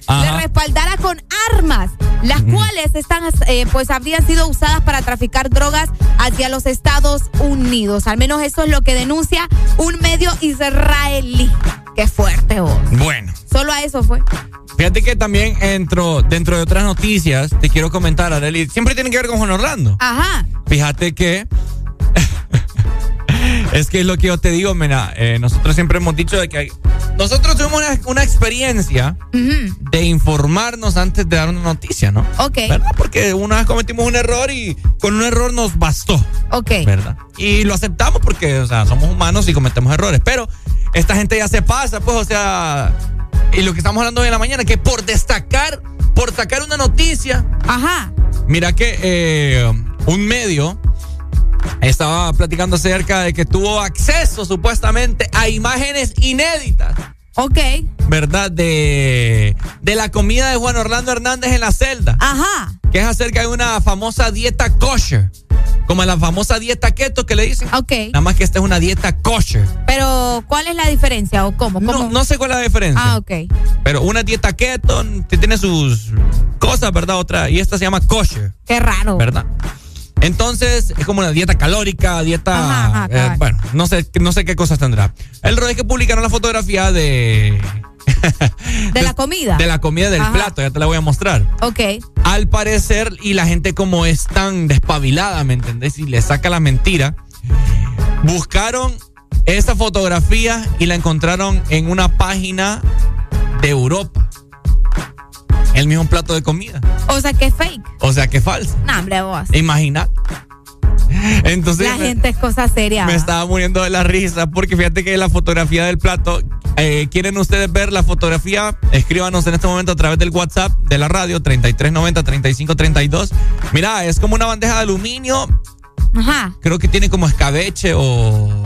Ajá. le respaldara con armas, las cuales están, eh, pues habrían sido usadas para traficar drogas hacia los Estados Unidos. Al menos eso es lo que denuncia un medio israelí. Qué fuerte vos. Bueno. Solo a eso fue. Fíjate que también entro, dentro de otras noticias, te quiero comentar, Arely, siempre tiene que ver con Juan Orlando. Ajá. Fíjate que. es que es lo que yo te digo, mira, eh, nosotros siempre hemos dicho de que hay- nosotros tuvimos una, una experiencia Ujú. de informarnos antes de dar una noticia, ¿no? Ok. ¿Verdad? Porque una vez cometimos un error y con un error nos bastó. Ok. ¿Verdad? Y lo aceptamos porque, o sea, somos humanos y cometemos errores. Pero esta gente ya se pasa, pues, o sea. Y lo que estamos hablando hoy en la mañana, que por destacar, por sacar una noticia. Ajá. Mira que eh, un medio estaba platicando acerca de que tuvo acceso supuestamente a imágenes inéditas. Ok. ¿Verdad? De, de la comida de Juan Orlando Hernández en la celda. Ajá. Que es acerca de una famosa dieta kosher. Como la famosa dieta keto que le dicen. Ok. Nada más que esta es una dieta kosher. Pero, ¿cuál es la diferencia o cómo? No, ¿Cómo? no sé cuál es la diferencia. Ah, ok. Pero una dieta keto tiene sus cosas, ¿verdad? Otra. Y esta se llama kosher. Qué raro. ¿Verdad? Entonces, es como una dieta calórica, dieta. Ajá, ajá, eh, bueno, no sé, no sé qué cosas tendrá. El que publicaron la fotografía de. De la comida. De la comida del Ajá. plato, ya te la voy a mostrar. Ok. Al parecer, y la gente como es tan despabilada, ¿me entendés? Y le saca la mentira. Buscaron esa fotografía y la encontraron en una página de Europa. El mismo plato de comida. O sea, que es fake. O sea que es falso. No, hombre, vos. Imagina. Entonces La me, gente es cosa seria. me estaba muriendo de la risa porque fíjate que la fotografía del plato, eh, ¿quieren ustedes ver la fotografía? Escríbanos en este momento a través del WhatsApp de la radio 3390-3532. Mira, es como una bandeja de aluminio, Ajá. creo que tiene como escabeche o,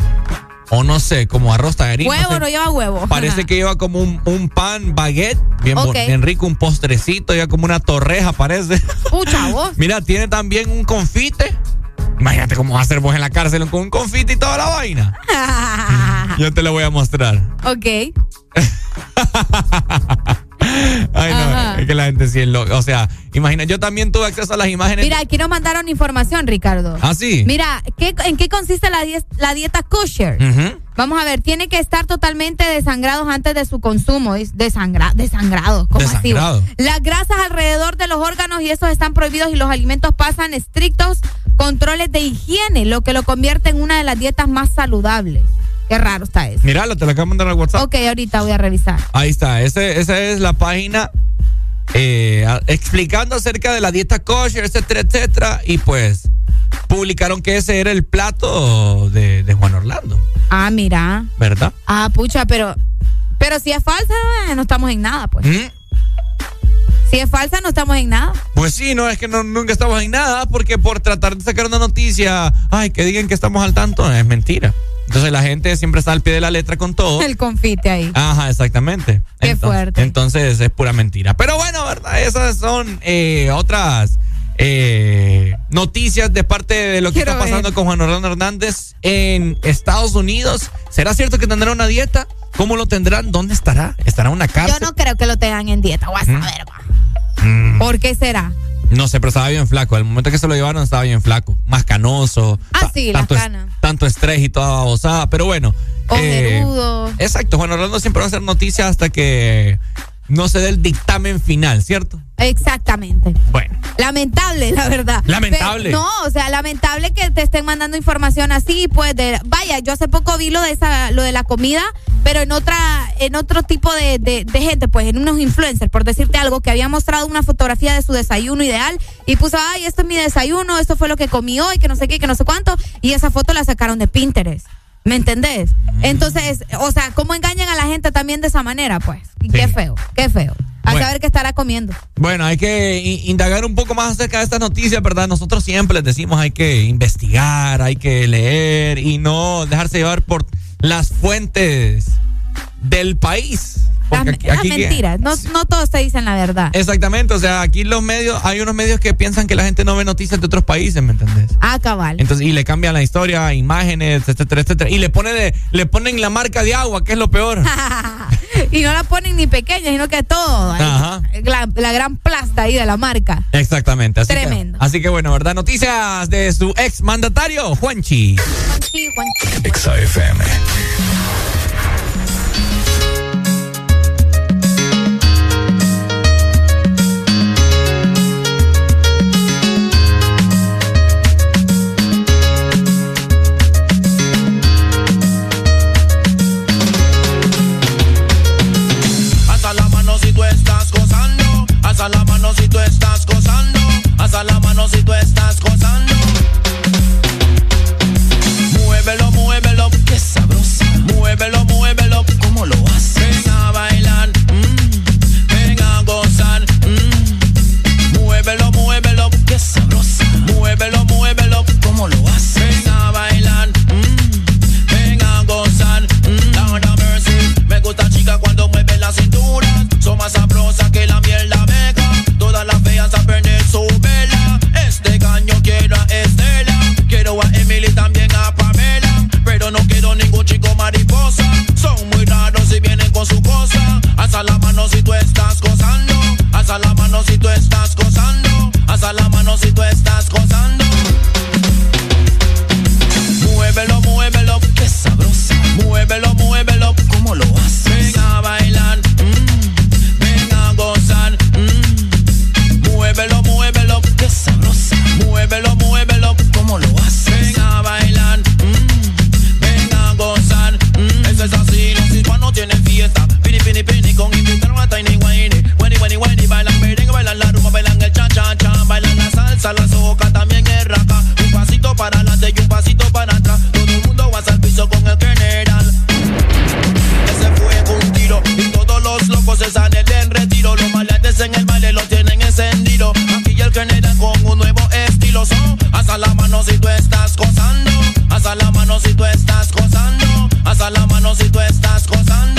o no sé, como arroz tallarín. no Huevo sé. no lleva huevo. Parece Ajá. que lleva como un, un pan baguette, bien, bon- Ok. bien rico, un postrecito, ya como una torreja parece. Pucha, vos. Mira, tiene también un confite. Imagínate cómo vas a hacer vos en la cárcel con un confite y toda la vaina. Yo te lo voy a mostrar. ok. Ay, no, es que la gente sí es loca. O sea, imagina, yo también tuve acceso a las imágenes. Mira, aquí nos mandaron información, Ricardo. ¿Ah, sí? Mira, ¿qué- ¿en qué consiste la, die- la dieta kosher? Vamos a ver, tiene que estar totalmente desangrados antes de su consumo. Es Desangra, desangrados. ¿cómo así? Desangrado. Las grasas alrededor de los órganos y esos están prohibidos y los alimentos pasan estrictos controles de higiene, lo que lo convierte en una de las dietas más saludables. Qué raro está eso. Míralo, te lo acabo de mandar al WhatsApp. Ok, ahorita voy a revisar. Ahí está, ese- esa es la página eh, explicando acerca de la dieta kosher, etcétera, etcétera. Y pues publicaron que ese era el plato de, de Juan Orlando, Ah, mira. ¿verdad? Ah, pucha, pero pero si es falsa, eh, no estamos en nada, pues. ¿Mm? Si es falsa, no estamos en nada. Pues sí, no es que no, nunca estamos en nada, porque por tratar de sacar una noticia, ay, que digan que estamos al tanto, es mentira. Entonces la gente siempre está al pie de la letra con todo. El confite ahí. Ajá, exactamente. Qué Entonces- fuerte. Entonces es pura mentira. Pero bueno, ¿verdad? Esas son eh, otras eh, noticias de parte de lo que Quiero está pasando ver. con Juan Orlando Hernández en Estados Unidos. ¿Será cierto que tendrá una dieta? ¿Cómo lo tendrán? ¿Dónde estará? ¿Estará en una Yo cárcel? no creo que lo tengan en dieta. Voy a ¿Mm? saber, va. Mm, ¿Por qué será? No sé, pero estaba bien flaco. Al momento que se lo llevaron estaba bien flaco. Más canoso. Ah, sí, las tanto, es- canas. tanto estrés y toda babosada. Pero bueno. eh, Ojerudo. Exacto, Juan Orlando siempre va a hacer noticias hasta que no se dé el dictamen final, ¿cierto? Exactamente. Bueno. Lamentable, la verdad. Lamentable. no, o sea, lamentable que te estén mandando información así, pues de, vaya, yo hace poco vi lo de esa, lo de la comida, pero en otra, en otro tipo de, de, de gente, pues en unos influencers, por decirte algo, que había mostrado una fotografía de su desayuno ideal y puso, ay, esto es mi desayuno, esto fue lo que comí hoy, que no sé qué, que no sé cuánto, y esa foto la sacaron de Pinterest. ¿Me entendés? Entonces, o sea, ¿cómo engañan a la gente también de esa manera? Pues, qué feo, qué feo. A Bueno. saber qué estará comiendo. Bueno, hay que indagar un poco más acerca de estas noticias, ¿verdad? Nosotros siempre les decimos hay que investigar, hay que leer y no dejarse llevar por las fuentes del país. Las, Porque aquí- las aquí- mentiras. No, no todos te dicen la verdad. Exactamente, o sea, aquí los medios, hay unos medios que piensan que la gente no ve noticias de otros países, ¿me entendés? Ah, cabal. Entonces, y le cambian la historia, imágenes, etcétera, etcétera. Y le pone de, le ponen la marca de agua, que es lo peor. y no la ponen ni pequeña, sino que todo. Ajá. La, la gran plasta ahí de la marca. Exactamente. Así Tremendo. Que, así que bueno, ¿verdad? Noticias de su ex mandatario, Juanchi. Sí, Juan. XAFM. Alza Muévelo, muévelo, ¿cómo lo haces? Ven a bailar, mm, ven a gozar. mm. Muévelo, muévelo, qué sabrosa. Muévelo, muévelo, ¿cómo lo haces? Ven a bailar, mm, ven a gozar. mm. Have mercy. Me gusta chica cuando mueve la cintura. Son más sabrosas que la miel la meca. Todas las feas a perder su vela. Este caño chicos mariposa. Son muy raros y vienen con su cosa. Hasta la mano si tú estás gozando. Hasta la mano si tú estás gozando. Hasta la mano si tú estás gozando. Muévelo, muévelo, qué sabrosa. Muévelo, muévelo, ¿cómo lo haces? Ven a bailar, mm. ven a gozar. Mm. Muévelo, muévelo, qué sabrosa. Muévelo, muévelo, ¿cómo lo haces? Ven a bailar. no tienen fiesta. Pini, pini, pini, con invitaron a Tiny Wayne. Wayne, Wayne, Wayne, bailan merengue, bailan la rumba, bailan el cha-cha-cha. Bailan la salsa, la soca, también el raca. Un pasito para adelante y un pasito para atrás. Todo el mundo va al piso con el general. Ese fue con un tiro y todos los locos se salen del retiro. Los maleantes en el baile lo tienen encendido. Aquí el general con un nuevo estilo. Son hasta la mano si tú estás gozando. Hasta la mano si tú estás gozando la mano si tú estás gozando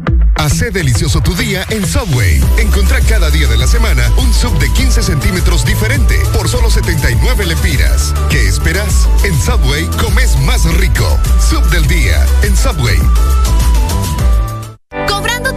Hace delicioso tu día en Subway. Encontrá cada día de la semana un sub de 15 centímetros diferente por solo 79 lempiras. ¿Qué esperas? En Subway comes más rico. Sub del día en Subway.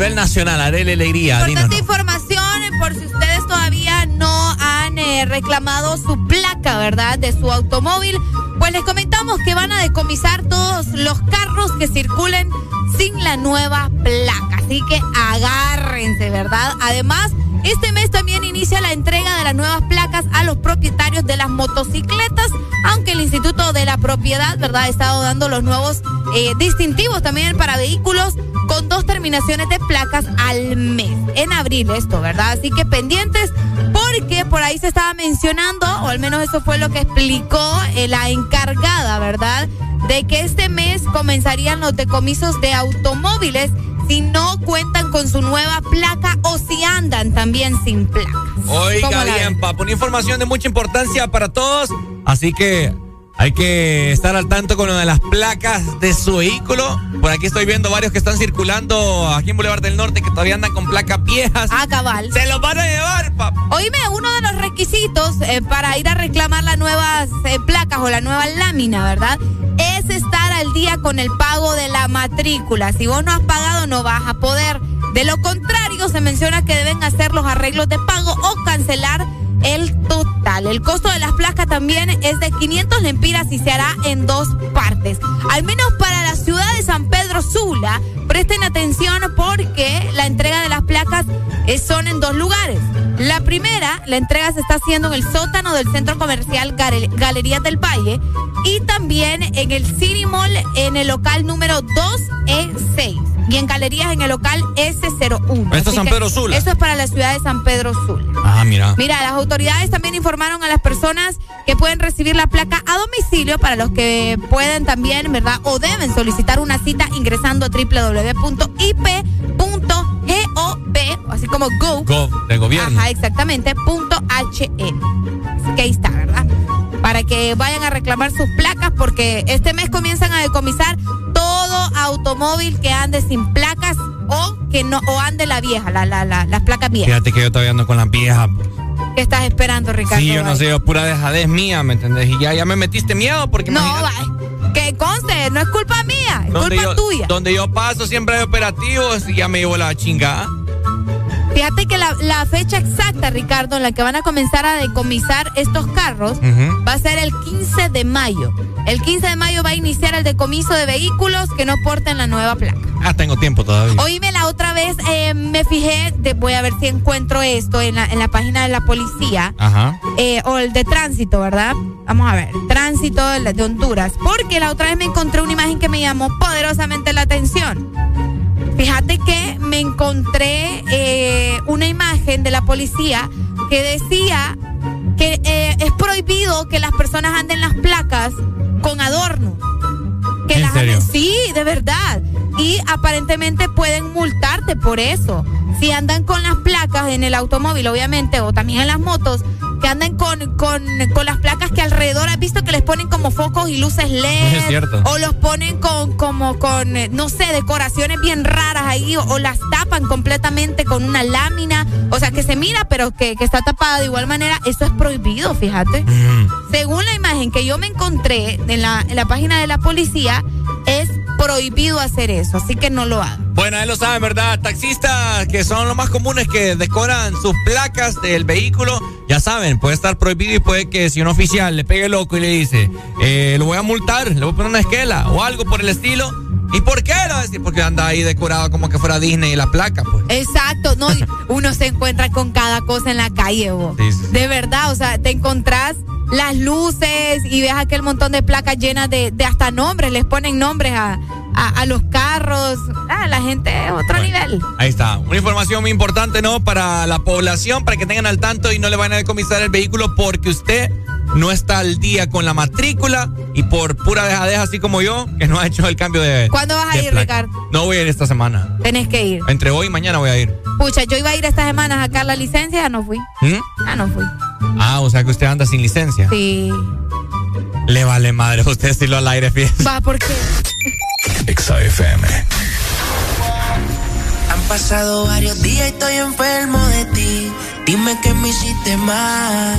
Nivel nacional. Arele Alegría. Importante díganos. información eh, por si ustedes todavía no han eh, reclamado su placa, ¿verdad? De su automóvil. Pues les comentamos que van a decomisar todos los carros que circulen sin la nueva placa. Así que agárrense, ¿verdad? Además, este mes también inicia la entrega de las nuevas placas a los propietarios de las motocicletas, aunque el Instituto de la Propiedad, ¿verdad?, ha estado dando los nuevos eh, distintivos también para vehículos terminaciones de placas al mes. En abril esto, ¿verdad? Así que pendientes porque por ahí se estaba mencionando, o al menos eso fue lo que explicó eh, la encargada, ¿verdad? De que este mes comenzarían los decomisos de automóviles si no cuentan con su nueva placa o si andan también sin placa. ¿Cómo Oiga bien, papá, una información de mucha importancia para todos. Así que hay que estar al tanto con lo de las placas de su vehículo. Por aquí estoy viendo varios que están circulando aquí en Boulevard del Norte que todavía andan con placas viejas. Ah, cabal. Se los van a llevar, papá. Oíme, uno de los requisitos eh, para ir a reclamar las nuevas eh, placas o la nueva lámina, ¿verdad? Es estar al día con el pago de la matrícula. Si vos no has pagado, no vas a poder. De lo contrario, se menciona que deben hacer los arreglos de pago o cancelar el total. El costo de las placas también es de 500 lempiras y se hará en dos partes. Al menos para ciudad de San Pedro Sula, presten atención porque la entrega de las placas eh, son en dos lugares. La primera, la entrega se está haciendo en el sótano del centro comercial Galerías del Valle y también en el City Mall en el local número 2E6 y en galerías en el local S01. Esto es San Pedro Sula. Eso es para la ciudad de San Pedro Sula. Ah, mira. Mira, las autoridades también informaron a las personas que pueden recibir la placa a domicilio para los que pueden también, ¿verdad? O deben solicitar una cita ingresando a www.ip.gov, así como go. Gov, de gobierno. Ajá, exactamente, punto. Así que ahí está, ¿verdad? Para que vayan a reclamar sus placas porque este mes comienzan a decomisar todo automóvil que ande sin placas o que no o ande la vieja, la, la, la, las placas viejas. Fíjate que yo todavía ando con las viejas. ¿Qué estás esperando, Ricardo? Sí, yo no sé, yo pura dejadez mía, ¿me entendés? Y ya, ya me metiste miedo porque No, imagínate, que conste, no es culpa mía, es culpa yo, tuya. Donde yo paso siempre hay operativos y ya me llevo la chingada. Fíjate que la, la fecha exacta, Ricardo, en la que van a comenzar a decomisar estos carros va a ser el 15 de mayo. El 15 de mayo va a iniciar el decomiso de vehículos que no porten la nueva placa. Ah, tengo tiempo todavía. Oíme, la otra vez eh, me fijé, de- voy a ver si encuentro esto en la, en la página de la policía. Ajá. eh, o el de tránsito, ¿verdad? Vamos a ver, tránsito de, de Honduras. Porque la otra vez me encontré una imagen que me llamó poderosamente la atención. Fíjate que me encontré eh, una imagen de la policía que decía que eh, es prohibido que las personas anden las placas con adornos. Que ¿En las serio? sí, de verdad. Y aparentemente pueden multarte por eso. Si andan con las placas en el automóvil, obviamente, o también en las motos, que andan con, con, con las placas que alrededor, has visto que les ponen como focos y luces LED. Es cierto. O los ponen con, como con, eh, no sé, decoraciones bien raras ahí, o, o las tapan completamente con una lámina. O sea, que se mira, pero que, que está tapada de igual manera. Eso es prohibido, fíjate. Según la imagen que yo me encontré en la, en la página de la policía, prohibido hacer eso, así que no lo hagan. Bueno, él lo saben, ¿verdad? Taxistas que son los más comunes que decoran sus placas del vehículo, ya saben, puede estar prohibido y puede que si un oficial le pegue loco y le dice, eh, lo voy a multar, le voy a poner una esquela o algo por el estilo. ¿Y por qué? Lo decir, porque anda ahí decorado como que fuera Disney y la placa, pues. Exacto, no, uno se encuentra con cada cosa en la calle, vos. Sí, sí, sí. De verdad, o sea, te encontrás las luces y ves aquel montón de placas llenas de, de hasta nombres, les ponen nombres a, a, a los carros. Ah, la gente es otro nivel. Ahí está. Una información muy importante, ¿no? Para la población, para que tengan al tanto y no le vayan a decomisar el vehículo porque usted no está al día con la matrícula y por pura dejadez, así como yo, que no ha hecho el cambio de. ¿Cuándo vas a ir, placa. Ricardo? No voy a ir esta semana. Tenés que ir. Entre hoy y mañana voy a ir. Pucha, yo iba a ir esta semana a sacar la licencia, ya no fui. ¿Mm? Ya no fui. Ah, o sea que usted anda sin licencia. Sí. Le vale madre, usted sí lo al aire, fíjese. Va, ¿por qué? Exa Han pasado varios días y estoy enfermo de ti. Dime que me hiciste más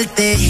dejarte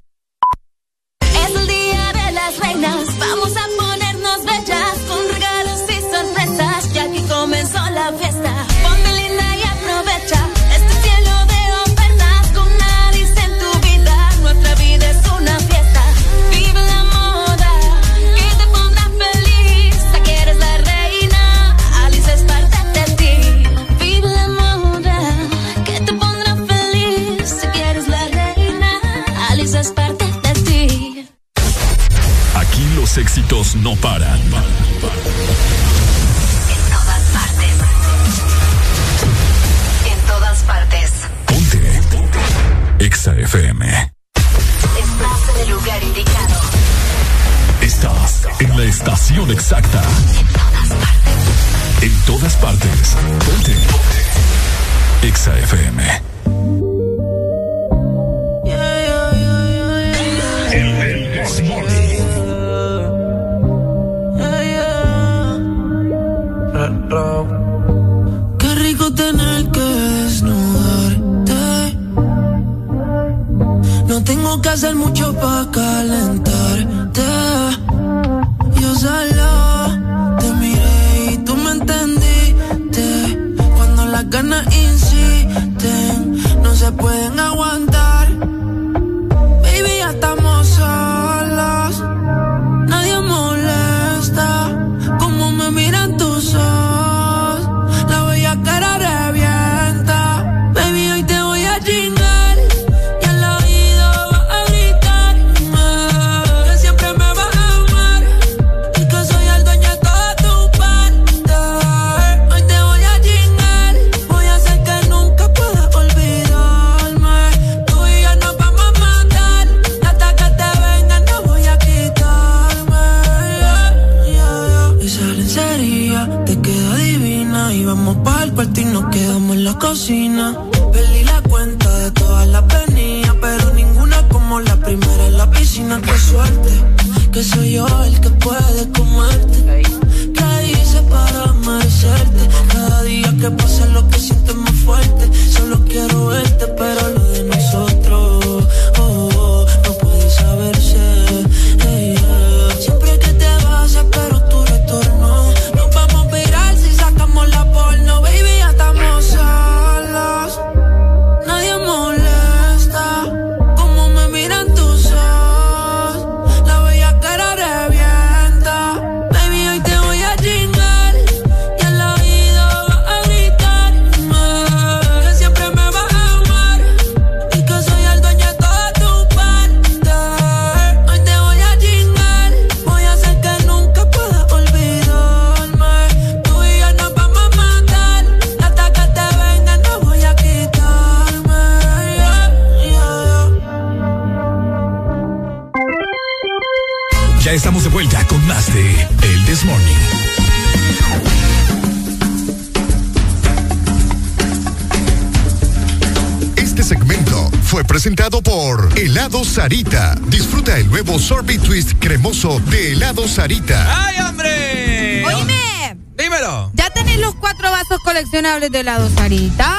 De helado Sarita?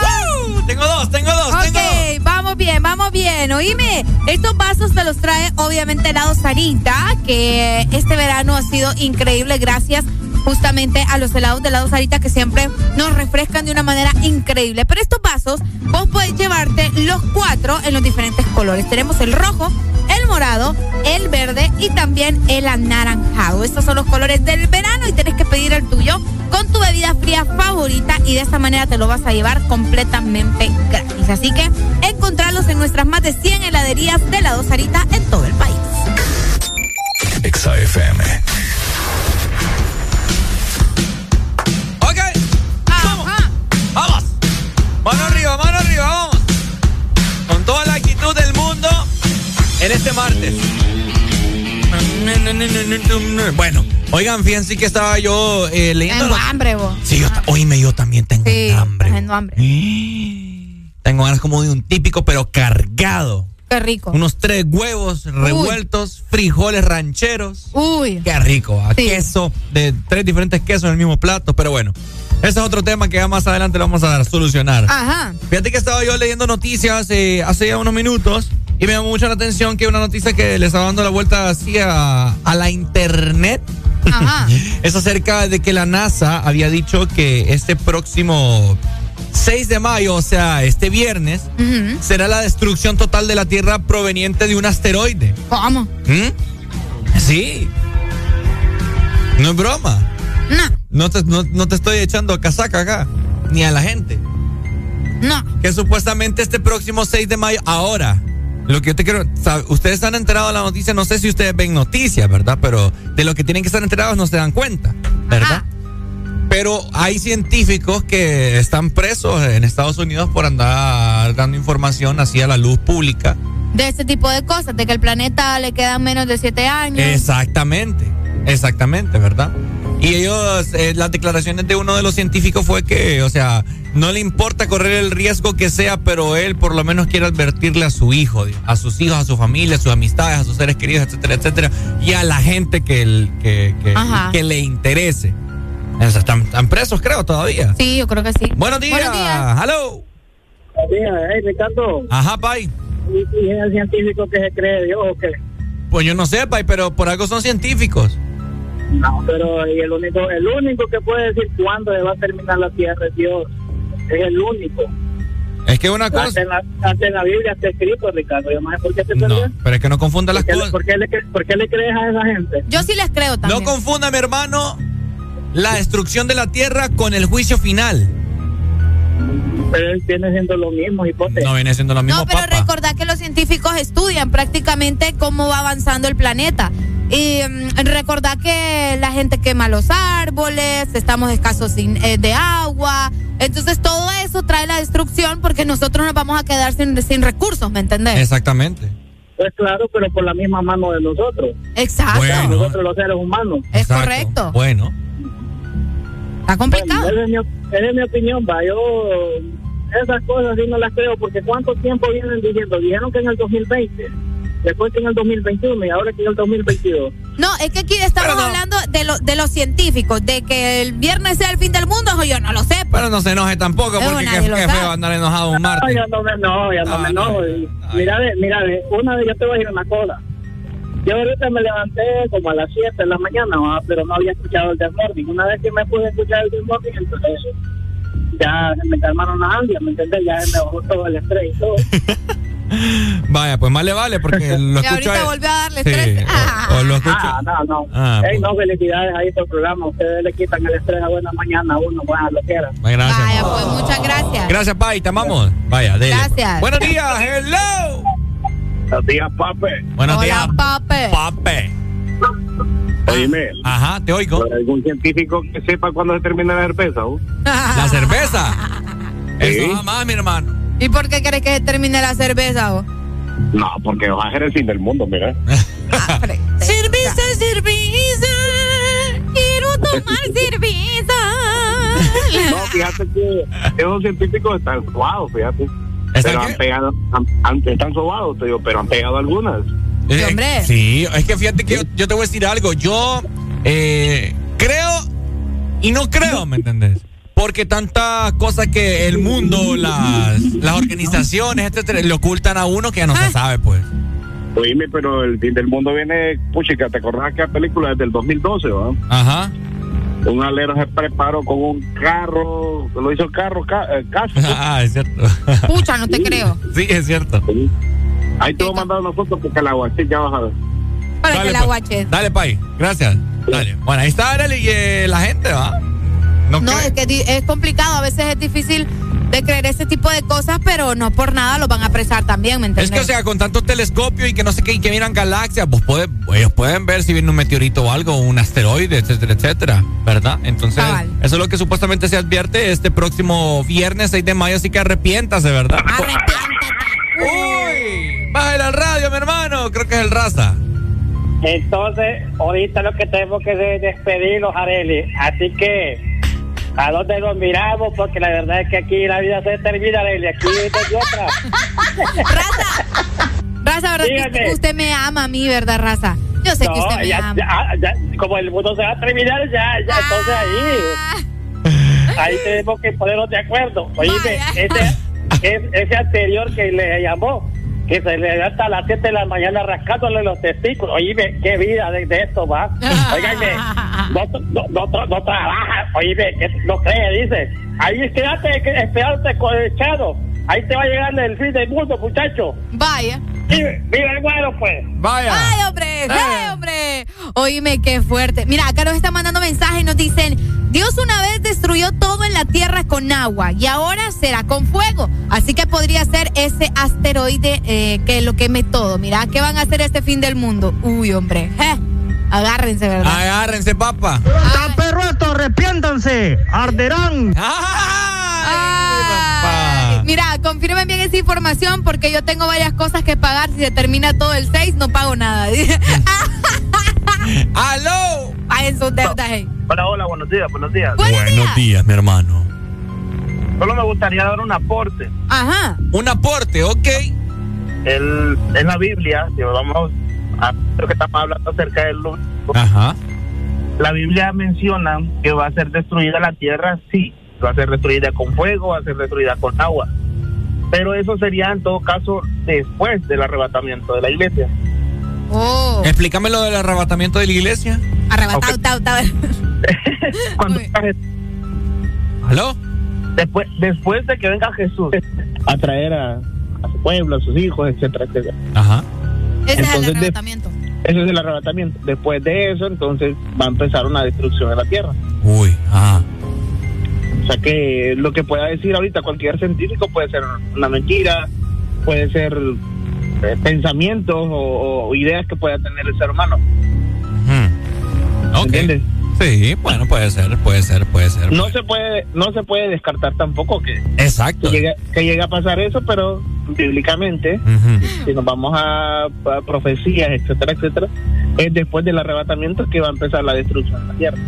Tengo dos, tengo dos, Ok, tengo dos. vamos bien, vamos bien. Oíme, estos vasos te los trae obviamente helado Sarita, que este verano ha sido increíble gracias justamente a los helados de helado Sarita que siempre nos refrescan de una manera increíble. Pero estos vasos, vos podés llevarte los cuatro en los diferentes colores. Tenemos el rojo, el morado, el verde y también el anaranjado. Estos son los colores del verano y tenés que pedir el tuyo con tu bebida fría favorita y de esta manera te lo vas a llevar completamente gratis. Así que encontrarlos en nuestras más de 100 heladerías de helado Sarita en todo el país. Exa FM. Ok. Vamos. Vamos. Mano arriba, mano arriba, vamos. Con toda la actitud del mundo en este martes. Bueno, oigan, fíjense que estaba yo eh, leyendo. Tengo hambre, vos. Sí, yo, ta- oíme, yo también tengo Sí, hambre. teniendo hambre. Tengo ganas como de un típico, pero cargado. Qué rico. Unos tres huevos revueltos, frijoles rancheros. Uy. Qué rico, ¿ah? queso de tres diferentes quesos en el mismo plato, pero bueno. Ese es otro tema que ya más adelante lo vamos a solucionar. Ajá. Fíjate que estaba yo leyendo noticias eh, hace ya unos minutos y me llamó mucho la atención que una noticia que le estaba dando la vuelta así a, a la internet Ajá. es acerca de que la NASA había dicho que este próximo 6 de mayo, o sea, este viernes, será la destrucción total de la Tierra proveniente de un asteroide. ¿Cómo? ¿Mm? Sí. No es broma. No. No te, no, no te estoy echando casaca acá, ni a la gente. No. Que supuestamente este próximo 6 de mayo, ahora, lo que yo te quiero, ustedes han enterado de la noticia, no sé si ustedes ven noticias, ¿verdad? Pero de lo que tienen que estar enterados no se dan cuenta, ¿verdad? Pero hay científicos que están presos en Estados Unidos por andar dando información así a la luz pública. De ese tipo de cosas, de que el planeta le quedan menos de siete años. Exactamente, exactamente, ¿verdad? Y ellos, eh, las declaraciones de uno de los científicos fue que, o sea, no le importa correr el riesgo que sea, pero él por lo menos quiere advertirle a su hijo, a sus hijos, a su familia, a sus amistades, a sus seres queridos, etcétera, etcétera, y a la gente que, el- que, que, le interese. Están, están presos, creo, todavía. Sí, yo creo que sí. Buenos días. Buenos días. Hello. Buenos días, hey, Ricardo. Ajá, Pai. ¿Y, y es el científico que se cree Dios o qué? Pues yo no sé, Pai, pero por algo son científicos. No, pero y el único, el único que puede decir cuándo se va a terminar la tierra es Dios. Es el único. Es que una cosa. Hasta en, la, hasta en la Biblia está escrito, Ricardo. Yo sé por qué te No, pero es que no confunda las ¿Por qué, cosas. por qué le, cre- por qué le crees a esa gente? Yo sí les creo también. No confunda, mi hermano, la destrucción de la tierra con el juicio final. Pero él viene siendo lo mismo, hipótesis. No viene siendo lo mismo, No, pero recordad que los científicos estudian prácticamente cómo va avanzando el planeta. Y mm, recordad que la gente quema los árboles, estamos escasos sin- eh, de agua. Entonces todo eso trae la destrucción porque nosotros nos vamos a quedar sin, sin recursos, ¿me entendés? Exactamente. Pues claro, pero por la misma mano de nosotros. Exacto. Bueno. Nosotros los seres humanos. Es Exacto. correcto. Bueno. Está complicado. Esa es, mi, esa es mi opinión, va. Yo esas cosas sí no las creo porque ¿cuánto tiempo vienen diciendo? Dijeron que en el 2020, después que en el 2021 y ahora que en el 2022. No, es que aquí estamos hablando de, lo, de los científicos, de que el viernes sea el fin del mundo, o yo no lo sé. pues. Pero no se enoje tampoco, porque qué, qué feo andar enojado un No, martes. ya no me enojo, ya no, me enojo. Mira, mira, una vez yo te voy a decir una cosa. Yo ahorita me levanté como a las 7 de la mañana, ¿va? pero no había escuchado el Del Morning. Una vez que me pude escuchar el Del Morning, entonces ya se me calmaron las ansias, ¿me entiendes? Ya me bajó todo el estrés y todo. Vaya, pues más le vale, porque lo Y escucho. ahorita a- volvió a darle Sí, estrés. o, o lo escucho. Ah, no, no. Ah, Ey, no, felicidades ahí por el programa. Ustedes le quitan el estrés a buena mañana a uno, bueno, lo que era. Gracias. Vaya, pues muchas gracias. Gracias, Pai, te amamos. Vaya, dele. Gracias. Buenos días, hello. Buenos días, pape. Buenos Hola, días, pape. pape. Oíme. Ajá, te oigo. ¿Algún científico que sepa cuándo se termina la cerveza? uh? La cerveza. Sí. Eso jamás, mi hermano. ¿Y por qué querés que se termine la cerveza? vos? No, porque va a ser el fin del mundo, mira. Cerveza, cerveza. Quiero tomar cerveza. No, fíjate que esos científicos están sobados, fíjate. ¿Están Pero han pegado, han, han- están sobados, te digo, pero han pegado algunas. Eh, hombre. Sí, es que fíjate que yo, yo te voy a decir algo. Yo eh, creo y no creo, ¿me entendés? Porque tantas cosas que el mundo, las, las organizaciones, etcétera, le ocultan a uno que ya no Ah. se sabe, pues. Oíme, pero el fin del mundo viene, puchica, ¿te acordás que la película es del 2012, va? Ajá. Un alero se preparó con un carro, lo hizo carro, ca, eh, casco. Ah, es cierto. Pucha, no te creo. Sí, es cierto. Ahí te voy a mandar una foto porque la guachí ya vas a ver. Para que Dale, la pues. guache. Dale, Pai. Gracias. Dale. Bueno, ahí está Arely, y eh, la gente, ¿va? No, es que es complicado. A veces es difícil de creer ese tipo de cosas, pero no por nada los van a apresar también, ¿me Es entiendes? que, o sea, con tantos telescopios y que no sé qué, y que miran galaxias, pues puede, ellos pueden ver si viene un meteorito o algo, un asteroide, etcétera, etcétera, ¿verdad? Entonces, Cabal. eso es lo que supuestamente se advierte este próximo viernes 6 de mayo, así que arrepiéntase, ¿verdad? Uy, bájale al radio, mi hermano, creo que es el raza. Entonces, ahorita lo que tenemos que es despedirnos, Areli. Así que, ¿a dónde nos miramos? Porque la verdad es que aquí la vida se termina, Areli. Aquí no otra. Raza, ¿verdad? que Dígame. usted, me ama a mí, ¿verdad, Raza? Yo sé que usted me ya- ama. ya- ya- como el mundo se va a terminar, ya, ya, entonces ahí, ahí tenemos que ponernos de acuerdo. Oíme, ese, es- ese anterior que le llamó, que se levanta a las 7 de la mañana rascándole los testículos. Oíme, qué vida de, de esto va. Oígame, no, no, no, tra- no trabaja, oíme, que no cree, dice. Ahí quédate, que- espérate echado. Ahí te va a llegar el fin del mundo, muchacho. Vaya. Vive, vive el bueno, pues. Vaya. ¡Ay, hombre! ¡Ay, hombre! Oíme, qué fuerte. Mira, acá nos están mandando mensajes y nos dicen: Dios una vez destruyó todo en la tierra con agua y ahora será con fuego. Así que podría ser ese asteroide eh, que lo queme todo. Mira, ¿qué van a hacer este fin del mundo? Uy, hombre. Agárrense, ¿verdad? Agárrense, papá. ¡Está perro esto! ¡Arrepiéntanse! ¡Arderán! Ay, Mira, confirmen bien esa información porque yo tengo varias cosas que pagar. Si se termina todo el 6, no pago nada. ¡Aló! Paguen sus deudas. eh. Hola, hola, buenos días, buenos días. Buenos días, mi hermano. Solo me gustaría dar un aporte. Ajá. Un aporte, ok. El, en la Biblia, si vamos a lo que estamos hablando acerca del luz, Ajá. la Biblia menciona que va a ser destruida la tierra, sí, va a ser destruida con fuego, va a ser destruida con agua. Pero eso sería en todo caso después del arrebatamiento de la iglesia. Oh. Explícame lo del arrebatamiento de la iglesia. Arrebatado, tau, tau. Cuando venga ¿Aló? Después, después de que venga Jesús a traer a, a su pueblo, a sus hijos, etcétera, etcétera. Ajá. Ese es el Entonces, de- arrebatamiento. Ese es el arrebatamiento. Después de eso, entonces va a empezar una destrucción de la tierra. Uy, ajá. O sea que lo que pueda decir ahorita cualquier científico puede ser una mentira, puede ser eh, pensamientos o, o ideas que pueda tener el ser humano. ¿Entiendes? Sí, bueno, puede ser, puede ser, puede ser. No se puede, no se puede descartar tampoco que, Exacto. que llegue, que llegue a pasar eso, pero bíblicamente, si nos vamos a, a profecías, etcétera, etcétera, es después del arrebatamiento que va a empezar la destrucción de la tierra.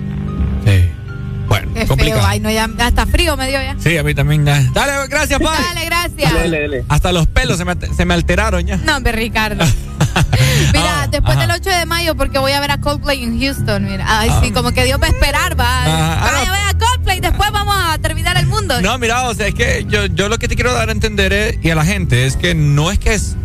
Bueno, Qué complicado. feo. Ay, no, ya hasta frío me dio ya. Sí, a mí también. ya. Dale, gracias, padre. Dale, gracias. Hasta los pelos se me, se me alteraron ya. No, hombre, Ricardo. Mira, después del 8 de mayo, porque voy a ver a Coldplay en Houston. Mira, ay, sí, como que Dios va a esperar, va. Ah, Vaya, vaya a Coldplay, después vamos a terminar el mundo. No, mira, o sea, es que yo, yo lo que te quiero dar a entender es- y a la gente es que no es que es,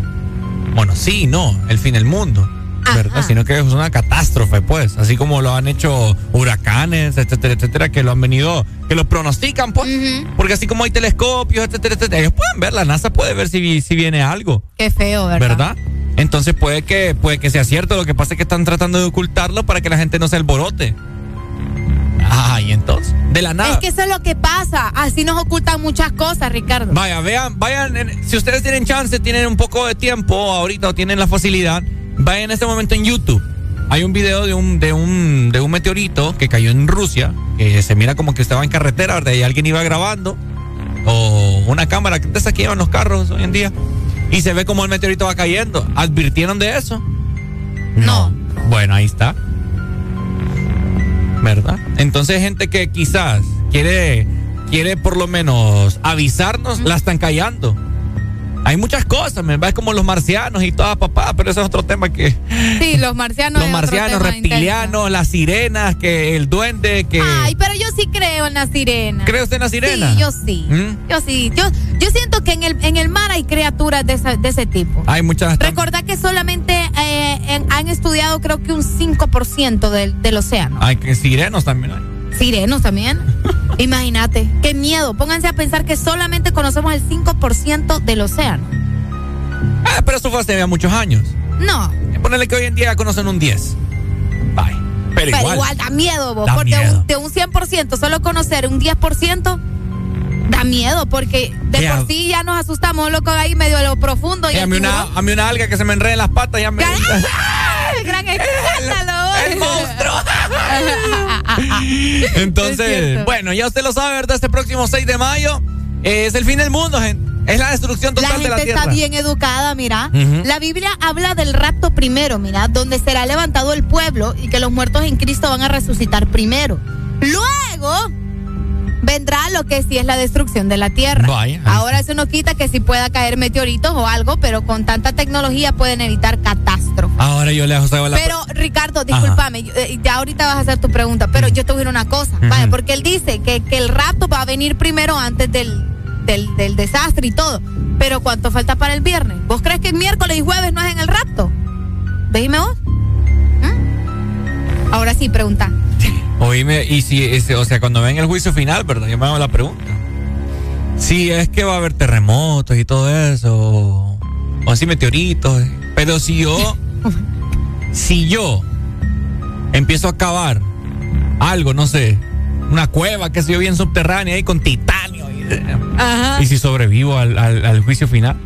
bueno, sí, no, el fin del mundo, ¿verdad? Sino que es una catástrofe, pues, así como lo han hecho huracanes, etcétera, etcétera, que lo han venido, que lo pronostican, pues, porque así como hay telescopios, etcétera, etcétera, ellos pueden ver, la NASA puede ver si, si viene algo, Qué feo, ¿verdad? ¿verdad? Entonces puede que, puede que sea cierto, lo que pasa es que están tratando de ocultarlo para que la gente no se alborote. Ah, y entonces, de la nada. Es que eso es lo que pasa. Así nos ocultan muchas cosas, Ricardo. Vaya, vean, vayan, si ustedes tienen chance, tienen un poco de tiempo ahorita o tienen la facilidad, vayan en este momento en YouTube. Hay un video de un, de un, de un meteorito que cayó en Rusia, que se mira como que estaba en carretera, ¿verdad? Y alguien iba grabando, o una cámara de esas que llevan los carros hoy en día, y se ve como el meteorito va cayendo. ¿Advirtieron de eso? No. Bueno, ahí está. ¿Verdad? Entonces, gente que quizás quiere, quiere por lo menos avisarnos, la están callando. Hay muchas cosas, me va como los marcianos y toda papá, pero eso es otro tema que Sí, los marcianos. los es marcianos, reptilianos, las sirenas, que el duende, que Ay, pero yo sí creo en la sirena. ¿Cree usted en la sirena? Sí, yo sí. ¿Mm? Yo sí. Yo, yo siento que en el, en el mar hay criaturas de, esa- de ese tipo. hay muchas Recordad que solamente eh, en- han estudiado creo que un 5% del, del océano. hay que sirenos también hay. Sirenos también. Imagínate, qué miedo. Pónganse a pensar que solamente conocemos el 5% del océano. Ah, pero eso fue hace ya muchos años. No, Ponerle que hoy en día conocen un 10. Bye. Pero, pero, igual. igual. da miedo, vos. Da porque miedo. un- de un 100%, solo conocer un 10%, da miedo porque de Ya. por sí ya nos asustamos, loco, ahí medio a lo profundo. Y Eh, a, mí una, a mí una alga que se me enrede en las patas ya me... ¡El gran escándalo! ¡El monstruo! Entonces, bueno, ya usted lo sabe, ¿verdad? Este próximo 6 de mayo eh, es el fin del mundo, gente. Es la destrucción total la de la gente tierra. está bien educada, mira. La Biblia habla del rapto primero, mira, donde será levantado el pueblo y que los muertos en Cristo van a resucitar primero. Luego vendrá lo que sí es la destrucción de la tierra. Vaya, Ahora eso no quita que sí pueda caer meteoritos o algo, pero con tanta tecnología pueden evitar catástrofes. Ahora yo le hago la Pero, Ricardo, discúlpame, yo- eh, ya ahorita vas a hacer tu pregunta, pero yo te voy a decir una cosa. Ujú. Porque él dice que, que el rapto va a venir primero antes del, del, del desastre y todo. Pero ¿cuánto falta para el viernes? ¿Vos crees que el miércoles y jueves no es en el rapto? Dime vos. ¿Mm? Ahora sí, pregunta. Oíme, y si, o sea, cuando ven el juicio final, ¿verdad? Yo me hago la pregunta. Si es que va a haber terremotos y todo eso, o, así meteoritos, eh. pero si yo, si yo empiezo a cavar algo, no sé, una cueva que se yo bien subterránea ahí con titanio, y, Ajá. y si sobrevivo al, al- al juicio final.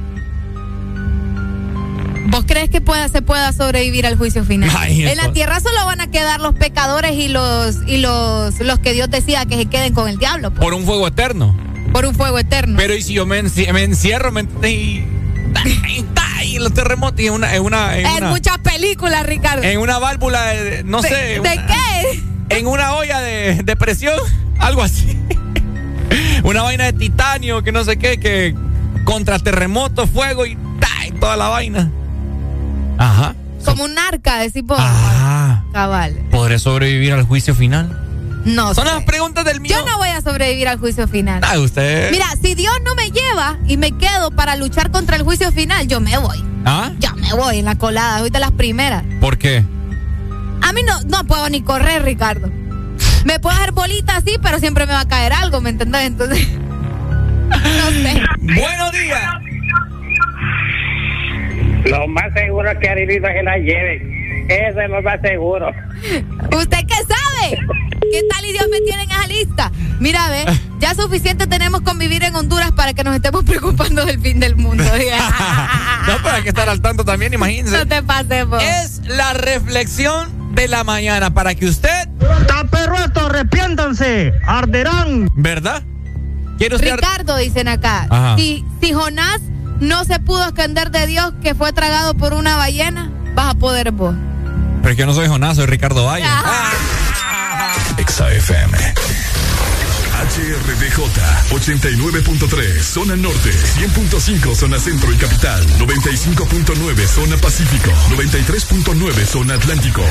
¿Vos crees que pueda, se pueda sobrevivir al juicio final? Ay, en la tierra solo van a quedar los pecadores y los y los los que Dios decida que se queden con el diablo pues, Por un fuego eterno. por un fuego eterno. Pero y si yo me, me encierro, ¿me? Y, y los terremotos y en una, en una, en en una- muchas películas, Ricardo. en una válvula, de- no ¿De- sé. ¿De una- qué? En una olla de, de presión, algo así. una vaina de titanio, que no sé qué, que contra terremoto, fuego y, y toda la vaina. Ajá. Como un arca, decís vos. Ah, Cabal. ¿podré sobrevivir al juicio final? No Son sé. las preguntas del mío. Yo no voy a sobrevivir al juicio final. Ah, usted. Mira, si Dios no me lleva y me quedo para luchar contra el juicio final, yo me voy. ¿Ah? Ya me voy en la colada, de las primeras. ¿Por qué? A mí no, no puedo ni correr, Ricardo. Me puedo hacer bolita así, pero siempre me va a caer algo, ¿me entendés? Entonces. No sé. Buenos días. Lo más seguro es que a Lili no se la lleven. Eso es lo más seguro. ¿Usted qué sabe? ¿Qué tal y Dios me tiene en esa lista? Mira, ve, ya suficiente tenemos con vivir en Honduras para que nos estemos preocupando del fin del mundo. No, pero hay que estar al tanto también, imagínense. No te pases, vos. Es la reflexión de la mañana para que usted, ¡Está perro esto! ¡Arrepiéntanse! ¡Arderán! ¿verdad? ¿Quiere usted Ricardo, dicen acá. Ajá. Si, si Jonás no se pudo esconder de Dios que fue tragado por una ballena, vas a poder vos. Pero es que yo no soy Jonás, soy Ricardo Valle. Exa FM. HRDJ 89.3 Zona Norte 100.5 Zona Centro y Capital 95.9 Zona Pacífico 93.9 Zona Atlántico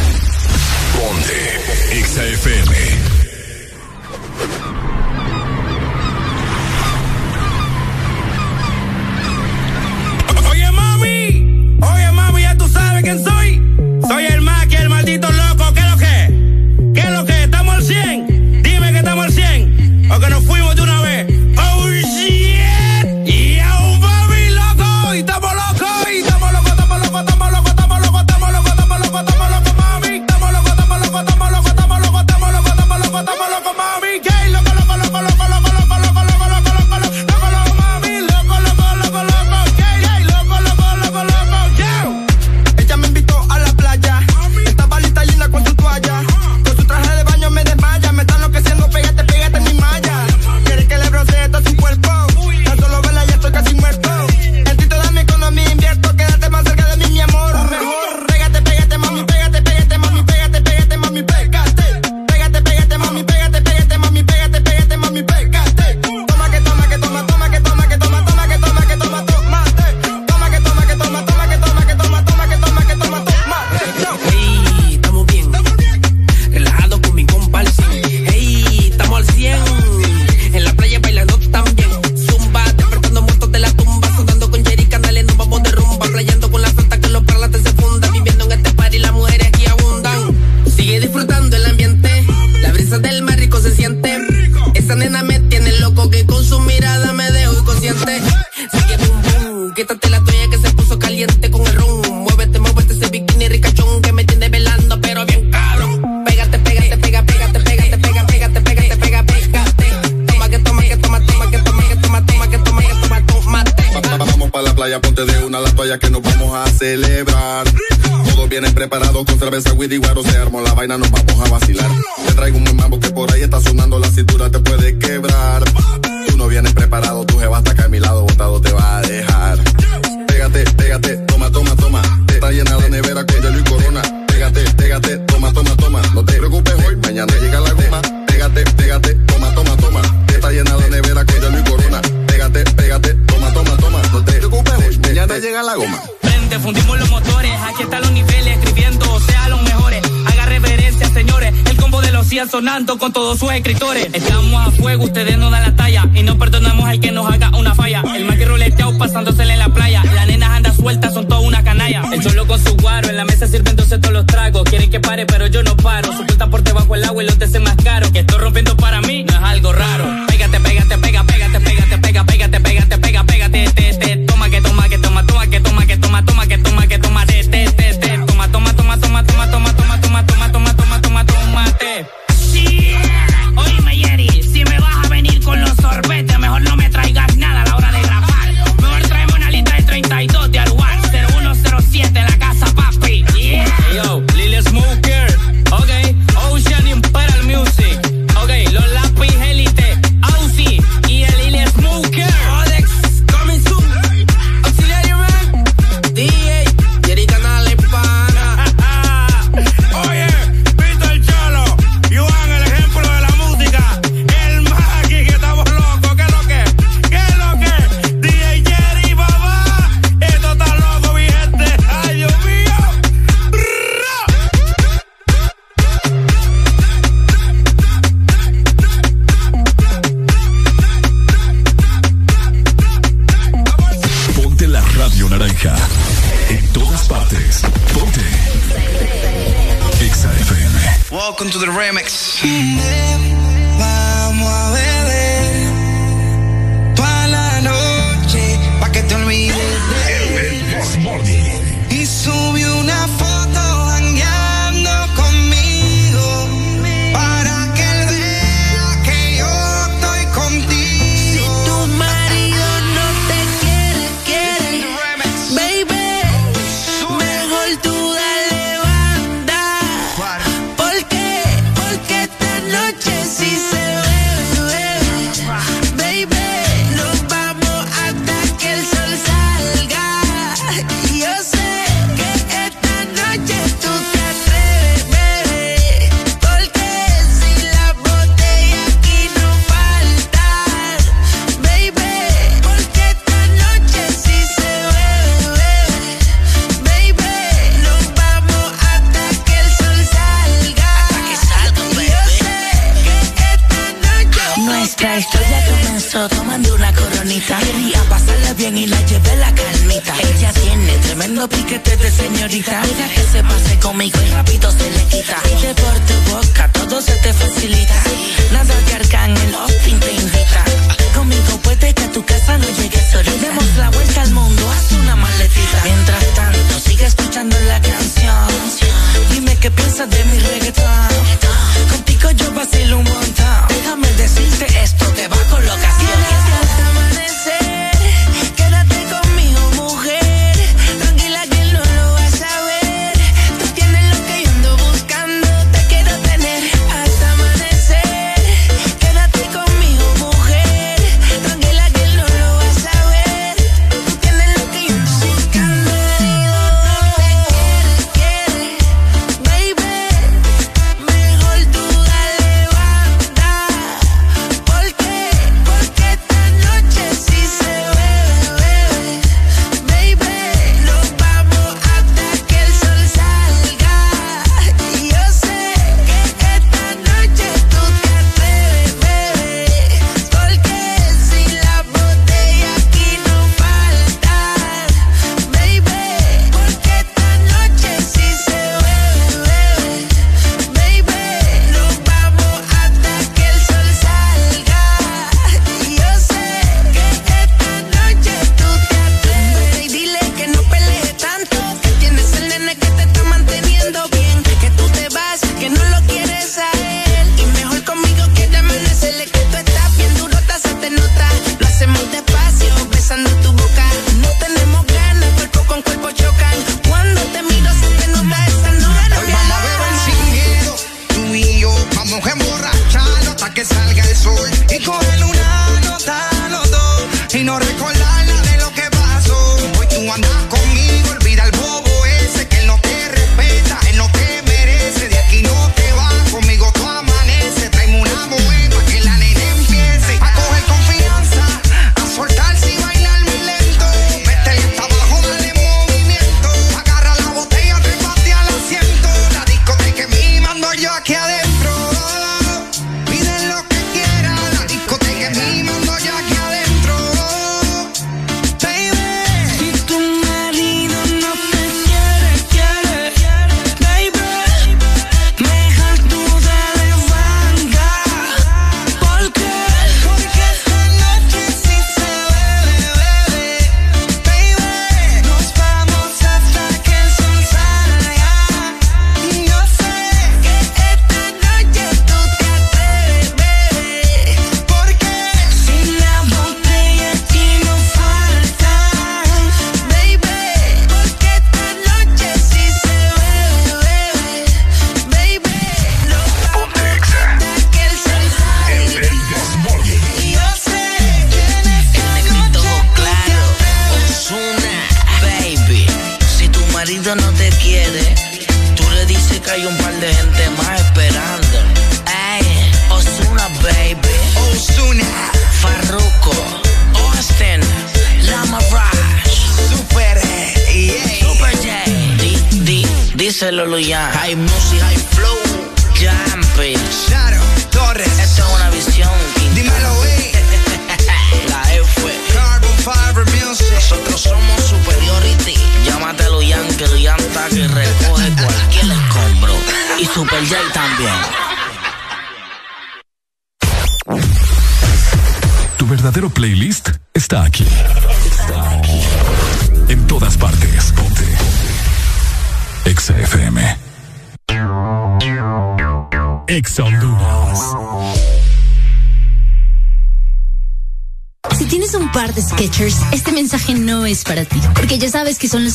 Ponte Exa quién soy. Soy el Maki, el maldito loco. ¿Qué es lo que? ¿Qué es lo que? ¿Estamos al 100? Dime que estamos al 100. O que nos fuimos Vienen preparados con cerveza, weed y guaro. Se armó la vaina, nos vamos a vacilar. Te traigo un mambo que por ahí está sonando. La cintura te puede quebrar. Tú no vienes preparado, tu jeva está acá a mi lado. Botado te va a dejar. Pégate, pégate, toma, toma, toma. Te está llena la nevera con hielo y corona. Pégate, pégate, toma, toma, toma. No te preocupes hoy, mañana llega la goma. Pégate, pégate, toma, toma, toma. Te está llena la nevera con hielo y corona. Pégate, pégate, toma, toma, toma. No te preocupes hoy, mañana llega la goma. Vente, fundimos sonando con todos sus escritores. Estamos a fuego, ustedes no dan la talla. Y no perdonamos al que nos haga una falla. El más que ruleteado pasándosele en la playa. Las nenas andan sueltas, son todas una canalla. El solo con su guaro, en la mesa sirviéndose todos los tragos. Quieren que pare, pero yo no paro. Su cuenta por debajo el agua y los te más caros. Que estoy rompiendo para mí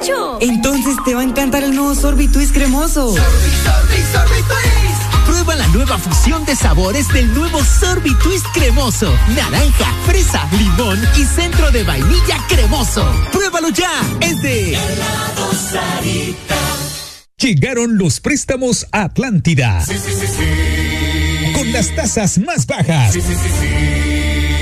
mucho. Entonces te va a encantar el nuevo Sorbitwist cremoso. Prueba la nueva fusión de sabores del nuevo Sorbitwist cremoso. Naranja, fresa, limón y centro de vainilla cremoso. Pruébalo ya. Es de Llegaron los préstamos a Atlántida. Con las tasas más bajas.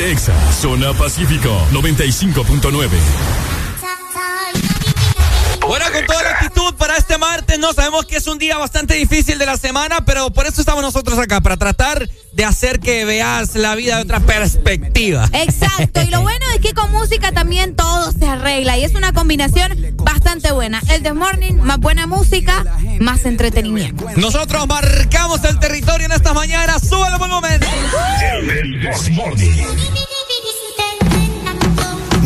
Ponte Exa. Zona Pacífico 95.9. Bueno, con toda la actitud para este martes, no sabemos que es un día bastante difícil de la semana, pero por eso estamos nosotros acá, para tratar de hacer que veas la vida de otra perspectiva. Exacto, y lo bueno es que con música también todo se arregla y es una combinación bastante buena. El The Morning, más buena música, más entretenimiento. Nosotros marcamos el territorio en estas mañanas, súbelo por el momento.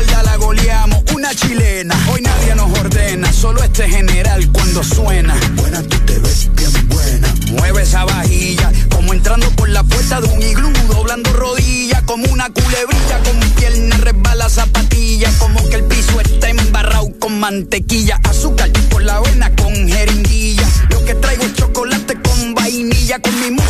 espalda la goleamos, una chilena. Hoy nadie nos ordena, solo este general cuando suena. Buena, tú te ves bien buena. Mueve esa vajilla, como entrando por la puerta de un iglú, doblando rodillas, como una culebrilla, con pierna resbala zapatilla, como que el piso está embarrado con mantequilla, azúcar por la vena con jeringuilla. Lo que traigo es chocolate con vainilla, con mi música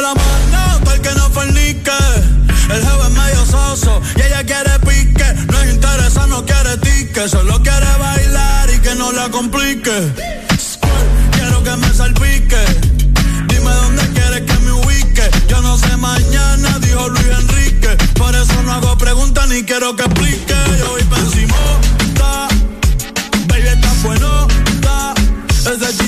La mano para que no fornique. El jefe es medio soso y ella quiere pique. No es interesa, no quiere tique. Solo quiere bailar y que no la complique. Quiero que me salpique. Dime dónde quieres que me ubique. Yo no sé mañana, dijo Luis Enrique. Por eso no hago preguntas ni quiero que explique. Yo voy pa' encimota. Baby, está bueno. Ese chichito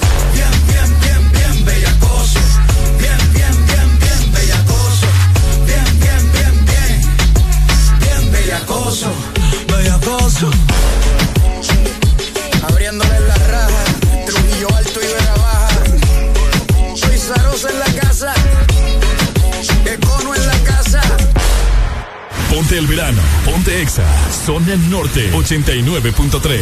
bellacoso, bellacoso. Abriéndole la raja, Trujillo alto y Vega baja. Soy Sarosa en la casa, Econo en la casa. Ponte el verano, ponte Exa, zona norte 89.3.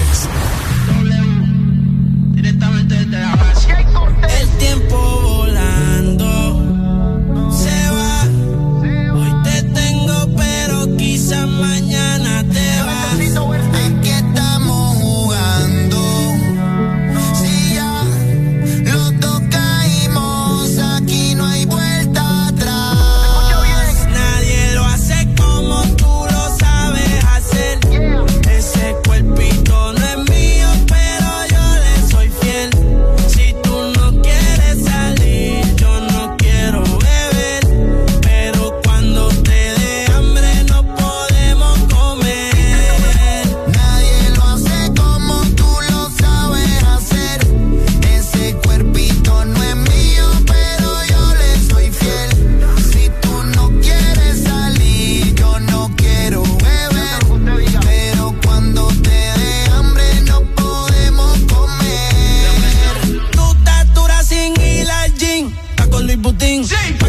Putin. Sí.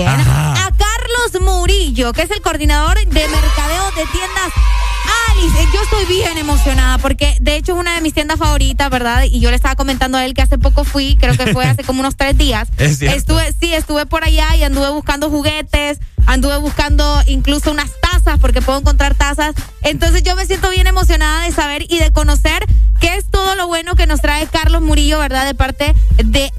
A Carlos Murillo, que es el coordinador de mercadeo de tiendas Alice. Eh, Yo estoy bien emocionada porque de hecho es una de mis tiendas favoritas, ¿verdad? Y yo le estaba comentando a él que hace poco fui, creo que fue hace como unos tres días. Es. Estuve, sí, estuve por allá y anduve buscando juguetes, anduve buscando incluso unas tazas porque puedo encontrar tazas. Entonces yo me siento bien emocionada de saber y de conocer qué es todo lo bueno que nos trae Carlos Murillo, ¿verdad? De parte de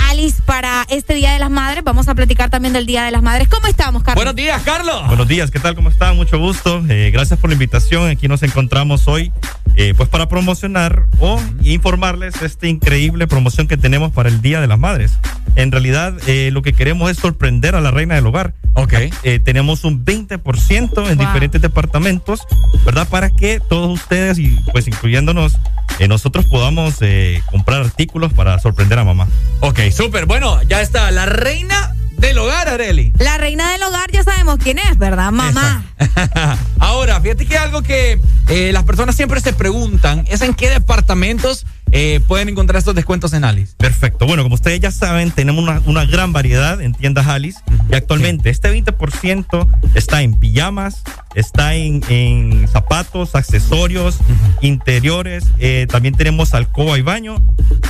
Para este Día de las Madres. Vamos a platicar también del Día de las Madres. ¿Cómo estamos, Carlos? Buenos días, Carlos. Buenos días, ¿qué tal? ¿Cómo están? Mucho gusto. Eh, gracias por la invitación. Aquí nos encontramos hoy, eh, pues para promocionar o informarles esta increíble promoción que tenemos para el Día de las Madres. En realidad, eh, lo que queremos es sorprender a la reina del hogar. Ok. Eh, tenemos un 20% en diferentes departamentos, ¿verdad? Para que todos ustedes y pues incluyéndonos, eh, nosotros podamos eh, comprar artículos para sorprender a mamá. Ok, súper. Bueno, ya está la reina del hogar, Areli. La reina del hogar ya sabemos quién es, ¿verdad? Mamá. Ahora, fíjate que algo que eh, las personas siempre se preguntan es en qué departamentos eh, pueden encontrar estos descuentos en Alice. Perfecto. Bueno, como ustedes ya saben, tenemos una, una gran variedad en tiendas Alice. Y actualmente este 20% está en pijamas, está en, en zapatos, accesorios, interiores. eh, también tenemos alcoba y baño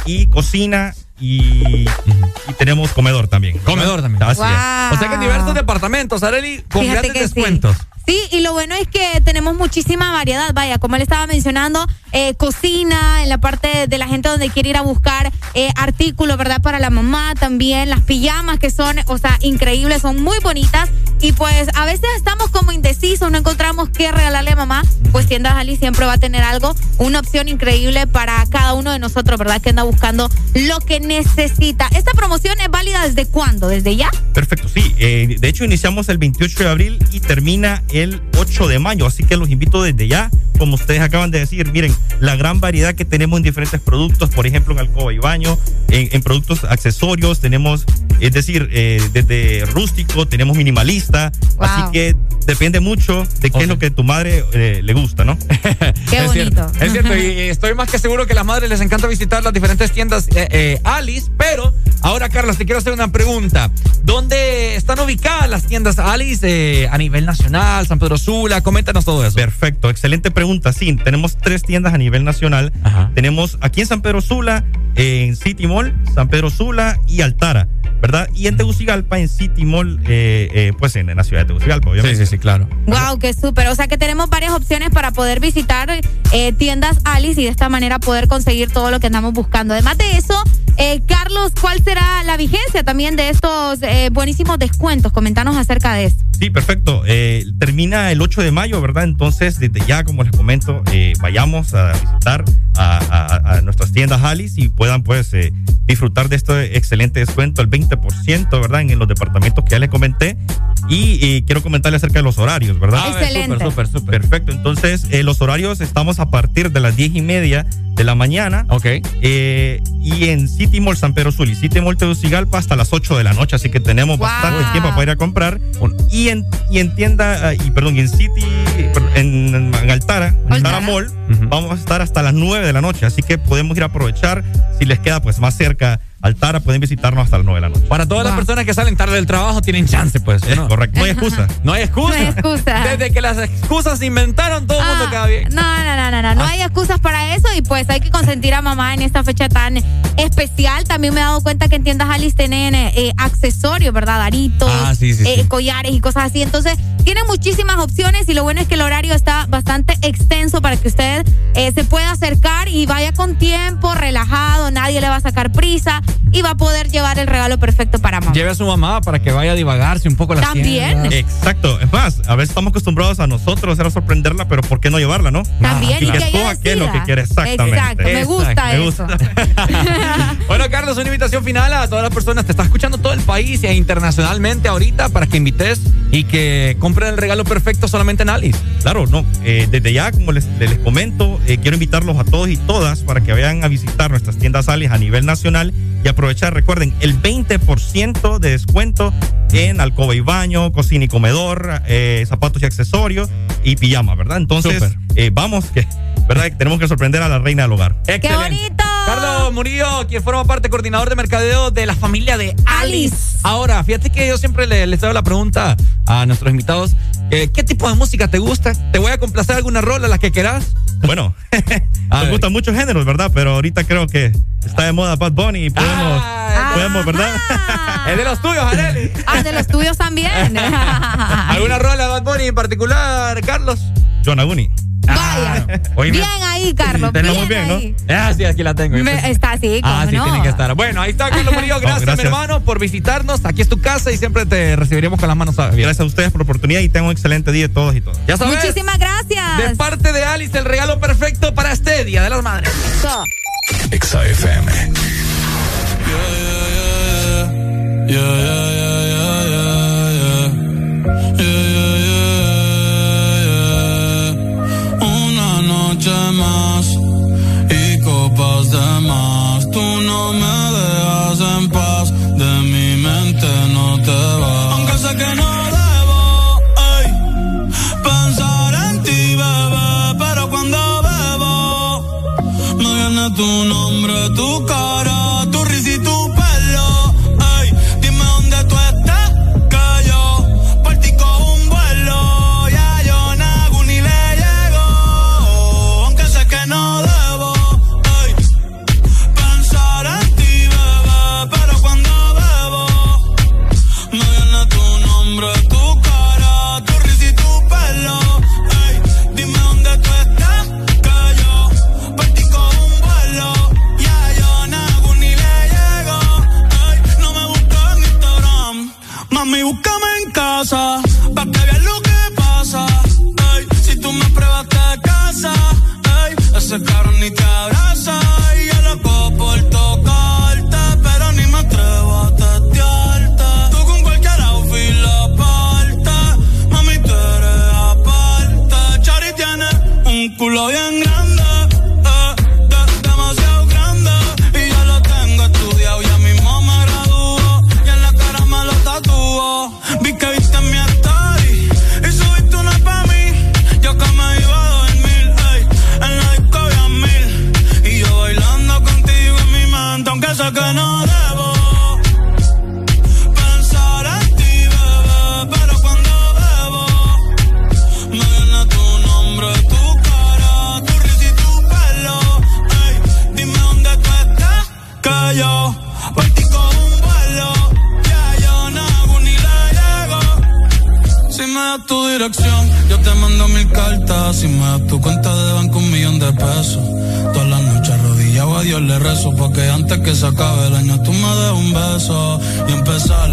y cocina. Y, y tenemos comedor también. ¿verdad? Comedor también. Así es. O sea que en diversos departamentos, Areli, con Fíjate grandes sí. Sí, y lo bueno es que tenemos muchísima variedad. Vaya, como le estaba mencionando, eh, cocina, en la parte de la gente donde quiere ir a buscar eh, artículos, ¿verdad? Para la mamá también, las pijamas que son, o sea, increíbles, son muy bonitas. Y pues a veces estamos como indecisos, no encontramos qué regalarle a mamá. Pues Tiendas Ali siempre va a tener algo, una opción increíble para cada uno de nosotros, ¿verdad? Que anda buscando lo que necesita. ¿Esta promoción es válida desde cuándo? ¿Desde ya? Perfecto, sí. Eh, de hecho, iniciamos el 28 de abril y termina el 8 de mayo. Así que los invito desde ya, como ustedes acaban de decir, miren, la gran variedad que tenemos en diferentes productos, por ejemplo, en alcoba y baño, en, en productos accesorios, tenemos, es decir, eh, desde rústico, tenemos minimalista. Así que depende mucho de qué es lo que tu madre eh, le gusta, ¿no? Qué es Cierto, es cierto, y estoy más que seguro que a las madres les encanta visitar las diferentes tiendas eh, eh, Alice, pero ahora, Carlos, te quiero hacer una pregunta. ¿Dónde están ubicadas las tiendas Alice eh, a nivel nacional, San Pedro Sula? Coméntanos todo eso. Perfecto, excelente pregunta. Sí, tenemos tres tiendas a nivel nacional. Tenemos aquí en San Pedro Sula, en City Mall, San Pedro Sula y Altara, ¿verdad? Y en Tegucigalpa, en City Mall, eh, eh, pues en, en la ciudad de Tegucigalpa, obviamente. Sí, sí, sí, claro. Wow, qué súper. O sea que tenemos varias opciones para poder visitar eh, tiendas Alice y de esta manera poder conseguir todo lo que andamos buscando. Además de eso, eh, Carlos, ¿cuál será la vigencia también de estos eh, buenísimos descuentos? Comentanos acerca de esto. Sí, perfecto. Eh, termina el 8 de mayo, ¿verdad? Entonces, desde ya, como les comento, eh, vayamos a visitar a, a- a nuestras tiendas Alice y puedan, pues, eh, disfrutar de este excelente descuento, el 20%, ¿verdad? En los departamentos que ya les comenté. Y eh, quiero comentarles acerca de los horarios, ¿verdad? A ver, Excelente. súper, súper, súper. Perfecto. Entonces, eh, los horarios estamos a partir de las 10 y media de la mañana. Ok. Eh, y en City Mall San Pedro Sula y City Mall Tegucigalpa hasta las 8 de la noche, así que tenemos bastante tiempo para ir a comprar. Y en, y en tienda, ah, y perdón, y en City, en, en Altara, en Altara Mall, vamos a estar hasta las 9 de la noche, así que podemos ir a aprovechar. Si les queda pues más cerca Altara, pueden visitarnos hasta las 9 de la noche. Para todas las personas que salen tarde del trabajo tienen chance, pues. Es correcto, no hay excusa. No hay excusa. No hay excusa. Desde que las excusas se inventaron, todo el mundo queda bien. No, no, no, no, no. No hay excusas para eso y pues hay que consentir a mamá en esta fecha tan especial. También me he dado cuenta que en tiendas Alice tienen eh, eh, accesorios, ¿verdad? Aritos, Ah, sí, sí, eh, sí. collares y cosas así. Entonces, tienen muchísimas opciones y lo bueno es que el horario está bastante extenso para que usted eh, se pueda acercar y vaya con tiempo, relajado, nadie le va a sacar prisa y va a poder llevar el regalo perfecto para mamá. Lleve a su mamá para que vaya a divagarse un poco la También. Exacto. Es más, a veces estamos acostumbrados a nosotros a sorprenderla, pero ¿por qué no llevarla, no? También, y y que escoja qué es lo que quiere exactamente. Exacto, me gusta Me eso. gusta. Bueno, Carlos, una invitación final a todas las personas. Te está escuchando todo todo el país e internacionalmente ahorita para que invites y que compren el regalo perfecto solamente en Alice. Claro, no. eh, desde ya, como les, les comento, eh, quiero invitarlos a todos y todas para que vayan a visitar nuestras tiendas Alice a nivel nacional y aprovechar, recuerden, el 20% de descuento en alcoba y baño, cocina y comedor, eh, zapatos y accesorios y pijama, ¿verdad? Entonces, eh, vamos, que, ¿verdad? Tenemos que sorprender a la reina del hogar. ¡Qué bonito! Carlos Murillo, quien forma parte coordinador de mercadeo de la familia de Alice. Ahora, fíjate que yo siempre le- les hago la pregunta a nuestros invitados, eh, ¿qué tipo de música te gusta? ¿Te voy a complacer alguna rola, la que quieras? Bueno, nos gustan muchos géneros, ¿verdad? Pero ahorita creo que está de moda Bad Bunny y podemos, podemos ¿verdad? Es de los tuyos, Areli. Ah, de los tuyos también. ¿Alguna rola de Bad Bunny en particular, Carlos? John Aguni. Vaya. Oíme, Bien ahí, Carlos. tenemos Bien, bien, ¿no? Ah, sí, aquí la tengo. Me- está así, Ah, ¿cómo sí, no? tiene que estar. Bueno, ahí está Carlos Murillo. Gracias, gracias. mi hermano, por visitarnos. Aquí es tu casa y siempre te recibiremos con las manos abiertas. Gracias a ustedes por la oportunidad y tengan un excelente día todos y todas. Ya sabes. Muchísimas gracias. De parte de Alice, el regalo perfecto para este Día de las Madres. So. Exa FM. Yeah, yeah, yeah, yeah, y copas de más. Tú no me dejas en paz, de mi mente no te vas. Aunque sé que no debo ey, pensar en ti, bebé, pero cuando bebo me viene tu nombre, tu cara, mami búscame en casa, pa' que veas que se acabe el año, tú me des un beso. Y empezar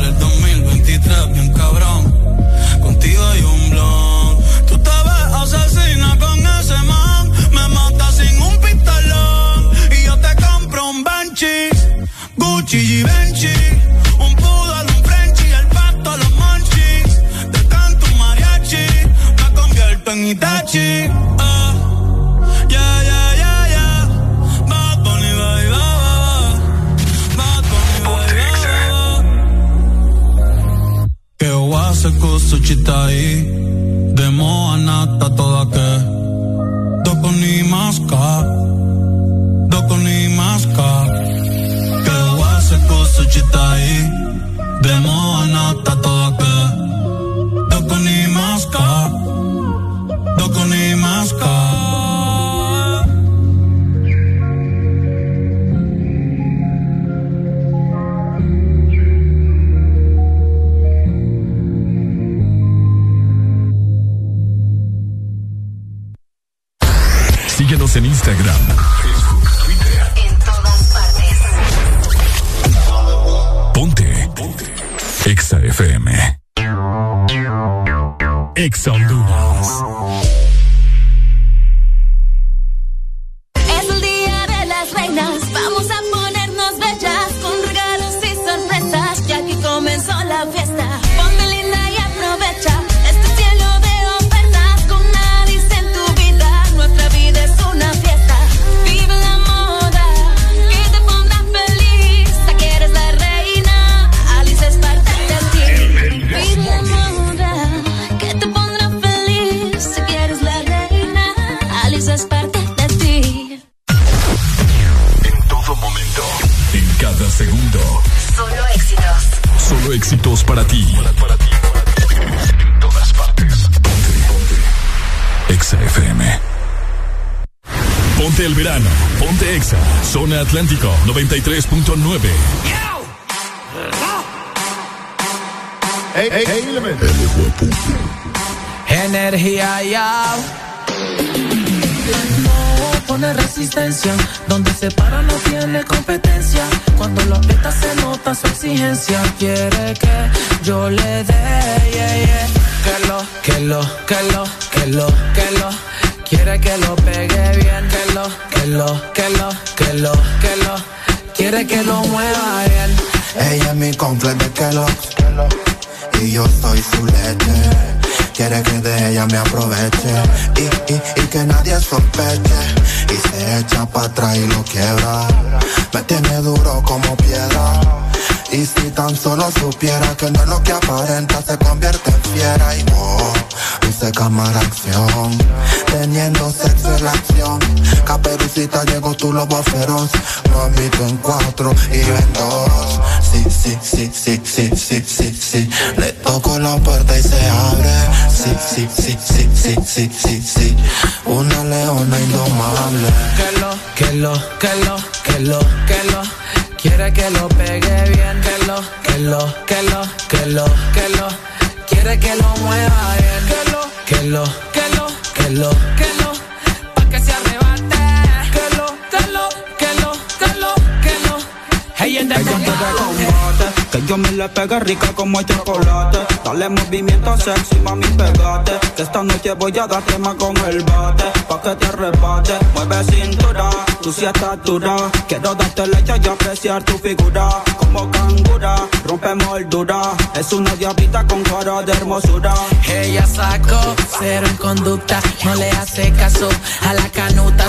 voy a darte más con el bate. Pa' que te arrebate, mueve cintura, tú sí estás dura. Quiero darte leche y apreciar tu figura. Como cangura, rompe moldura. Es una diablita con cara de hermosura. Ella sacó cero en conducta, no le hace caso a la canuta,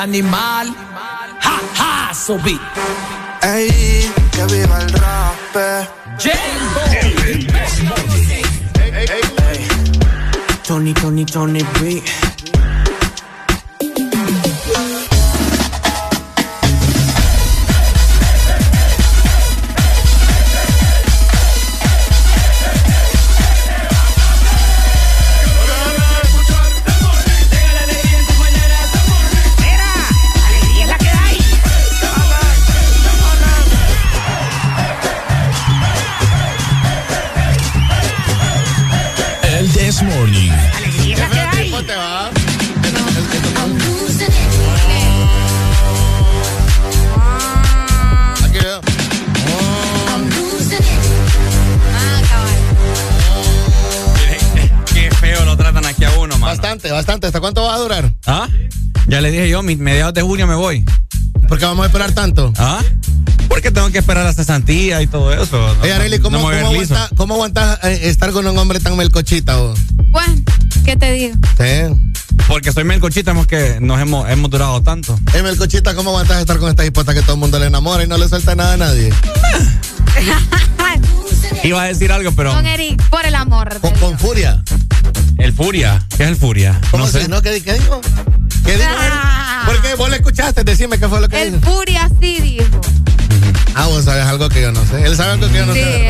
Animal. Ha, ha, subí. Mediados de junio me voy. ¿Por qué vamos a esperar tanto? ¿Ah? Porque tengo que esperar la cesantía y todo eso. No- Oye, Arely, ¿cómo, cómo aguantas, cómo aguantas, eh, estar con un hombre tan melcochita vos? Bueno, ¿qué te digo? Sí. Porque soy melcochita, hemos que nos hemos, hemos durado tanto. Eh, melcochita, ¿cómo aguantas estar con esta hipota que todo el mundo le enamora y no le suelta nada a nadie? Iba a decir algo, pero. Don Eric, por el amor. Con, con furia. El Furia. ¿Qué es el Furia? ¿Cómo no sé. no? ¿Qué, qué dijo? ¿Qué dijo? Ah. ¿Vos le escuchaste? Decime qué fue lo que El dijo. Furia sí dijo. Ah, vos sabes algo que yo no sé. Él sabe algo que yo no Sí. sé.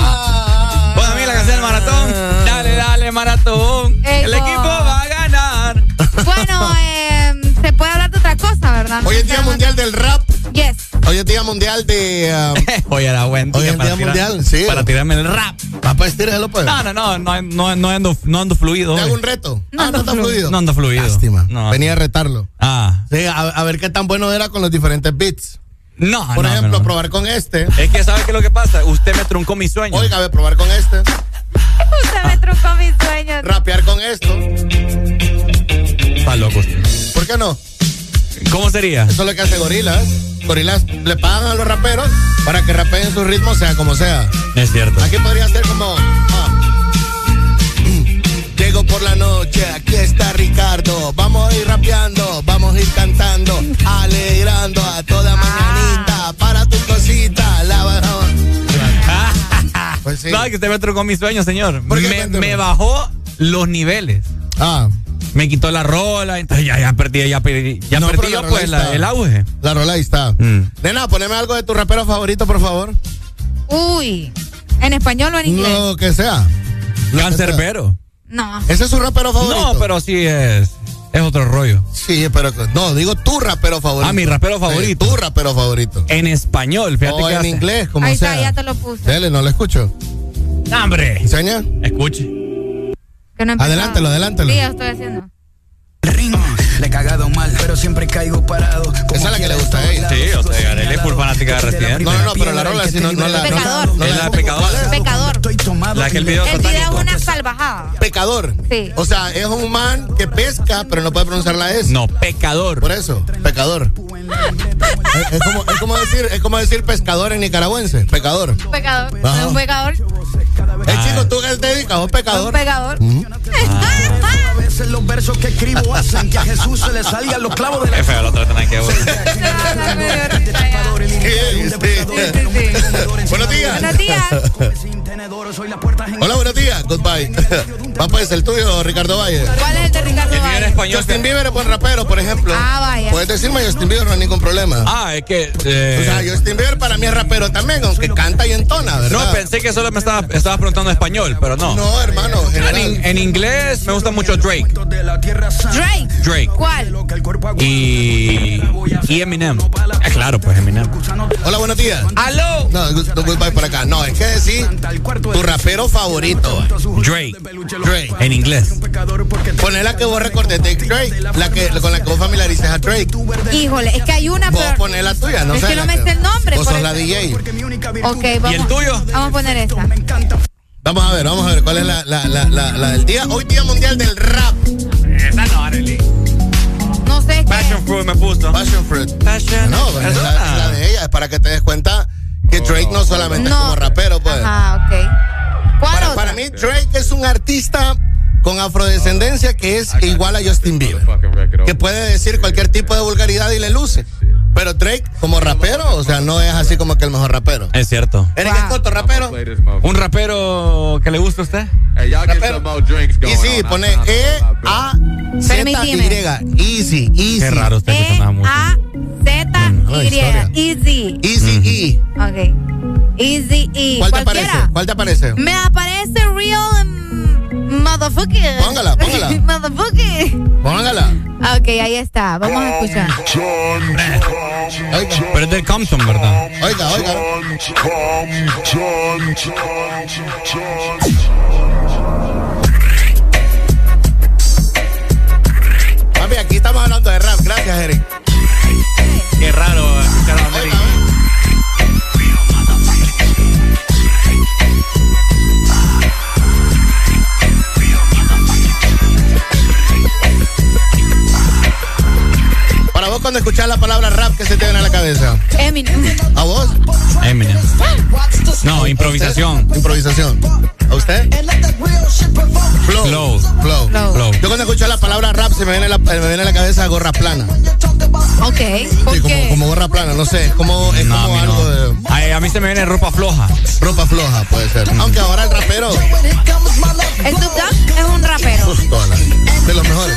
Ah. Bueno, a mí la canción del maratón. Dale, dale, maratón. El equipo va a ganar. Bueno, eh, se puede hablar de otra cosa, ¿verdad? Hoy es Día Mundial del Rap. Yes. Hoy es Día Mundial de. um, Hoy era buen día Hoy es para Día tirar- Mundial, sí. Para tirarme el rap. Papá, estíreselo, pues. No, no, no, no, no, no ando, no ando fluido. ¿Te hoy. hago un reto? No ah, no ando está fluido. No ando fluido. Lástima. No. Venía a retarlo. Ah. Sí, a, a ver qué tan bueno era con los diferentes beats. No, Por no, ejemplo, no. probar con este. Es que, ¿sabe qué es lo que pasa? Usted me truncó mi sueño. Oiga, a ver, probar con este. Usted me trucó mis sueños. Rapear con esto. Está loco usted. ¿Por qué no? ¿Cómo sería? Eso es lo que hace Gorilas. Gorilas le pagan a los raperos para que rapeen su ritmo, sea como sea. Es cierto. Aquí podría ser como. ah. Llego por la noche, aquí está Ricardo. Vamos a ir rapeando, vamos a ir cantando, alegrando a toda mañanita. Para tu cosita, la Pues sí. No, que usted me truncó mi sueño, señor. Me, bajó los niveles. Ah, Me quitó la rola, entonces ya, ya perdí, ya perdí, ya No, perdí yo, pues la- el auge. la rola ahí está. Mm. Nena, poneme algo de tu rapero favorito, por favor. Uy. ¿En español o en inglés? Lo que sea. Cancerbero. No. ¿Ese es su rapero favorito? No, pero sí es, es otro rollo. Sí, pero. No, digo tu rapero favorito. Ah, mi rapero Sí, favorito. tu rapero favorito. En español, fíjate O que en hace- inglés, como Ahí sea. está, ya te lo puse. Dele, no lo escucho. ¡Hombre! ¿Enseña? Escuche. Que no. Adelántelo, adelántelo. Sí, ya estoy haciendo. Le he cagado mal, pero siempre caigo parado. Esa es la que le gusta a ella. Sí, o sea, Garela es full fanática de Residente. No, no, no, pero la rola sí no, no la. Pecador. No, Es la de Pecador. Pecador. La que el video El video es una salvajada. Pecador. Sí. O sea, es un man que pesca, pero no puede pronunciar la S. No, pecador. Por eso, pecador. es, es como, es, como decir, es como decir pescador en nicaragüense. Pecador. Pecador. Ajá. Es un pecador. El chico, tú que te dedicas, Un pecador. pecador. A veces los versos que escribo hacen que a Jesús se le salgan los clavos de la Es feo, lo tratan aquí. Buenos días. Buenos días. Hola, buenos días. Goodbye. Va pues el tuyo, Ricardo Valle. ¿Cuál es el de Ricardo El Valle? español. Justin Bieber es buen rapero, por ejemplo. Ah, vaya. Puedes decirme Justin Bieber, no hay ningún problema. Ah, es que. eh, O sea, Justin Bieber para mí es rapero también, aunque canta y entona, ¿verdad? no, pensé que solo me estaba, estabas preguntando español, pero no. No, hermano, En, in- en inglés me gusta mucho Drake. Drake. Drake. ¿Cuál? Y. Y Eminem. Ah, claro, pues Eminem. Hola, buenos días. ¡Aló! No, good- no, goodbye por acá. No, es que decir tu rapero favorito. Drake. Drake. En inglés. Poné la que vos recordes de Drake, la que, con la que vos familiarices a Drake. Híjole, es que hay una, Vos poné la tuya, no Es sé. que no me sé el nombre, Vos sos la. DJ. Ok, vamos. ¿Y el tuyo? Vamos a poner esta. Vamos a ver, vamos a ver cuál es la, la, la, la, la del día. Hoy Día Mundial del Rap. Esa no, Arely. No sé qué. Passion Fruit me puso. Passion Fruit. Passion. No, es es la de ella, es para que te des cuenta que Drake no solamente es como rapero, pues. Ajá, ok. ¿Cuál Para, para mí, Drake es un artista con afrodescendencia que es igual a Justin Bieber. Que puede decir cualquier tipo de vulgaridad y le luce. Pero Drake, como rapero, o sea, no es así como que el mejor rapero. Es cierto. Eric Wow. Escoto, rapero. ¿Un rapero que le gusta a usted? rapero. Y sí, pone E A Z Y. Permitime. Easy, easy. Qué raro usted que E sonaba mucho. A Z la Y. historia. Easy. Easy E. Ok. Easy E. ¿Cuál te aparece? ¿Cuál te aparece? Me aparece real motherfucker. Póngala, póngala. motherfucker. Póngala. Ok, ahí está. Vamos a escuchar. Oiga, Pero es del Compton, ¿verdad? oiga, oiga. Papi, aquí estamos hablando de rap. Gracias, Eric. Qué raro escuchar a Para vos, cuando escuchás la palabra rap, ¿qué se te viene a la cabeza? Eminem. ¿A vos? Eminem. No, improvisación. Improvisación. ¿A usted? Flow. Flow. Flow. Flow. Yo cuando escucho la palabra rap se me viene, la, me viene a la cabeza gorra plana. Ok. ¿Por Sí, como, qué? como gorra plana, no sé, es como, es No, como algo no. de Ay, a mí se me viene ropa floja. ropa floja, puede ser. Aunque ahora el rapero, Snoop Dogg es un rapero. de los mejores.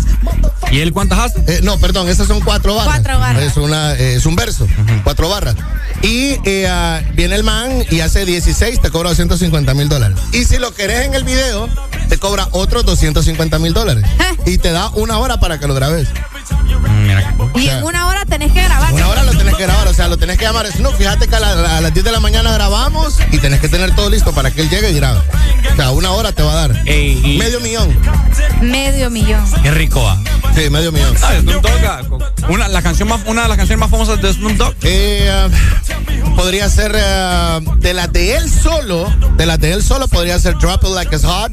¿Y él cuántas hace? Eh, no, perdón, esas son cuatro barras. Cuatro barras. Es, una, eh, es un verso, cuatro barras. Y eh, ah, viene el man y hace 16, te cobra 250 mil dólares. Y si lo querés en el video, te cobra otros 250 mil dólares. Y te da una hora para que lo grabes. Y en una hora tenés que grabar. Una hora lo tenés que grabar, o sea, lo tenés que llamar Snoop. Fíjate que a, la- a las 10 de la mañana grabamos y tenés que tener todo listo para que él llegue y grabe. O sea, una hora te va a dar. Medio millón. Medio millón. Qué rico, ah. Sí, medio millón. Ah, Snoop Dogg, ah, una, la canción más, una de las canciones más famosas de Snoop Dogg. Eh, ah, podría ser eh, de las de él solo, de las de él solo podría ser Drop It Like It's Hot.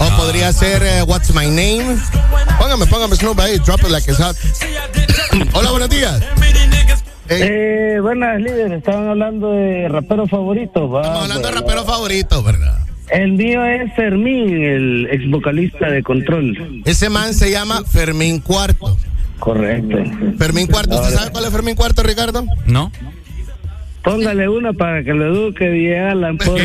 O podría ser eh, What's My Name. Póngame, póngame Snoop ahí, Drop Hola, buenos días. Eh, buenas líderes, estaban hablando de raperos favoritos. va, Estamos hablando de pues, rapero favorito, ¿verdad? El mío es Fermín, el ex vocalista de Control. Ese man se llama Fermín Cuarto. Correcto. Fermín Cuarto, ¿usted sabe cuál es Fermín Cuarto, Ricardo? No. Póngale una para que lo eduque y Alan, favor.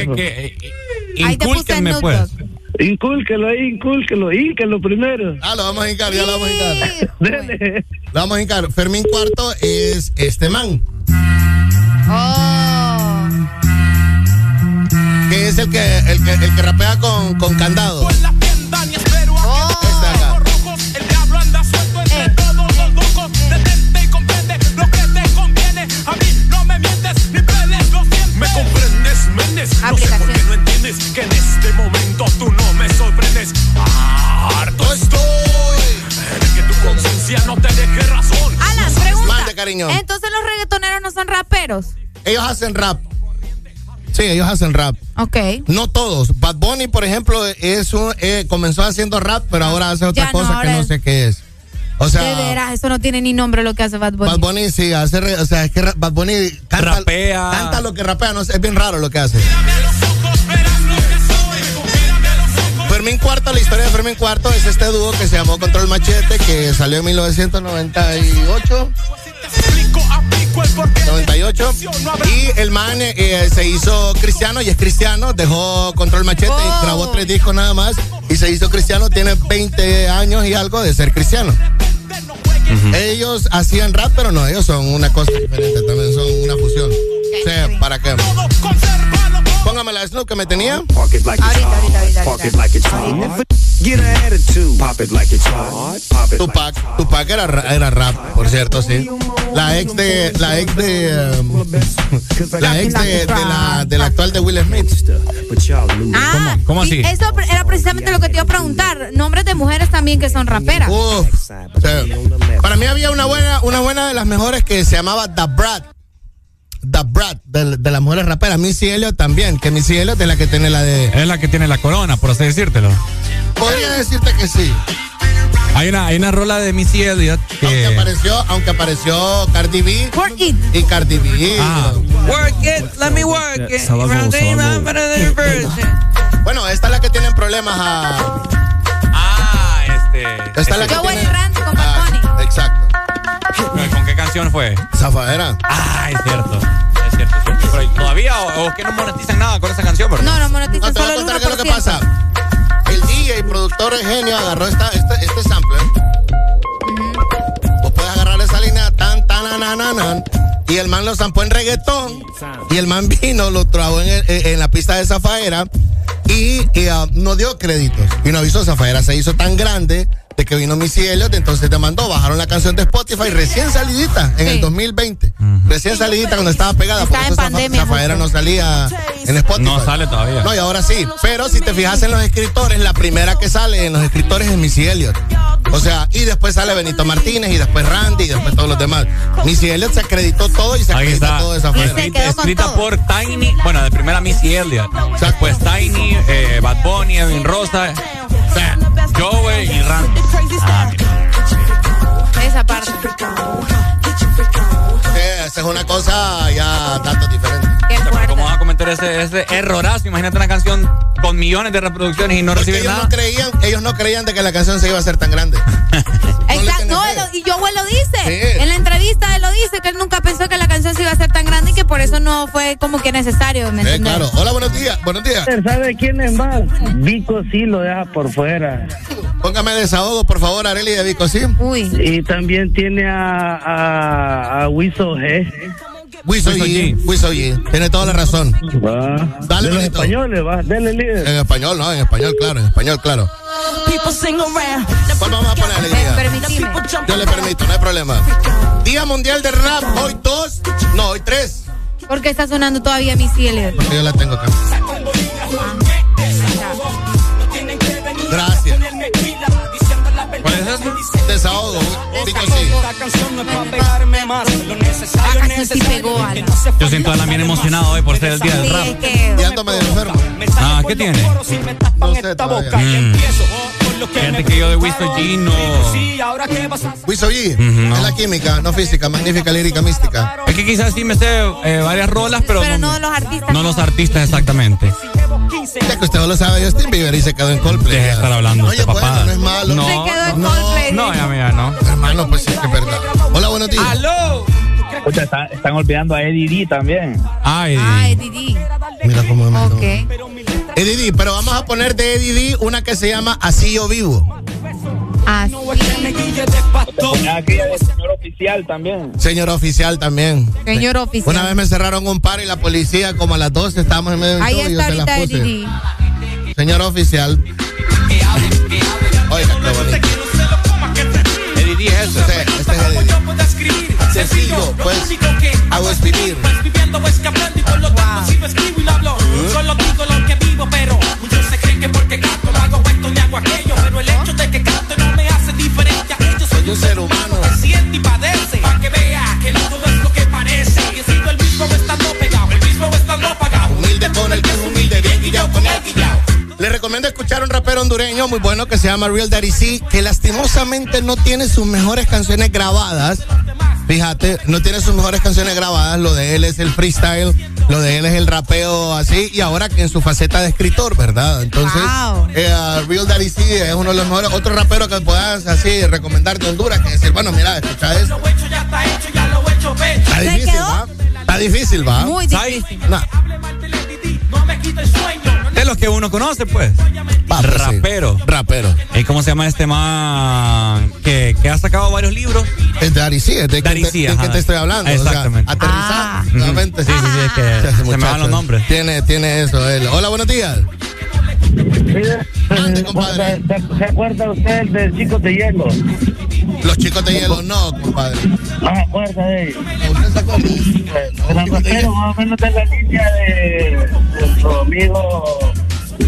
Ahí te puse Snoop pues. Incúlquelo ahí, incúlquelo, incúlquelo primero. Ah, lo vamos a hincar, ya lo vamos a hincar. Dele. Lo vamos a hincar. Fermín Cuarto es este man. Oh. Que es el que, el que, el que rapea con, con candado. Oh. Comprendes, que en este momento tú no me sorprendes. Harto estoy de que tu conciencia no te deje razón. Alan, pregunta. Mande, cariño. Entonces los reggaetoneros no son raperos. Ellos hacen rap. Sí, ellos hacen rap. Ok. No todos. Bad Bunny, por ejemplo, es un- eh, comenzó haciendo rap, pero ahora hace otra Ya no, cosa que no sé qué es. O sea, de veras, eso no tiene ni nombre lo que hace Bad Bunny. Bad Bunny sí hace, re- o sea, es que Bad Bunny canta, Rapea. canta lo que rapea, no sé, es bien raro lo que hace. Fermín Cuarto, la historia de Fermín Cuarto es este dúo que se llamó Control Machete, que salió en 1998. 98 y el man eh, eh, se hizo cristiano y es cristiano, dejó Control Machete y grabó tres discos nada más y se hizo cristiano, tiene 20 años y algo de ser cristiano. Ellos hacían rap, pero no, ellos son una cosa diferente, también son una fusión. O sea, ¿para qué? Póngame la Snoop que me tenía. Get attitude. Pop it like it's hot. Pop it Tupac, Tupac era, ra- era rap, por cierto, sí. La ex de, la ex de, um, la ex de, de la, de la actual de Will Smith. Ah, ¿Cómo y eso era precisamente lo que te iba a preguntar. Nombres de mujeres también que son raperas. Uf, o sea, para mí había una buena, una buena de las mejores que se llamaba The Brat. The Brat, de, de las mujeres raperas. Missy Elliott también, que Missy Elliott es la que tiene la de... Es la que tiene la corona, por así decírtelo. Podría decirte que sí. Hay una, hay una rola de Missy Elliott Aunque que. apareció, aunque apareció Cardi B. Y Cardi B. Ah. Work it, let me work it. Bueno, esta es la que tienen problemas a. Ah, este. Esta es la que Yo voy tiene- Randy con Bad Ah. Exacto. ¿Con qué canción fue? Zafadera. Ah, es cierto. Es cierto. Pero todavía o, o es que no monetizan nada con esa canción, ¿verdad? No, no monetizan No, te voy solo a el 1%. contar qué es lo que pasa. El DJ, productor genio, agarró esta, este, este sampler. Vos puedes agarrar esa línea tan, tan, nan, nan, nan, y el man lo zampó en reggaetón. Y el man vino, lo trabó en, el- en la pista de Zafaera. Y, y, ah, no dio créditos. Y no avisó, Zafaera se hizo tan grande de que vino Missy Elliott, entonces demandó, bajaron la canción de Spotify recién salidita en el 2020. Recién salidita cuando estaba pegada. Estaba por en eso Zafa- pandemia, Zafaera no salía en Spotify. No sale todavía. No, y ahora sí. Pero si te fijas en los escritores, la primera que sale en los escritores es Missy Elliott. O sea, y después sale Benito Martínez, y después Randy, y después todos los demás. Missy Elliott se acreditó todo y se Ahí acredita está. todo de con Escrita todo. por Tiny, bueno, de primera Missy Elliott. Después Tiny, eh, Bad Bunny, Edwin Rosa, o sea, Joey y. Ah, mira. Esa parte. Sí, esa es una cosa ya datos diferentes. Pero fuerte. ¿Cómo vas a comentar ese, ese errorazo? Imagínate una canción con millones de reproducciones y no Porque recibir ellos nada. no creían, ellos no creían de que la canción se iba a hacer tan grande. Exacto, no, y Joel lo dice. En la entrevista él lo dice, que él nunca pensó que la canción se iba a hacer tan grande y que por eso no fue como que necesario, ¿me Eh, claro. Hola, buenos días. Buenos días. ¿Sabe quién es más? Vico sí lo deja por fuera. Póngame desahogo, por favor, Areli de Vico, ¿sí? Uy. Y también tiene a, a, a Wiso G. Wiso G. Wiso G. Tiene toda la razón. Va. Dale, de los españoles, va. Dele líder. En español, no, en español, claro, en español, claro. ¿Cuál vamos a poner, alegría? Permitime. Yo le permito, no hay problema. Día Mundial del Rap, hoy dos, no, hoy tres. ¿Por qué está sonando todavía mi cielo? Porque yo la tengo acá. Gracias. Desahogo, sí. Ah. Yo siento a la bien emocionado hoy por ser el día del rap. es que... Y ando medio enfermo. Ah, ¿qué tiene? No sé todavía. Mm. Fíjate que yo de Wisto G no. Wiso G, no. es la química, no física, magnífica, lírica, mística. Es que quizás sí me sé eh, varias rolas, pero, Pero no los artistas. no los artistas exactamente. Ya que usted no lo sabe, Justin Bieber y se quedó en Coldplay. Deje de estar hablando Oye, usted, bueno, papá. no es malo. No, Se quedó en no, Coldplay. no, ya mira, no. Hermano, pues sí, que es verdad. Hola, buenos días. ¡Aló! Escucha, está- están olvidando a Eddie D también. Ay, Ay, Didi. Mira cómo me mandó. Ok. Eddie D, pero vamos a poner de Eddie D una que se llama Así yo vivo. Así. Señor oficial también. Señor oficial también. Señor oficial. Una vez me cerraron un par y la policía, como a las 12, estábamos en medio de un Ahí show y yo está se las ahorita puse. Didi. Señor oficial. Oiga, qué bonito. Eddie D es eso. Este, este es Eddie D. Sencillo, pues, hago es vivir. Solo digo lo que vivo, pero muchos se creen que porque canto no hago esto ni hago aquello. Pero el hecho de que canto no me hace diferente a ellos. Soy un ser humano. que siente y padece. Pa' que vea que no todo es lo que parece. Y he sido el mismo estando pegado, el mismo estando pagado. Humilde con el que es humilde, bien guillao con el guillao. Le recomiendo escuchar a un rapero hondureño muy bueno que se llama Real Daddy C, que lastimosamente no tiene sus mejores canciones grabadas. Fíjate, no tiene sus mejores canciones grabadas. Lo de él es el freestyle, lo de él es el rapeo así, y ahora que en su faceta de escritor, ¿verdad? Entonces, Wow. eh, Real Daddy C es uno de los mejores. Otro rapero que puedas así recomendar de Honduras, que decir, bueno, mira, escucha esto. Lo hecho ya está hecho, ya lo he hecho pecho. Está ¿Se difícil? ¿va? Está difícil, ¿va? Muy difícil. No me quita el sueño. Los que uno conoce, pues. sí. Rapero. Rapero. ¿Y cómo se llama este man que, que ha sacado varios libros? Es C, es de Daddy quien te, de quien te estoy hablando. Exactamente. O sea, aterrizar, Ah. Sí, sí, sí, es que se me van los nombres. Tiene, tiene eso él. Hola, buenos días. Mande, compadre. ¿Se, acuerda usted del Chicos de Hielo? Los chicos de hielo, no, compadre. No se acuerda de ellos. ¿Usted acuerda? Pero más o menos de la línea de nuestro amigo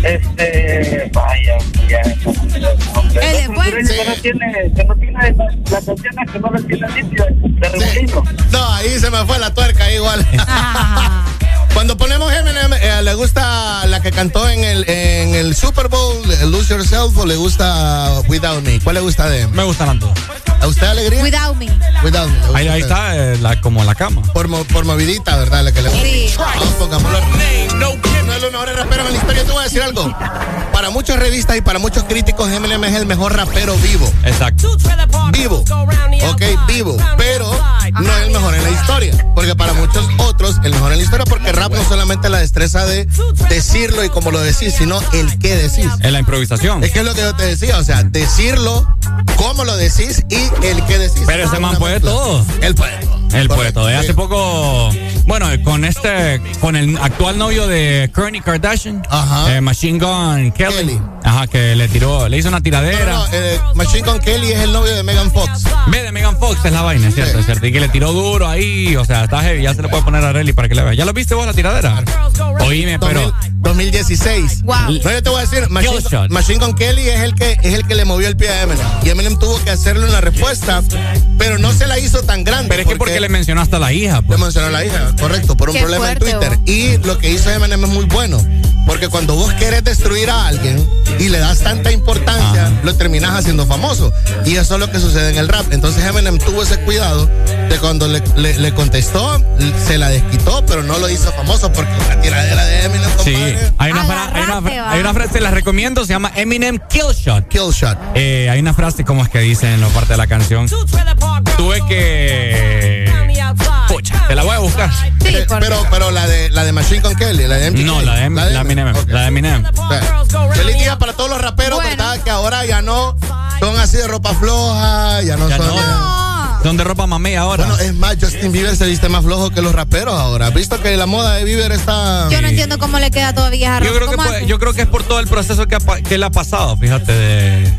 este vaya ya Él es bueno. que no tiene que no tiene las canciones que no las tiene limpio de remolino No, ahí se me fue la tuerca igual. Ah. Cuando ponemos Eminem, eh, ¿le gusta la que cantó en el, en el Super Bowl, eh, Lose Yourself, o le gusta Without Me? ¿Cuál le gusta de él? Me gustan las dos. ¿A usted alegría? Without me. Without Me. Ahí, ahí está, eh, la, como la cama. Por, mo- por movidita, ¿verdad? La que le gusta. Sí. Vamos, pongámoslo. No es los mejores raperos en la historia. Te voy a decir algo. Para muchas revistas y para muchos críticos, Eminem es el mejor rapero vivo. Exacto. Vivo. Ok, vivo. Pero no es el mejor en la historia. Porque para muchos otros, el mejor en la historia, porque rap no solamente la destreza de decirlo y como lo decís, sino el qué decís. En la improvisación. Es que es lo que yo te decía, o sea, decirlo, cómo lo decís y el qué decís. Pero ese man puede todo. Él puede todo. Él puede todo. Hace poco, bueno, con este, con el actual novio de Kourtney Kardashian, Ajá. eh, Machine Gun Kelly, Kelly. ajá, que le tiró, le hizo una tiradera. no, no, eh, Machine Gun Kelly es el novio de Megan Fox. Ve de Megan Fox es la vaina, es cierto, Sí. es cierto. Y que le tiró duro ahí, o sea, está heavy, ya se le puede poner a Relly para que le vea. ¿Ya lo viste vos la tiradera? Oíme, pero 2000 2016. Wow. No, yo te voy a decir, Machine. Machine Gun Kelly es el que es el que le movió el pie a Eminem. Y Eminem tuvo que hacerle una respuesta, pero no se la hizo tan grande. pero es que porque le mencionó hasta la hija, Le pues. mencionó a la hija, correcto, por un Qué problema fuerte, en Twitter. vos. Y lo que hizo Eminem es muy bueno. Porque cuando vos querés destruir a alguien y le das tanta importancia, Ajá. lo terminas haciendo famoso. Y eso es lo que sucede en el rap. Entonces Eminem tuvo ese cuidado de cuando le, le- le contestó, se la desquitó, pero no lo hizo famoso porque la tiradera de Eminem, Sí, compadre, hay una, fra- hay, una, fra- hay una frase, se la recomiendo, se llama Eminem Kill Shot. kill shot. Eh, hay una frase, como es que dice en la parte de la canción? Tuve que. Te la voy a buscar. Eh, pero, pero la de la de Machine con Kelly, la de MGK. No, la de, la de Eminem. La de Eminem. Feliz día para todos los raperos, ¿verdad? Que ahora ya no son así de ropa floja, ya no Ya son. no. de- Son de ropa mamey ahora. Bueno, es más, Justin Bieber se viste más flojo que los raperos ahora. ¿Has visto que la moda de Bieber está. Yo no entiendo cómo le queda todavía esa Yo creo, que yo creo que es por todo el proceso que, ha que él ha pasado, fíjate, de.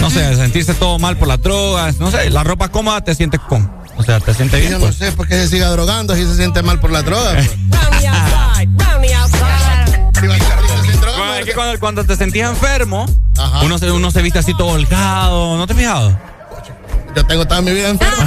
No sé, de sentirse todo mal por las drogas. No sé, la ropa cómoda te sientes con. O sea, te sientes bien. Yo no pues. sé por qué se siga drogando si se siente mal por la droga. pues. Bueno, es que cuando, cuando te sentías enfermo, uno se, uno se viste así todo holgado. ¿No te has fijado? Yo tengo toda mi vida enfermo.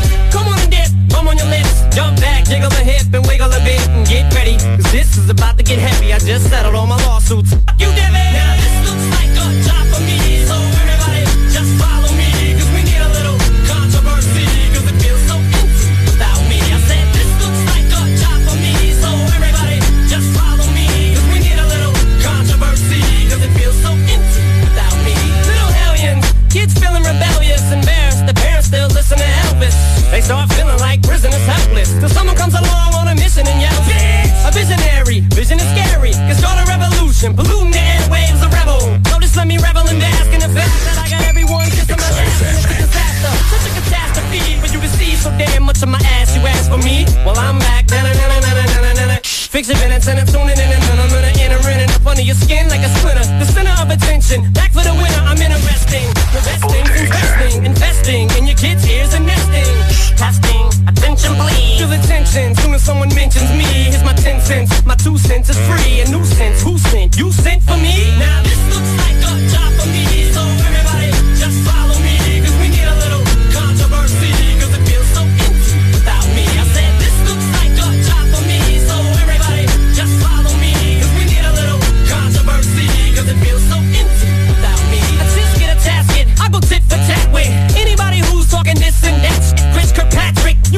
bum on your lips, jump back, jiggle the hip and wiggle a bit and get ready. Cause this is about to get heavy. I just settled all my lawsuits. You did it. Now this looks like a job for me, so everybody just follow me. Cause we need a little controversy, cause it feels so empty without me. I said this looks like a job for me, so everybody just follow me. Cause we need a little controversy, cause it feels so empty without me. Little hellions, kids feeling rebellious, embarrassed. The parents still listen to. They start feeling like prisoners helpless. Till someone comes along on a mission and yells, "Bitch!" A visionary, vision is scary. Can start a revolution, polluting the airwaves, a rebel. So just let me revel and bask in the fact that I got everyone kissing my ass it's a disaster. Such a catastrophe for you see so damn much of my ass. You ask for me? Well, I'm back. Fix your minutes and I'm tuning in and I'm gonna enter in up under your skin like a splinter. The center of attention. Back for the winner, I'm interesting. Investing, investing, investing in your kids' ears Tension soon as someone mentions me. Here's my 10 cents. My two cents is free. A nuisance. Who sent? You sent for me? Now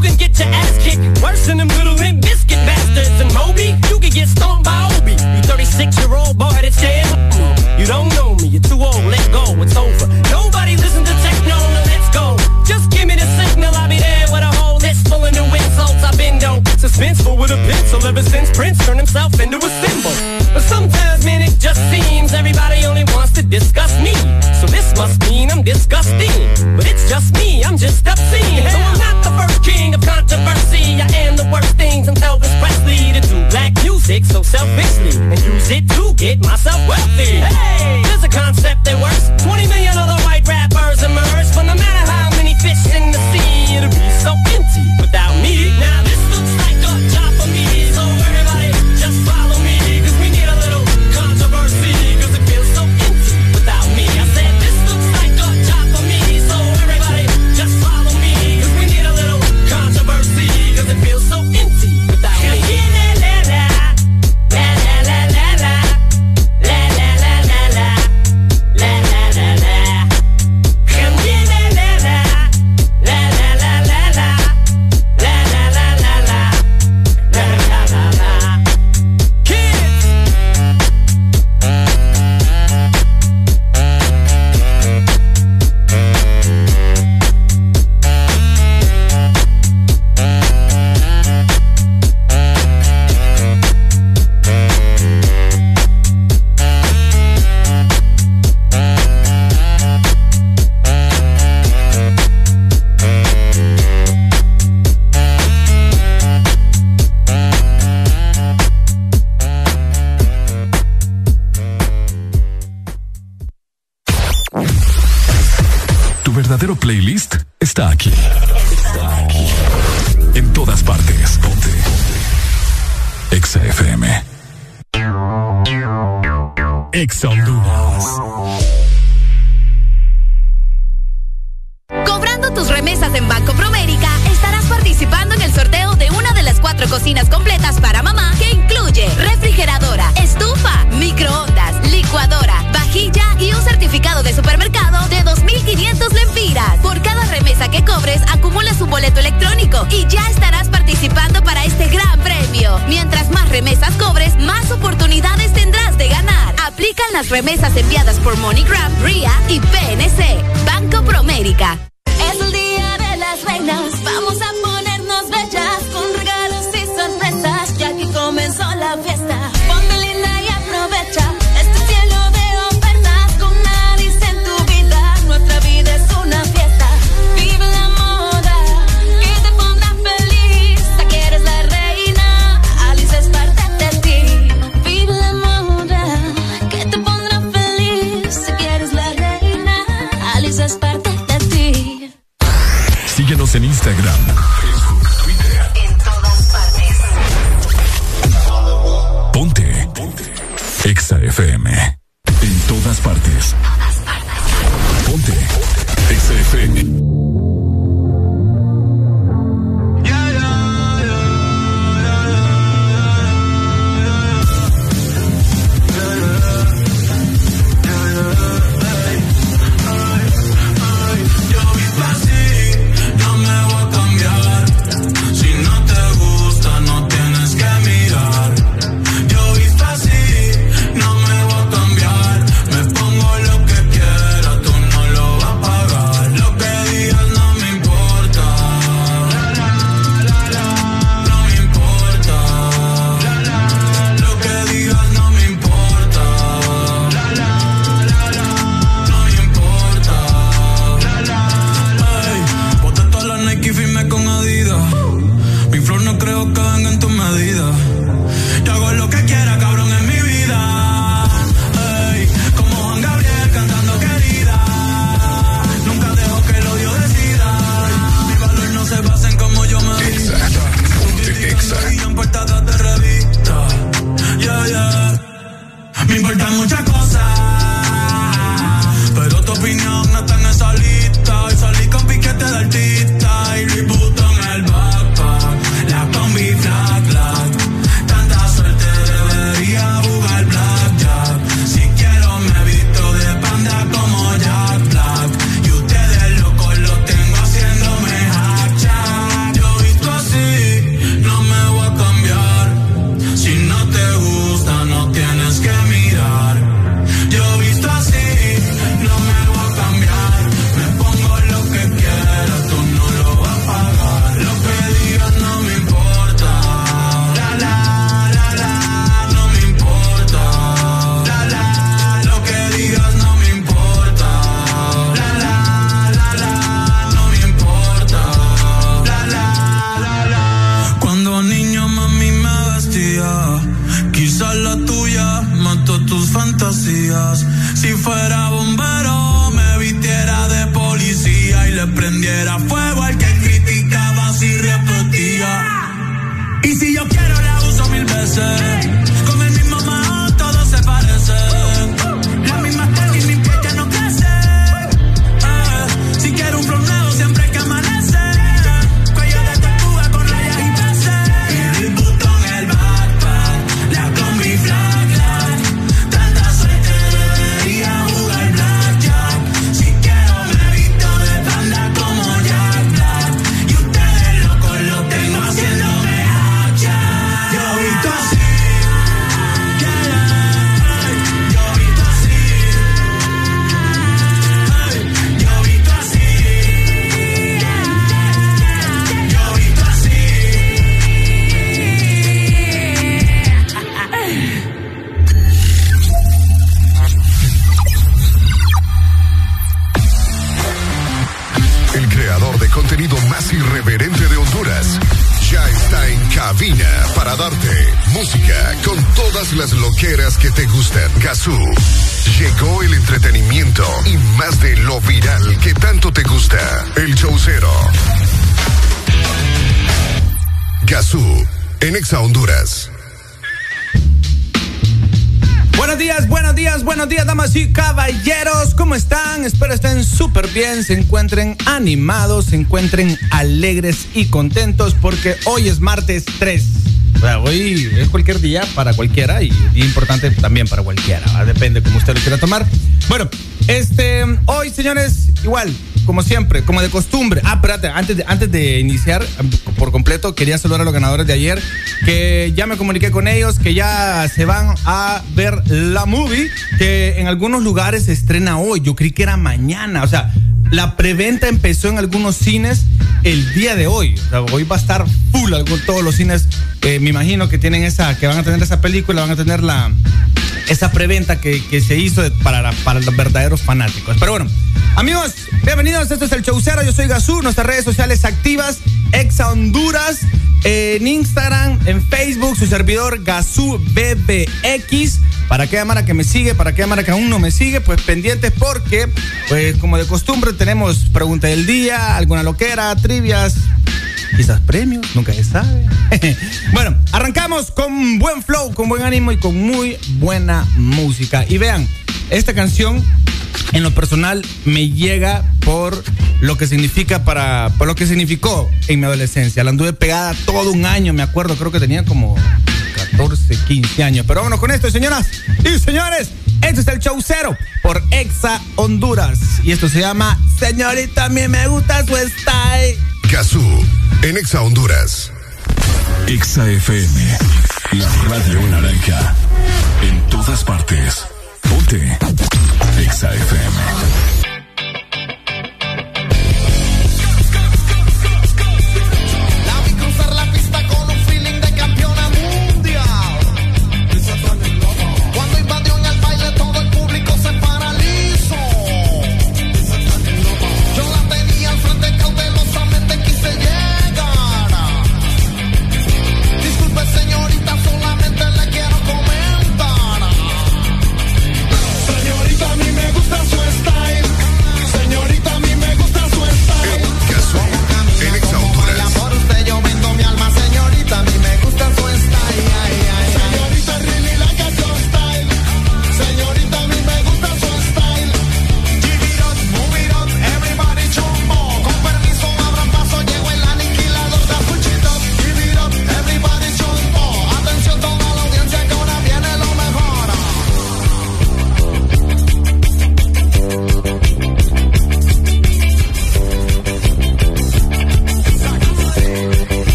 you can get your ass kicked. Worse than them little limp biscuit bastards. And Moby, you can get stomped by Obi. You 36 year old boy that's dead. You don't know me, you're too old, let go, it's over. Nobody listen to techno, no, let's go. Just give me the signal, I'll be there with a whole list full of new insults. I've been though suspenseful with a pencil ever since Prince turned himself into a symbol. But sometimes, man, it just seems everybody only wants to discuss me. So this must mean I'm disgusting. But it's just me, I'm just obscene. Controversy. I am the worst things and Elvis Presley to do black music so selfishly and use it to get myself wealthy. Hey, there's a concept that works. 20 million other white rappers emerge, but no animados, se encuentren alegres y contentos porque hoy es martes 3. O sea, hoy es cualquier día para cualquiera y, y importante también para cualquiera. ¿va? Depende como usted lo quiera tomar. Bueno, este, hoy, señores, igual, como siempre, como de costumbre. Ah, espérate, antes de, antes de iniciar por completo, quería saludar a los ganadores de ayer, que ya me comuniqué con ellos, que ya se van a ver la movie, que en algunos lugares se estrena hoy. Yo creí que era mañana. O sea, la preventa empezó en algunos cines el día de hoy. O sea, hoy va a estar full todos los cines. eh, me imagino que tienen esa, que van a tener esa película, van a tener la esa preventa que, se hizo para, para los verdaderos fanáticos. Pero bueno, amigos, bienvenidos. Esto es el Chaucero. Yo soy Gazú. Nuestras redes sociales activas, Exa Honduras, en Instagram, en Facebook, su servidor Gazú BBX. Para aquella mara que me sigue, para aquella mara que aún no me sigue, pues pendientes porque, pues como de costumbre, tenemos pregunta del día, alguna loquera, trivias, quizás premios, nunca se sabe. bueno, arrancamos con buen flow, con buen ánimo y con muy buena música. Y vean, esta canción en lo personal me llega por lo que significa para por lo que significó en mi adolescencia. La anduve pegada todo un año, me acuerdo, creo que tenía como 14, 15 años. Pero vámonos con esto, señoras y señores. Esto es el show cero por Exa Honduras. Y esto se llama Señorita, a mí me gusta su style. Gazú. En Exa Honduras. Exa FM, la radio naranja. En todas partes. Ponte. Exa FM.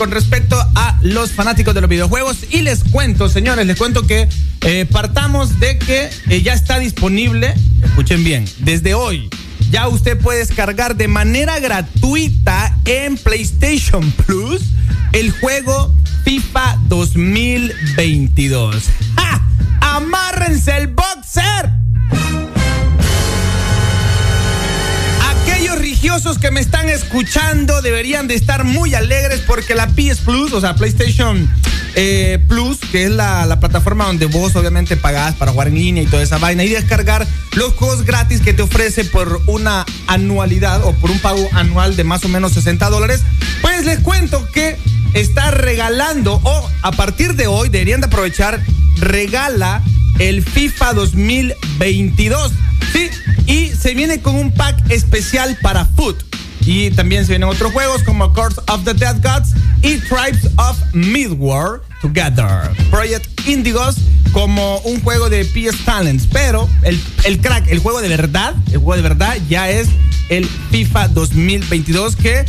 con respecto a los fanáticos de los videojuegos. Y les cuento, señores, les cuento que eh, partamos de que eh, ya está disponible, escuchen bien, desde hoy. Ya usted puede descargar de manera gratuita en PlayStation Plus el juego FIFA 2022. Que me están escuchando deberían de estar muy alegres porque la PS Plus, o sea, PlayStation eh, Plus, que es la, la, plataforma donde vos obviamente pagás para jugar en línea y toda esa vaina y descargar los juegos gratis que te ofrece por una anualidad o por un pago anual de más o menos 60 dólares, pues les cuento que está regalando o a partir de hoy deberían de aprovechar, regala el FIFA 2022. Se viene con un pack especial para Foot. Y también se vienen otros juegos como Course of the Dead Gods y Tribes of Midwar Together. Project Indigos como un juego de PS Talents. Pero el, el crack, el juego de verdad, el juego de verdad ya es el FIFA 2022 que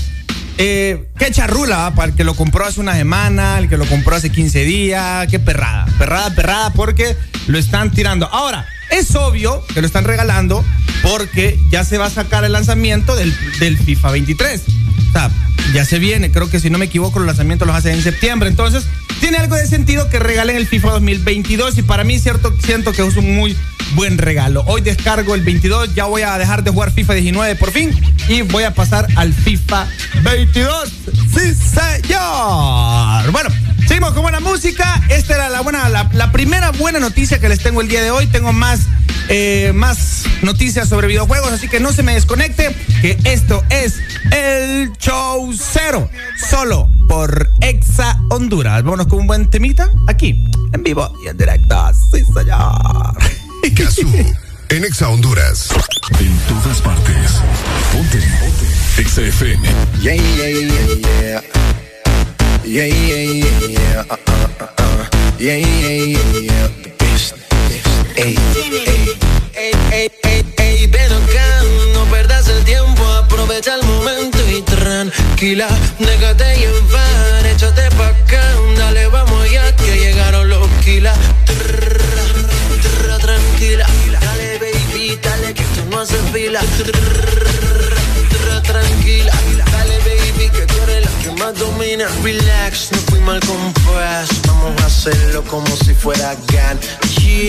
eh, qué charrula para el que lo compró hace una semana, el que lo compró hace 15 días, qué perrada, perrada, perrada, porque lo están tirando. Ahora, es obvio que lo están regalando porque ya se va a sacar el lanzamiento del, del FIFA 23. O sea, ya se viene, creo que si no me equivoco, los lanzamientos los hacen en septiembre. Entonces, tiene algo de sentido que regalen el FIFA 2022 y para mí cierto, siento que es un muy buen regalo. Hoy descargo el 22, ya voy a dejar de jugar FIFA 19 por fin y voy a pasar al FIFA 22. Sí, señor. Bueno, seguimos con buena música. Esta era la buena, la, primera buena noticia que les tengo el día de hoy. Tengo más, eh, más noticias sobre videojuegos, así que no se me desconecte, que esto es el show cero, solo por Exa Honduras. Vámonos con un buen temita aquí, en vivo y en directo. Sí, señor. Cazú, en Exa Honduras. En todas partes. Ponte. Ponte. Exa FM. Yeah, yeah, yeah, yeah. Yeah, yeah, yeah, yeah. Uh, uh, uh, uh. Yeah, yeah, yeah, como si fuera GAN.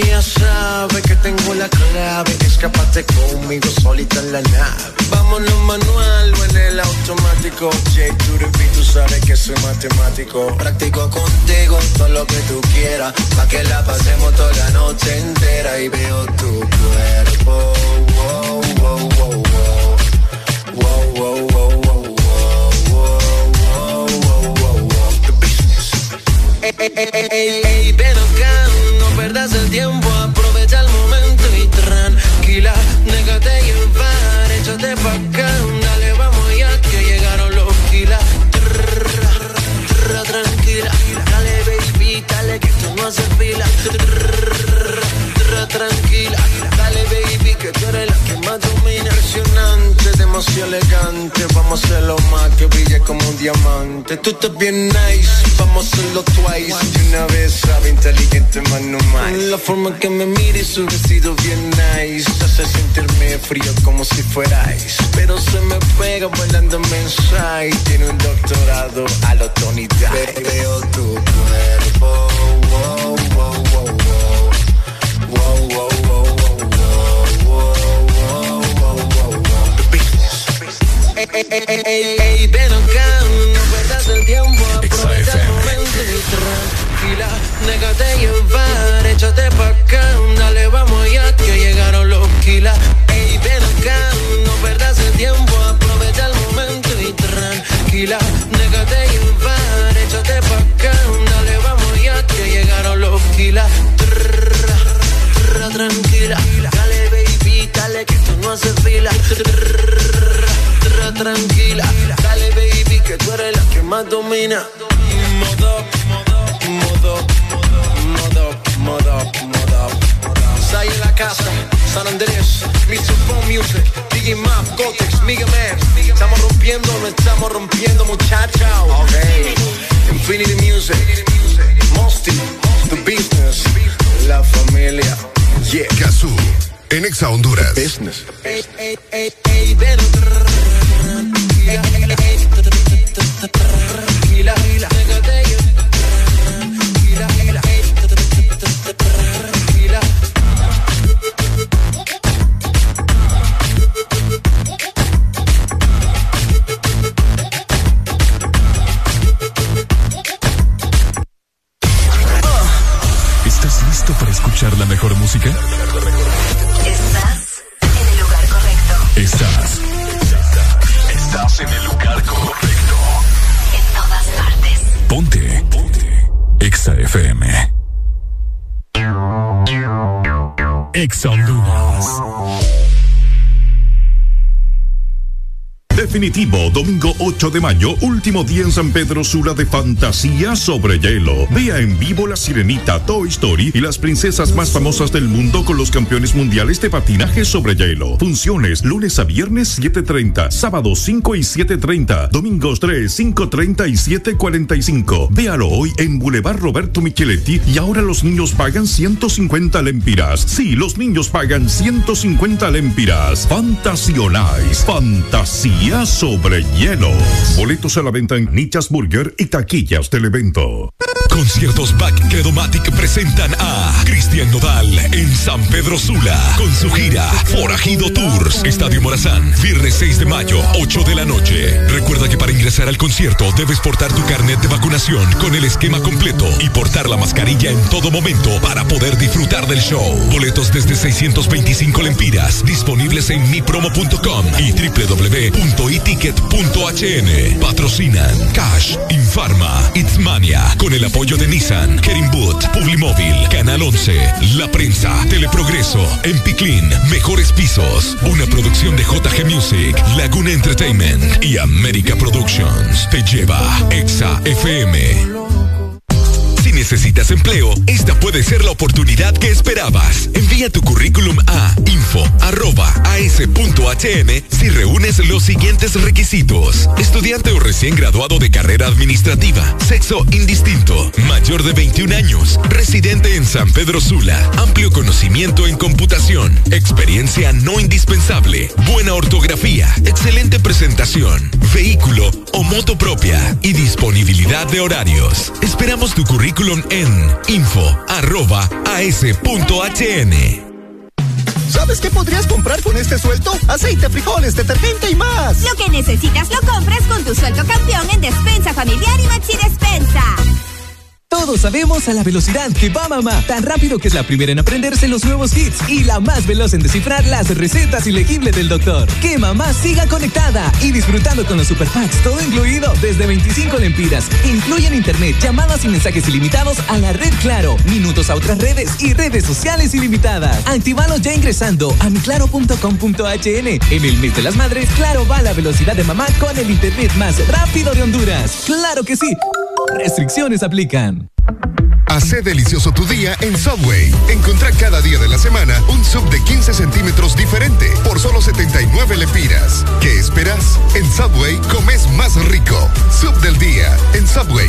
Ya sabe que tengo la clave, escapate conmigo solita en la nave. Vámonos manual o en el automático. J to the beat, tú sabes que soy matemático. Practico contigo todo lo que tú quieras, pa' que la pasemos toda la noche entera y veo tu cuerpo. Wow, wow, wow, wow. Wow, wow, wow, wow, wow, wow, tiempo, aprovecha el momento y tranquila, déjate llevar, échate pa' acá, dale, vamos ya que llegaron los kilas. Trrr, Tranquila, dale baby, dale que tú no haces fila. Demasiado elegante, vamos a hacerlo más que brille como un diamante. Tú estás bien nice, vamos a hacerlo twice. De una vez sabe inteligente, más no más. La forma que me mires, su vestido bien nice. Hace sentirme frío como si fuera ice. Pero se me pega bailando mensaje. Tiene un doctorado a lo Tony Dice. Veo tu cuerpo, Ey, ven acá, no perdas el tiempo, aprovecha el momento y tranquila, déjate llevar, échate pa' acá, dale, vamos ya que llegaron los kilas. Ey, ven acá, no perdas el tiempo, aprovecha el momento y tranquila, déjate llevar, échate pa' acá, dale, vamos ya que llegaron los kilas. Tranquila, dale baby, dale que tú no haces fila. Tranquila, dale baby que tú eres la que más domina. Modo, modo, modo, modo, modo. Sai en la casa, San Andrés, Mr. Phone Music, DJ Map, Gotex, Mega Man. Estamos rompiendo, no estamos rompiendo, muchacha. Ok, Infinity Music, Mosty, The Business, La Familia. Yeah. Cazú, en Exa Honduras. Business. ¿Estás listo para escuchar la mejor música? FM. Exa Definitivo, domingo 8 de mayo, último día en San Pedro Sula de Fantasía sobre Hielo. Vea en vivo La Sirenita, Toy Story y las princesas más famosas del mundo con los campeones mundiales de patinaje sobre hielo. Funciones lunes a viernes 7.30, sábados 5 y 7.30, domingos 3, 5.30 y 7.45. Véalo hoy en Boulevard Roberto Micheletti y ahora los niños pagan 150 lempiras. Sí, los niños pagan 150 lempiras. Fantasionais, fantasía sobre hielo. Boletos a la venta en Nichas Burger y taquillas del evento. Conciertos Back Credomatic presentan a Cristian Nodal en San Pedro Sula con su gira Forajido Tours, Estadio Morazán, viernes 6 de mayo, 8 de la noche. Recuerda que para ingresar al concierto debes portar tu carnet de vacunación con el esquema completo y portar la mascarilla en todo momento para poder disfrutar del show. Boletos desde 625 lempiras, disponibles en mipromo.com y www.iticket.hn. Patrocinan Cash, Infarma, Itzmania, con el apoyo de Nissan, Kerimboot, Publimóvil, Canal 11, La Prensa, Teleprogreso, Empiclin, Mejores Pisos, una producción de JG Music, Laguna Entertainment y América Productions. Te lleva Exa FM. Si necesitas empleo, esta puede ser la oportunidad que esperabas. Envía tu currículum a info.as.hn si reúnes los siguientes requisitos. Estudiante o recién graduado de carrera administrativa, sexo indistinto, mayor de 21 años, residente en San Pedro Sula, amplio conocimiento en computación, experiencia no indispensable, buena ortografía, excelente presentación, vehículo o moto propia y disponibilidad de horarios. Esperamos tu currículum en info.as.hn. ¿Sabes qué podrías comprar con este suelto? Aceite, frijoles, detergente y más. Lo que necesitas lo compras con tu suelto campeón en Despensa Familiar y Maxi Despensa. Todos sabemos a la velocidad que va mamá. Tan rápido que es la primera en aprenderse los nuevos hits y la más veloz en descifrar las recetas ilegibles del doctor. Que mamá siga conectada y disfrutando con los super packs, todo incluido desde 25 lempiras. Incluyen internet, llamadas y mensajes ilimitados a la red Claro, minutos a otras redes y redes sociales ilimitadas. Actívalos ya ingresando a miclaro.com.hn. En el mes de las madres, Claro va a la velocidad de mamá con el internet más rápido de Honduras. ¡Claro que sí! Restricciones aplican. Hace delicioso tu día en Subway. Encontrá cada día de la semana un sub de 15 centímetros diferente por solo 79 lempiras. ¿Qué esperas? En Subway comes más rico. Sub del día en Subway.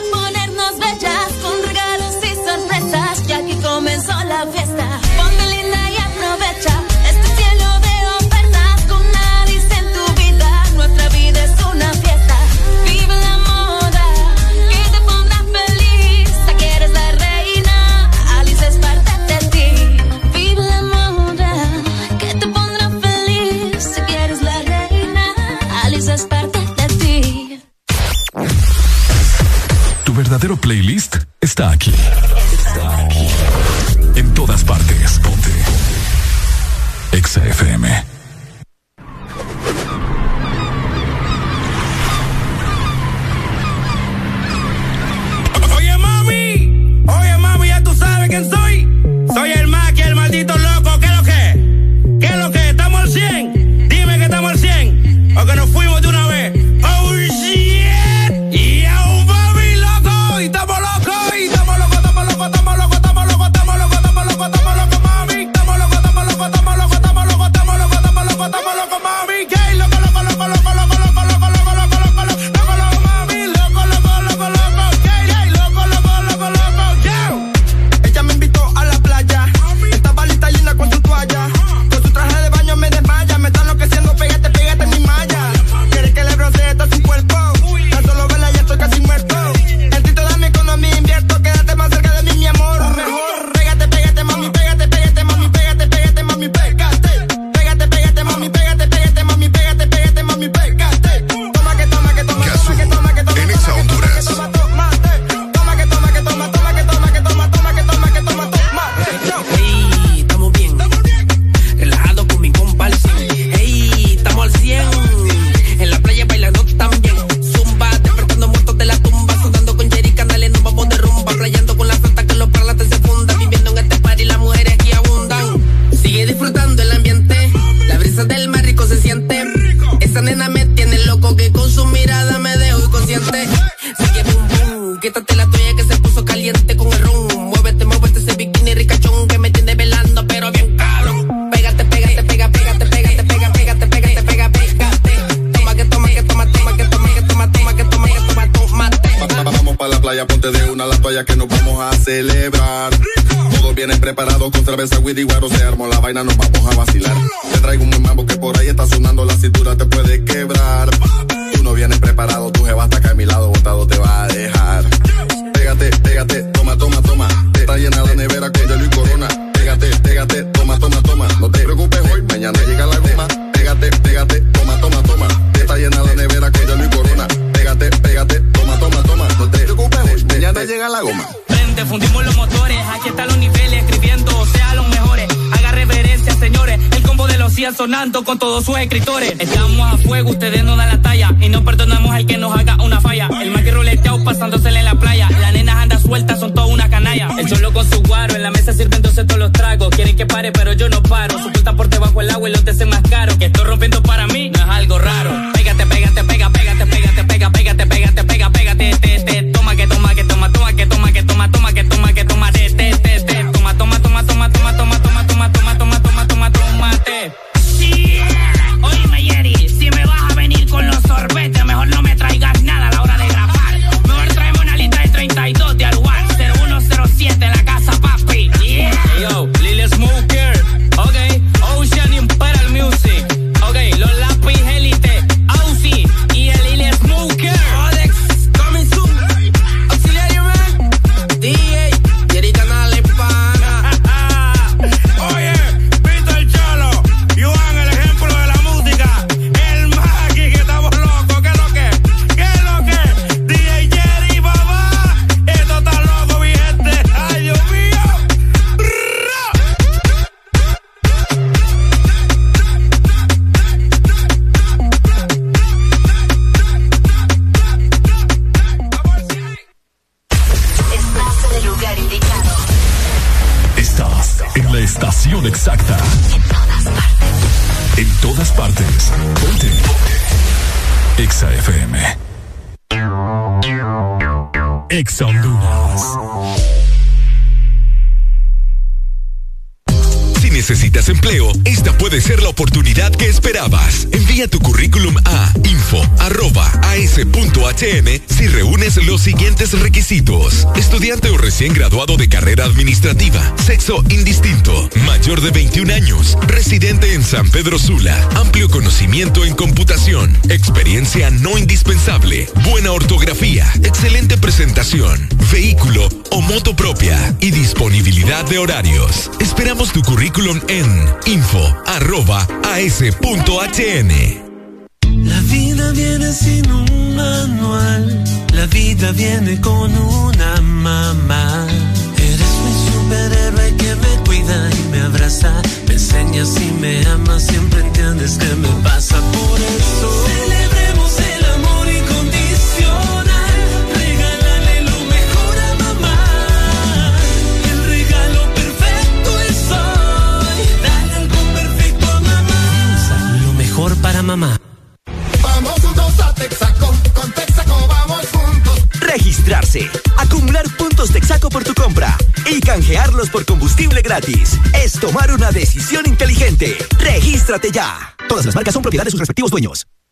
verdadero playlist está aquí. Está aquí. En todas partes. Ponte. Exa FM. Oye, mami, oye, mami, ya tú sabes quién soy. Soy el Maki, el maldito loco. Preparados con cerveza, witty, guaro, se armó la vaina, nos vamos a vacilar. Te traigo un mambo que por ahí está sonando, la cintura te puede sonando con todos sus escritores. Estamos a fuego, ustedes no dan la talla y no perdonamos al que nos haga una falla. El más que roleteado pasándosele en la playa, las nenas anda sueltas, son toda una canalla. El cholo con su guaro, en la mesa sirviéndose todos los tragos. Quieren que pare, pero yo no paro. Su por debajo el agua y los te administrativa, sexo indistinto, mayor de 21 años, residente en San Pedro Sula, amplio conocimiento en computación, experiencia no indispensable, buena ortografía, excelente presentación, vehículo o moto propia y disponibilidad de horarios. Esperamos tu currículum en info.as.hn. La vida viene sin un manual, la vida viene con una mamá. Que me cuida y me abraza, me enseñas y me amas, siempre entiendes que me pasa por eso. Celebremos el amor incondicional, regálale lo mejor a mamá. El regalo perfecto es hoy, dale algo perfecto a mamá. Lo mejor para mamá. Registrarse, acumular puntos Texaco por tu compra y canjearlos por combustible gratis. Es tomar una decisión inteligente. Regístrate ya. Todas las marcas son propiedad de sus respectivos dueños.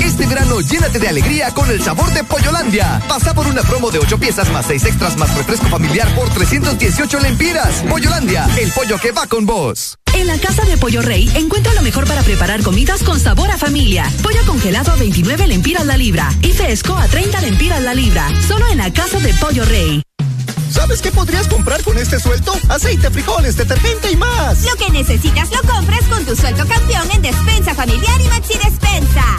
Este verano llénate de alegría con el sabor de Pollolandia. Pasa por una promo de 8 piezas más 6 extras más refresco familiar por 318 lempiras. Pollolandia, el pollo que va con vos. En la casa de Pollo Rey encuentra lo mejor para preparar comidas con sabor a familia. Pollo congelado a 29 lempiras la libra y fresco a 30 lempiras la libra. Solo en la casa de Pollo Rey. ¿Sabes qué podrías comprar con este sueldo? Aceite, frijoles, detergente y más. Lo que necesitas lo compras con tu sueldo campeón en Despensa Familiar y Maxi Despensa.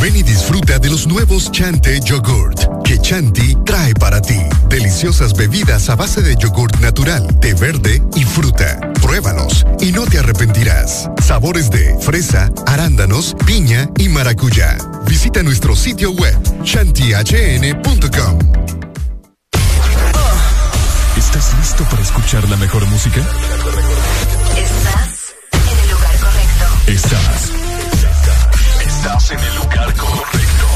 Ven y disfruta de los nuevos Chante Yogurt que Chanti trae para ti. Deliciosas bebidas a base de yogurt natural, té verde y fruta. Pruébalos y no te arrepentirás. Sabores de fresa, arándanos, piña y maracuyá. Visita nuestro sitio web chantihn.com. ¿Estás listo para escuchar la mejor música? Estás en el lugar correcto. Estás. Estás en el lugar correcto.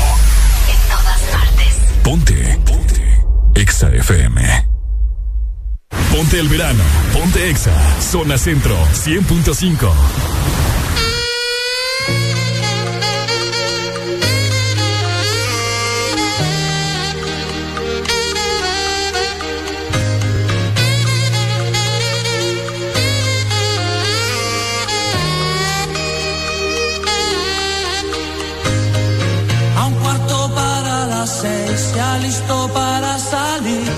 En todas partes. Ponte. Ponte. Exa FM. Ponte el verano. Ponte Exa. Zona Centro 100.5. ya listo para salir.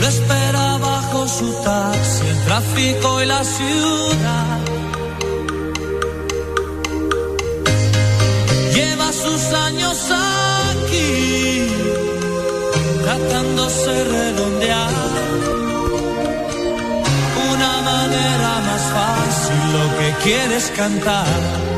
Lo espera bajo su taxi, el tráfico y la ciudad. Lleva sus años aquí, tratándose redondear una manera más fácil lo que quieres cantar.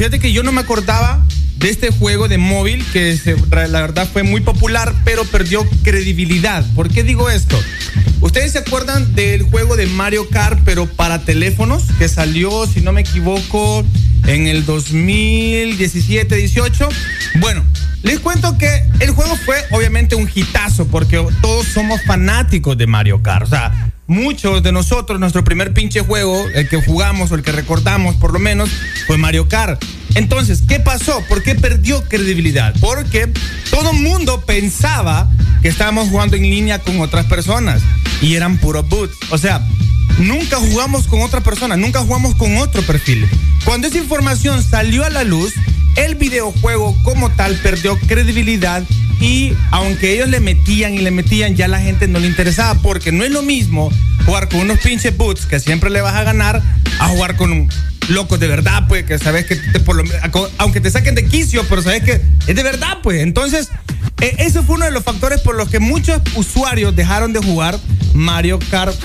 Fíjate que yo no me acordaba de este juego de móvil que se- la verdad fue muy popular, pero perdió credibilidad. ¿Por qué digo esto? ¿Ustedes se acuerdan del juego de Mario Kart, pero para teléfonos, que salió, si no me equivoco, en el 2017-18? Bueno, les cuento que el juego fue obviamente un hitazo, porque todos somos fanáticos de Mario Kart. O sea, muchos de nosotros, nuestro primer pinche juego, el que jugamos o el que recordamos por lo menos, fue Mario Kart. Entonces, ¿qué pasó? ¿Por qué perdió credibilidad? Porque todo el mundo pensaba que estábamos jugando en línea con otras personas y eran puros boots. O sea, nunca jugamos con otra persona, nunca jugamos con otro perfil. Cuando esa información salió a la luz, el videojuego como tal perdió credibilidad y aunque ellos le metían y le metían, ya la gente no le interesaba porque no es lo mismo jugar con unos pinches boots que siempre le vas a ganar a jugar con un locos de verdad, pues, que sabes que te, por lo, aunque te saquen de quicio, pero sabes que es de verdad, pues. Entonces, eh, ese fue uno de los factores por los que muchos usuarios dejaron de jugar Mario Kart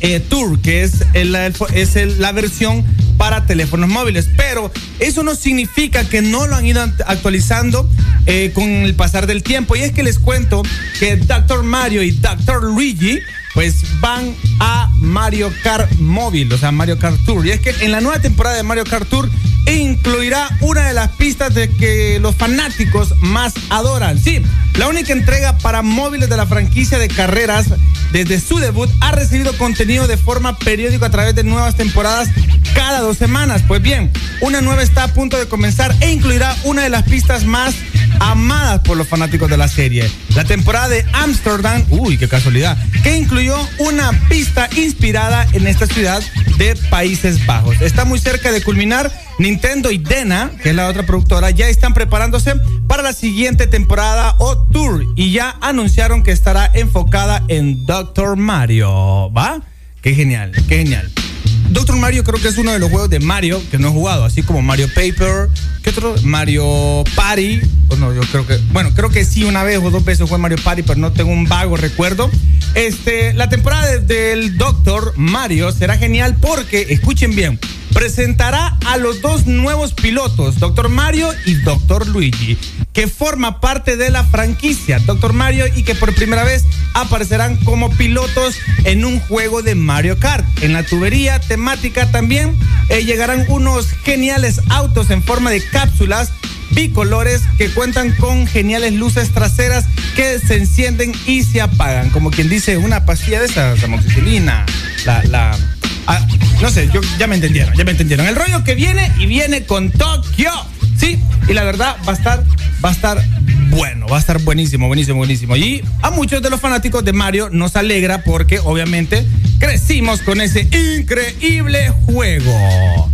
eh, Tour, que es, la versión para teléfonos móviles. Pero eso no significa que no lo han ido actualizando eh, con el pasar del tiempo. Y es que les cuento que Dr. Mario y Dr. Luigi pues van a Mario Kart móvil, o sea, Mario Kart Tour. Y es que en la nueva temporada de Mario Kart Tour incluirá una de las pistas de que los fanáticos más adoran. Sí, la única entrega para móviles de la franquicia de carreras desde su debut ha recibido contenido de forma periódica a través de nuevas temporadas cada dos semanas. Pues bien, una nueva está a punto de comenzar e incluirá una de las pistas más amadas por los fanáticos de la serie. La temporada de Amsterdam, uy, qué casualidad, que incluyó una pista inspirada en esta ciudad de Países Bajos. Está muy cerca de culminar. Nintendo y Dena, que es la otra productora, ya están preparándose para la siguiente temporada o tour y ya anunciaron que estará enfocada en Doctor Mario. ¿Va? Qué genial, qué genial. Doctor Mario creo que es uno de los juegos de Mario que no he jugado, así como Mario Paper, ¿qué otro? Mario Party, o no, yo creo que, bueno, creo que sí una vez o dos veces jugué Mario Party, pero no tengo un vago recuerdo. Este, la temporada de- del Doctor Mario será genial porque, escuchen bien, presentará a los dos nuevos pilotos, Doctor Mario y Doctor Luigi, que forma parte de la franquicia Doctor Mario y que por primera vez aparecerán como pilotos en un juego de Mario Kart. En la tubería temática también eh, llegarán unos geniales autos en forma de cápsulas bicolores que cuentan con geniales luces traseras que se encienden y se apagan. Como quien dice, una pastilla de esas, amoxicilina, la, la, ah, no sé, yo, ya me entendieron, ya me entendieron. El rollo que viene y viene con Tokio, sí, y la verdad va a estar, va a estar bueno, va a estar buenísimo, buenísimo, buenísimo. Y a muchos de los fanáticos de Mario nos alegra porque obviamente crecimos con ese increíble juego.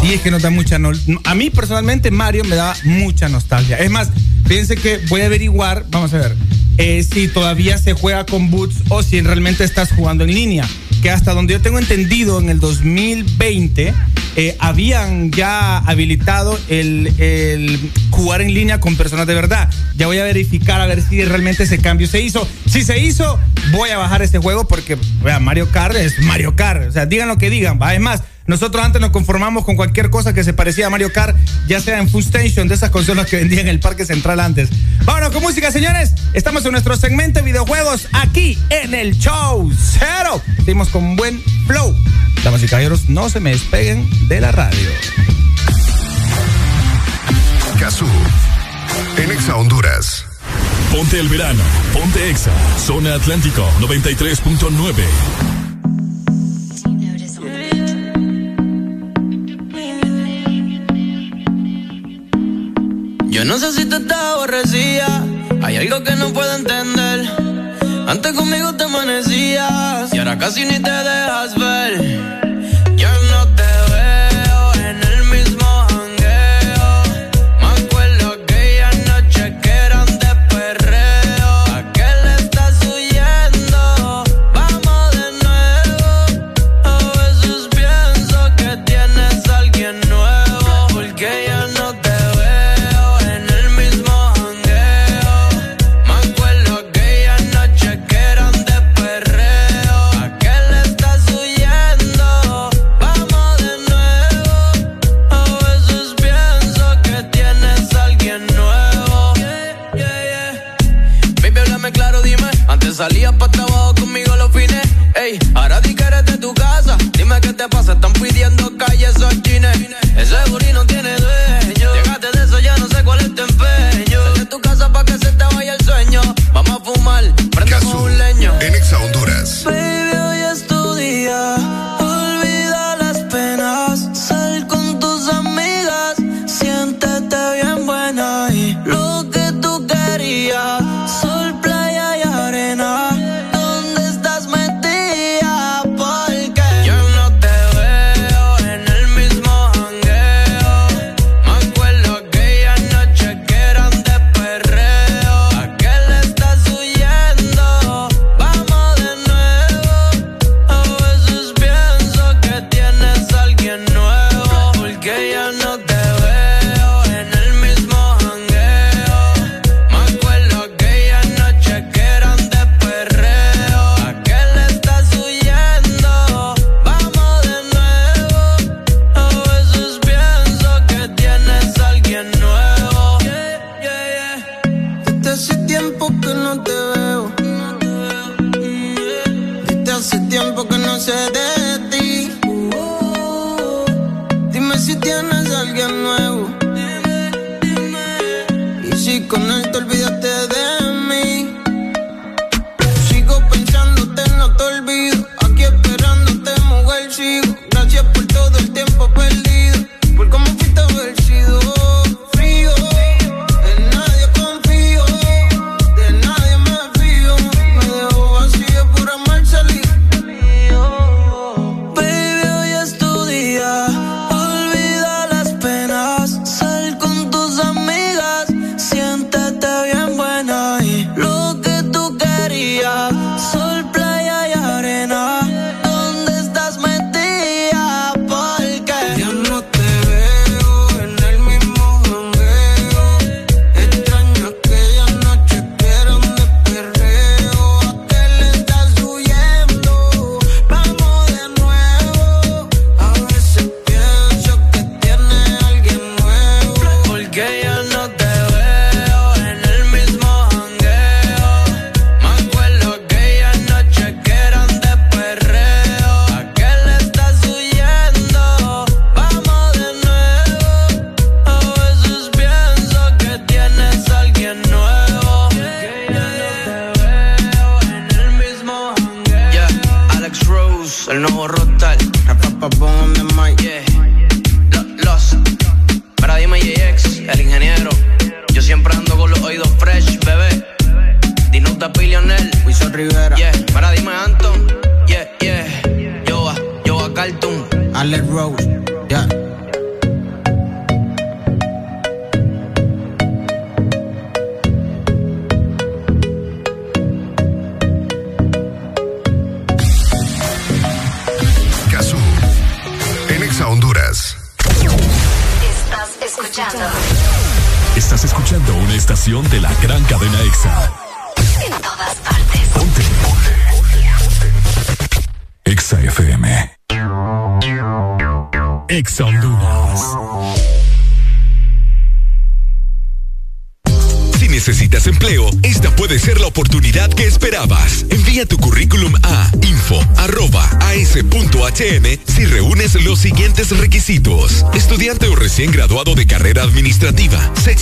Sí, es que nos da mucha. a mí personalmente, Mario me da mucha nostalgia. Es más, fíjense que voy a averiguar, vamos a ver, eh, si todavía se juega con boots o si realmente estás jugando en línea. Que hasta donde yo tengo entendido, en el 2020 eh, habían ya habilitado el, jugar en línea con personas de verdad. Ya voy a verificar a ver si realmente ese cambio se hizo. Si se hizo, voy a bajar este juego porque, vea, Mario Kart es Mario Kart. O sea, digan lo que digan. ¿va? Es más, nosotros antes nos conformamos con cualquier cosa que se parecía a Mario Kart, ya sea en Food Station, de esas consolas que vendían en el Parque Central antes. Vámonos con música, señores. Estamos en nuestro segmento de videojuegos aquí en el Show Cero. Seguimos con buen flow. Damas y caballeros, no se me despeguen de la radio. En Exa Honduras. Ponte el verano, ponte Exa, zona Atlántico 93.9. Yo no sé si tú estás aborrecida. Hay algo que no puedo entender. Antes conmigo te amanecías y ahora casi ni te dejas ver.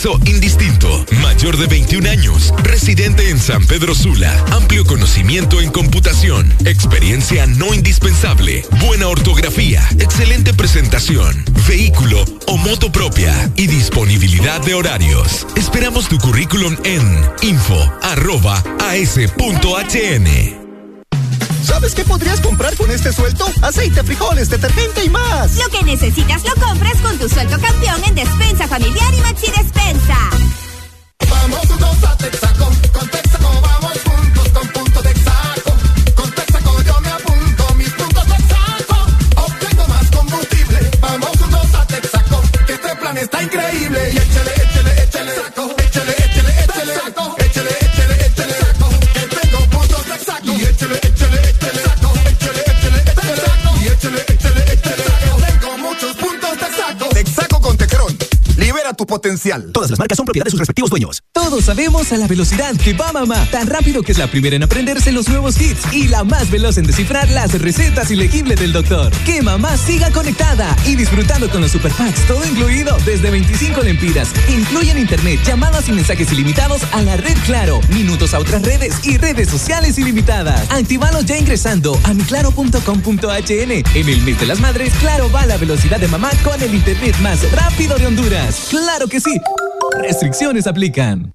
Sexo indistinto, mayor de 21 años, residente en San Pedro Sula, amplio conocimiento en computación, experiencia no indispensable, buena ortografía, excelente presentación, vehículo o moto propia y disponibilidad de horarios. Esperamos tu currículum en info.as.hn. ¿Sabes qué podrías comprar con este sueldo? Aceite, frijoles, detergente y más. Lo que necesitas lo compras con tu sueldo campeón en Despensa Familiar y Maxi Despensa. Todas las marcas son propiedad de sus respectivos dueños. Sabemos a la velocidad que va mamá. Tan rápido que es la primera en aprenderse los nuevos hits y la más veloz en descifrar las recetas ilegibles del doctor. Que mamá siga conectada y disfrutando con los super packs, todo incluido desde 25 lempiras. Incluyen internet, llamadas y mensajes ilimitados a la red Claro, minutos a otras redes y redes sociales ilimitadas. Actívalos ya ingresando a miclaro.com.hn. En el mes de las madres, Claro va a la velocidad de mamá con el internet más rápido de Honduras. ¡Claro que sí! Restricciones aplican.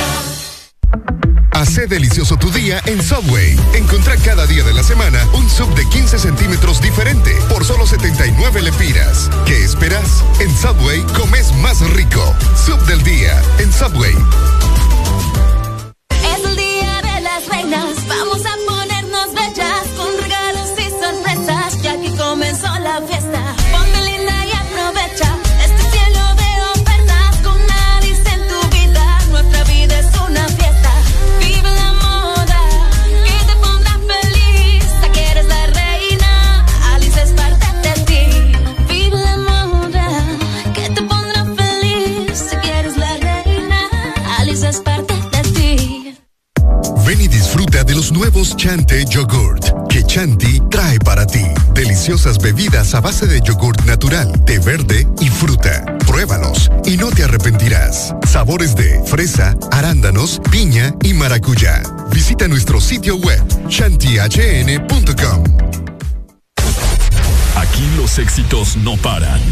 Hace delicioso tu día en Subway. Encontrá cada día de la semana un sub de 15 centímetros diferente por solo 79 lempiras. ¿Qué esperas? En Subway comes más rico. Sub del día en Subway. Deliciosas bebidas a base de yogurt natural, té verde y fruta. Pruébalos y no te arrepentirás. Sabores de fresa, arándanos, piña y maracuyá. Visita nuestro sitio web chantihn.com. Aquí los éxitos no paran. En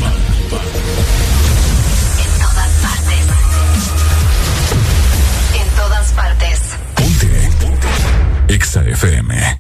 todas partes. En todas partes. EXA FM.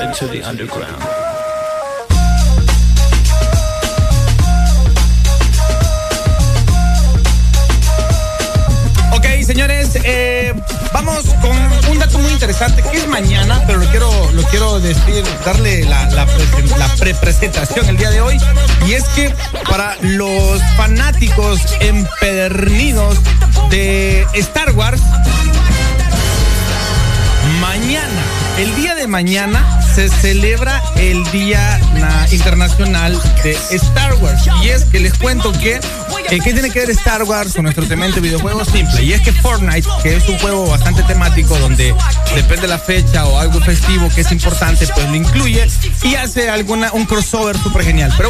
Into the underground. Cuento que, eh, ¿qué tiene que ver Star Wars con nuestro tremendo videojuego? Simple. Y es que Fortnite, que es un juego bastante temático donde depende la fecha o algo festivo que es importante, pues lo incluye y hace alguna, un crossover súper genial. Pero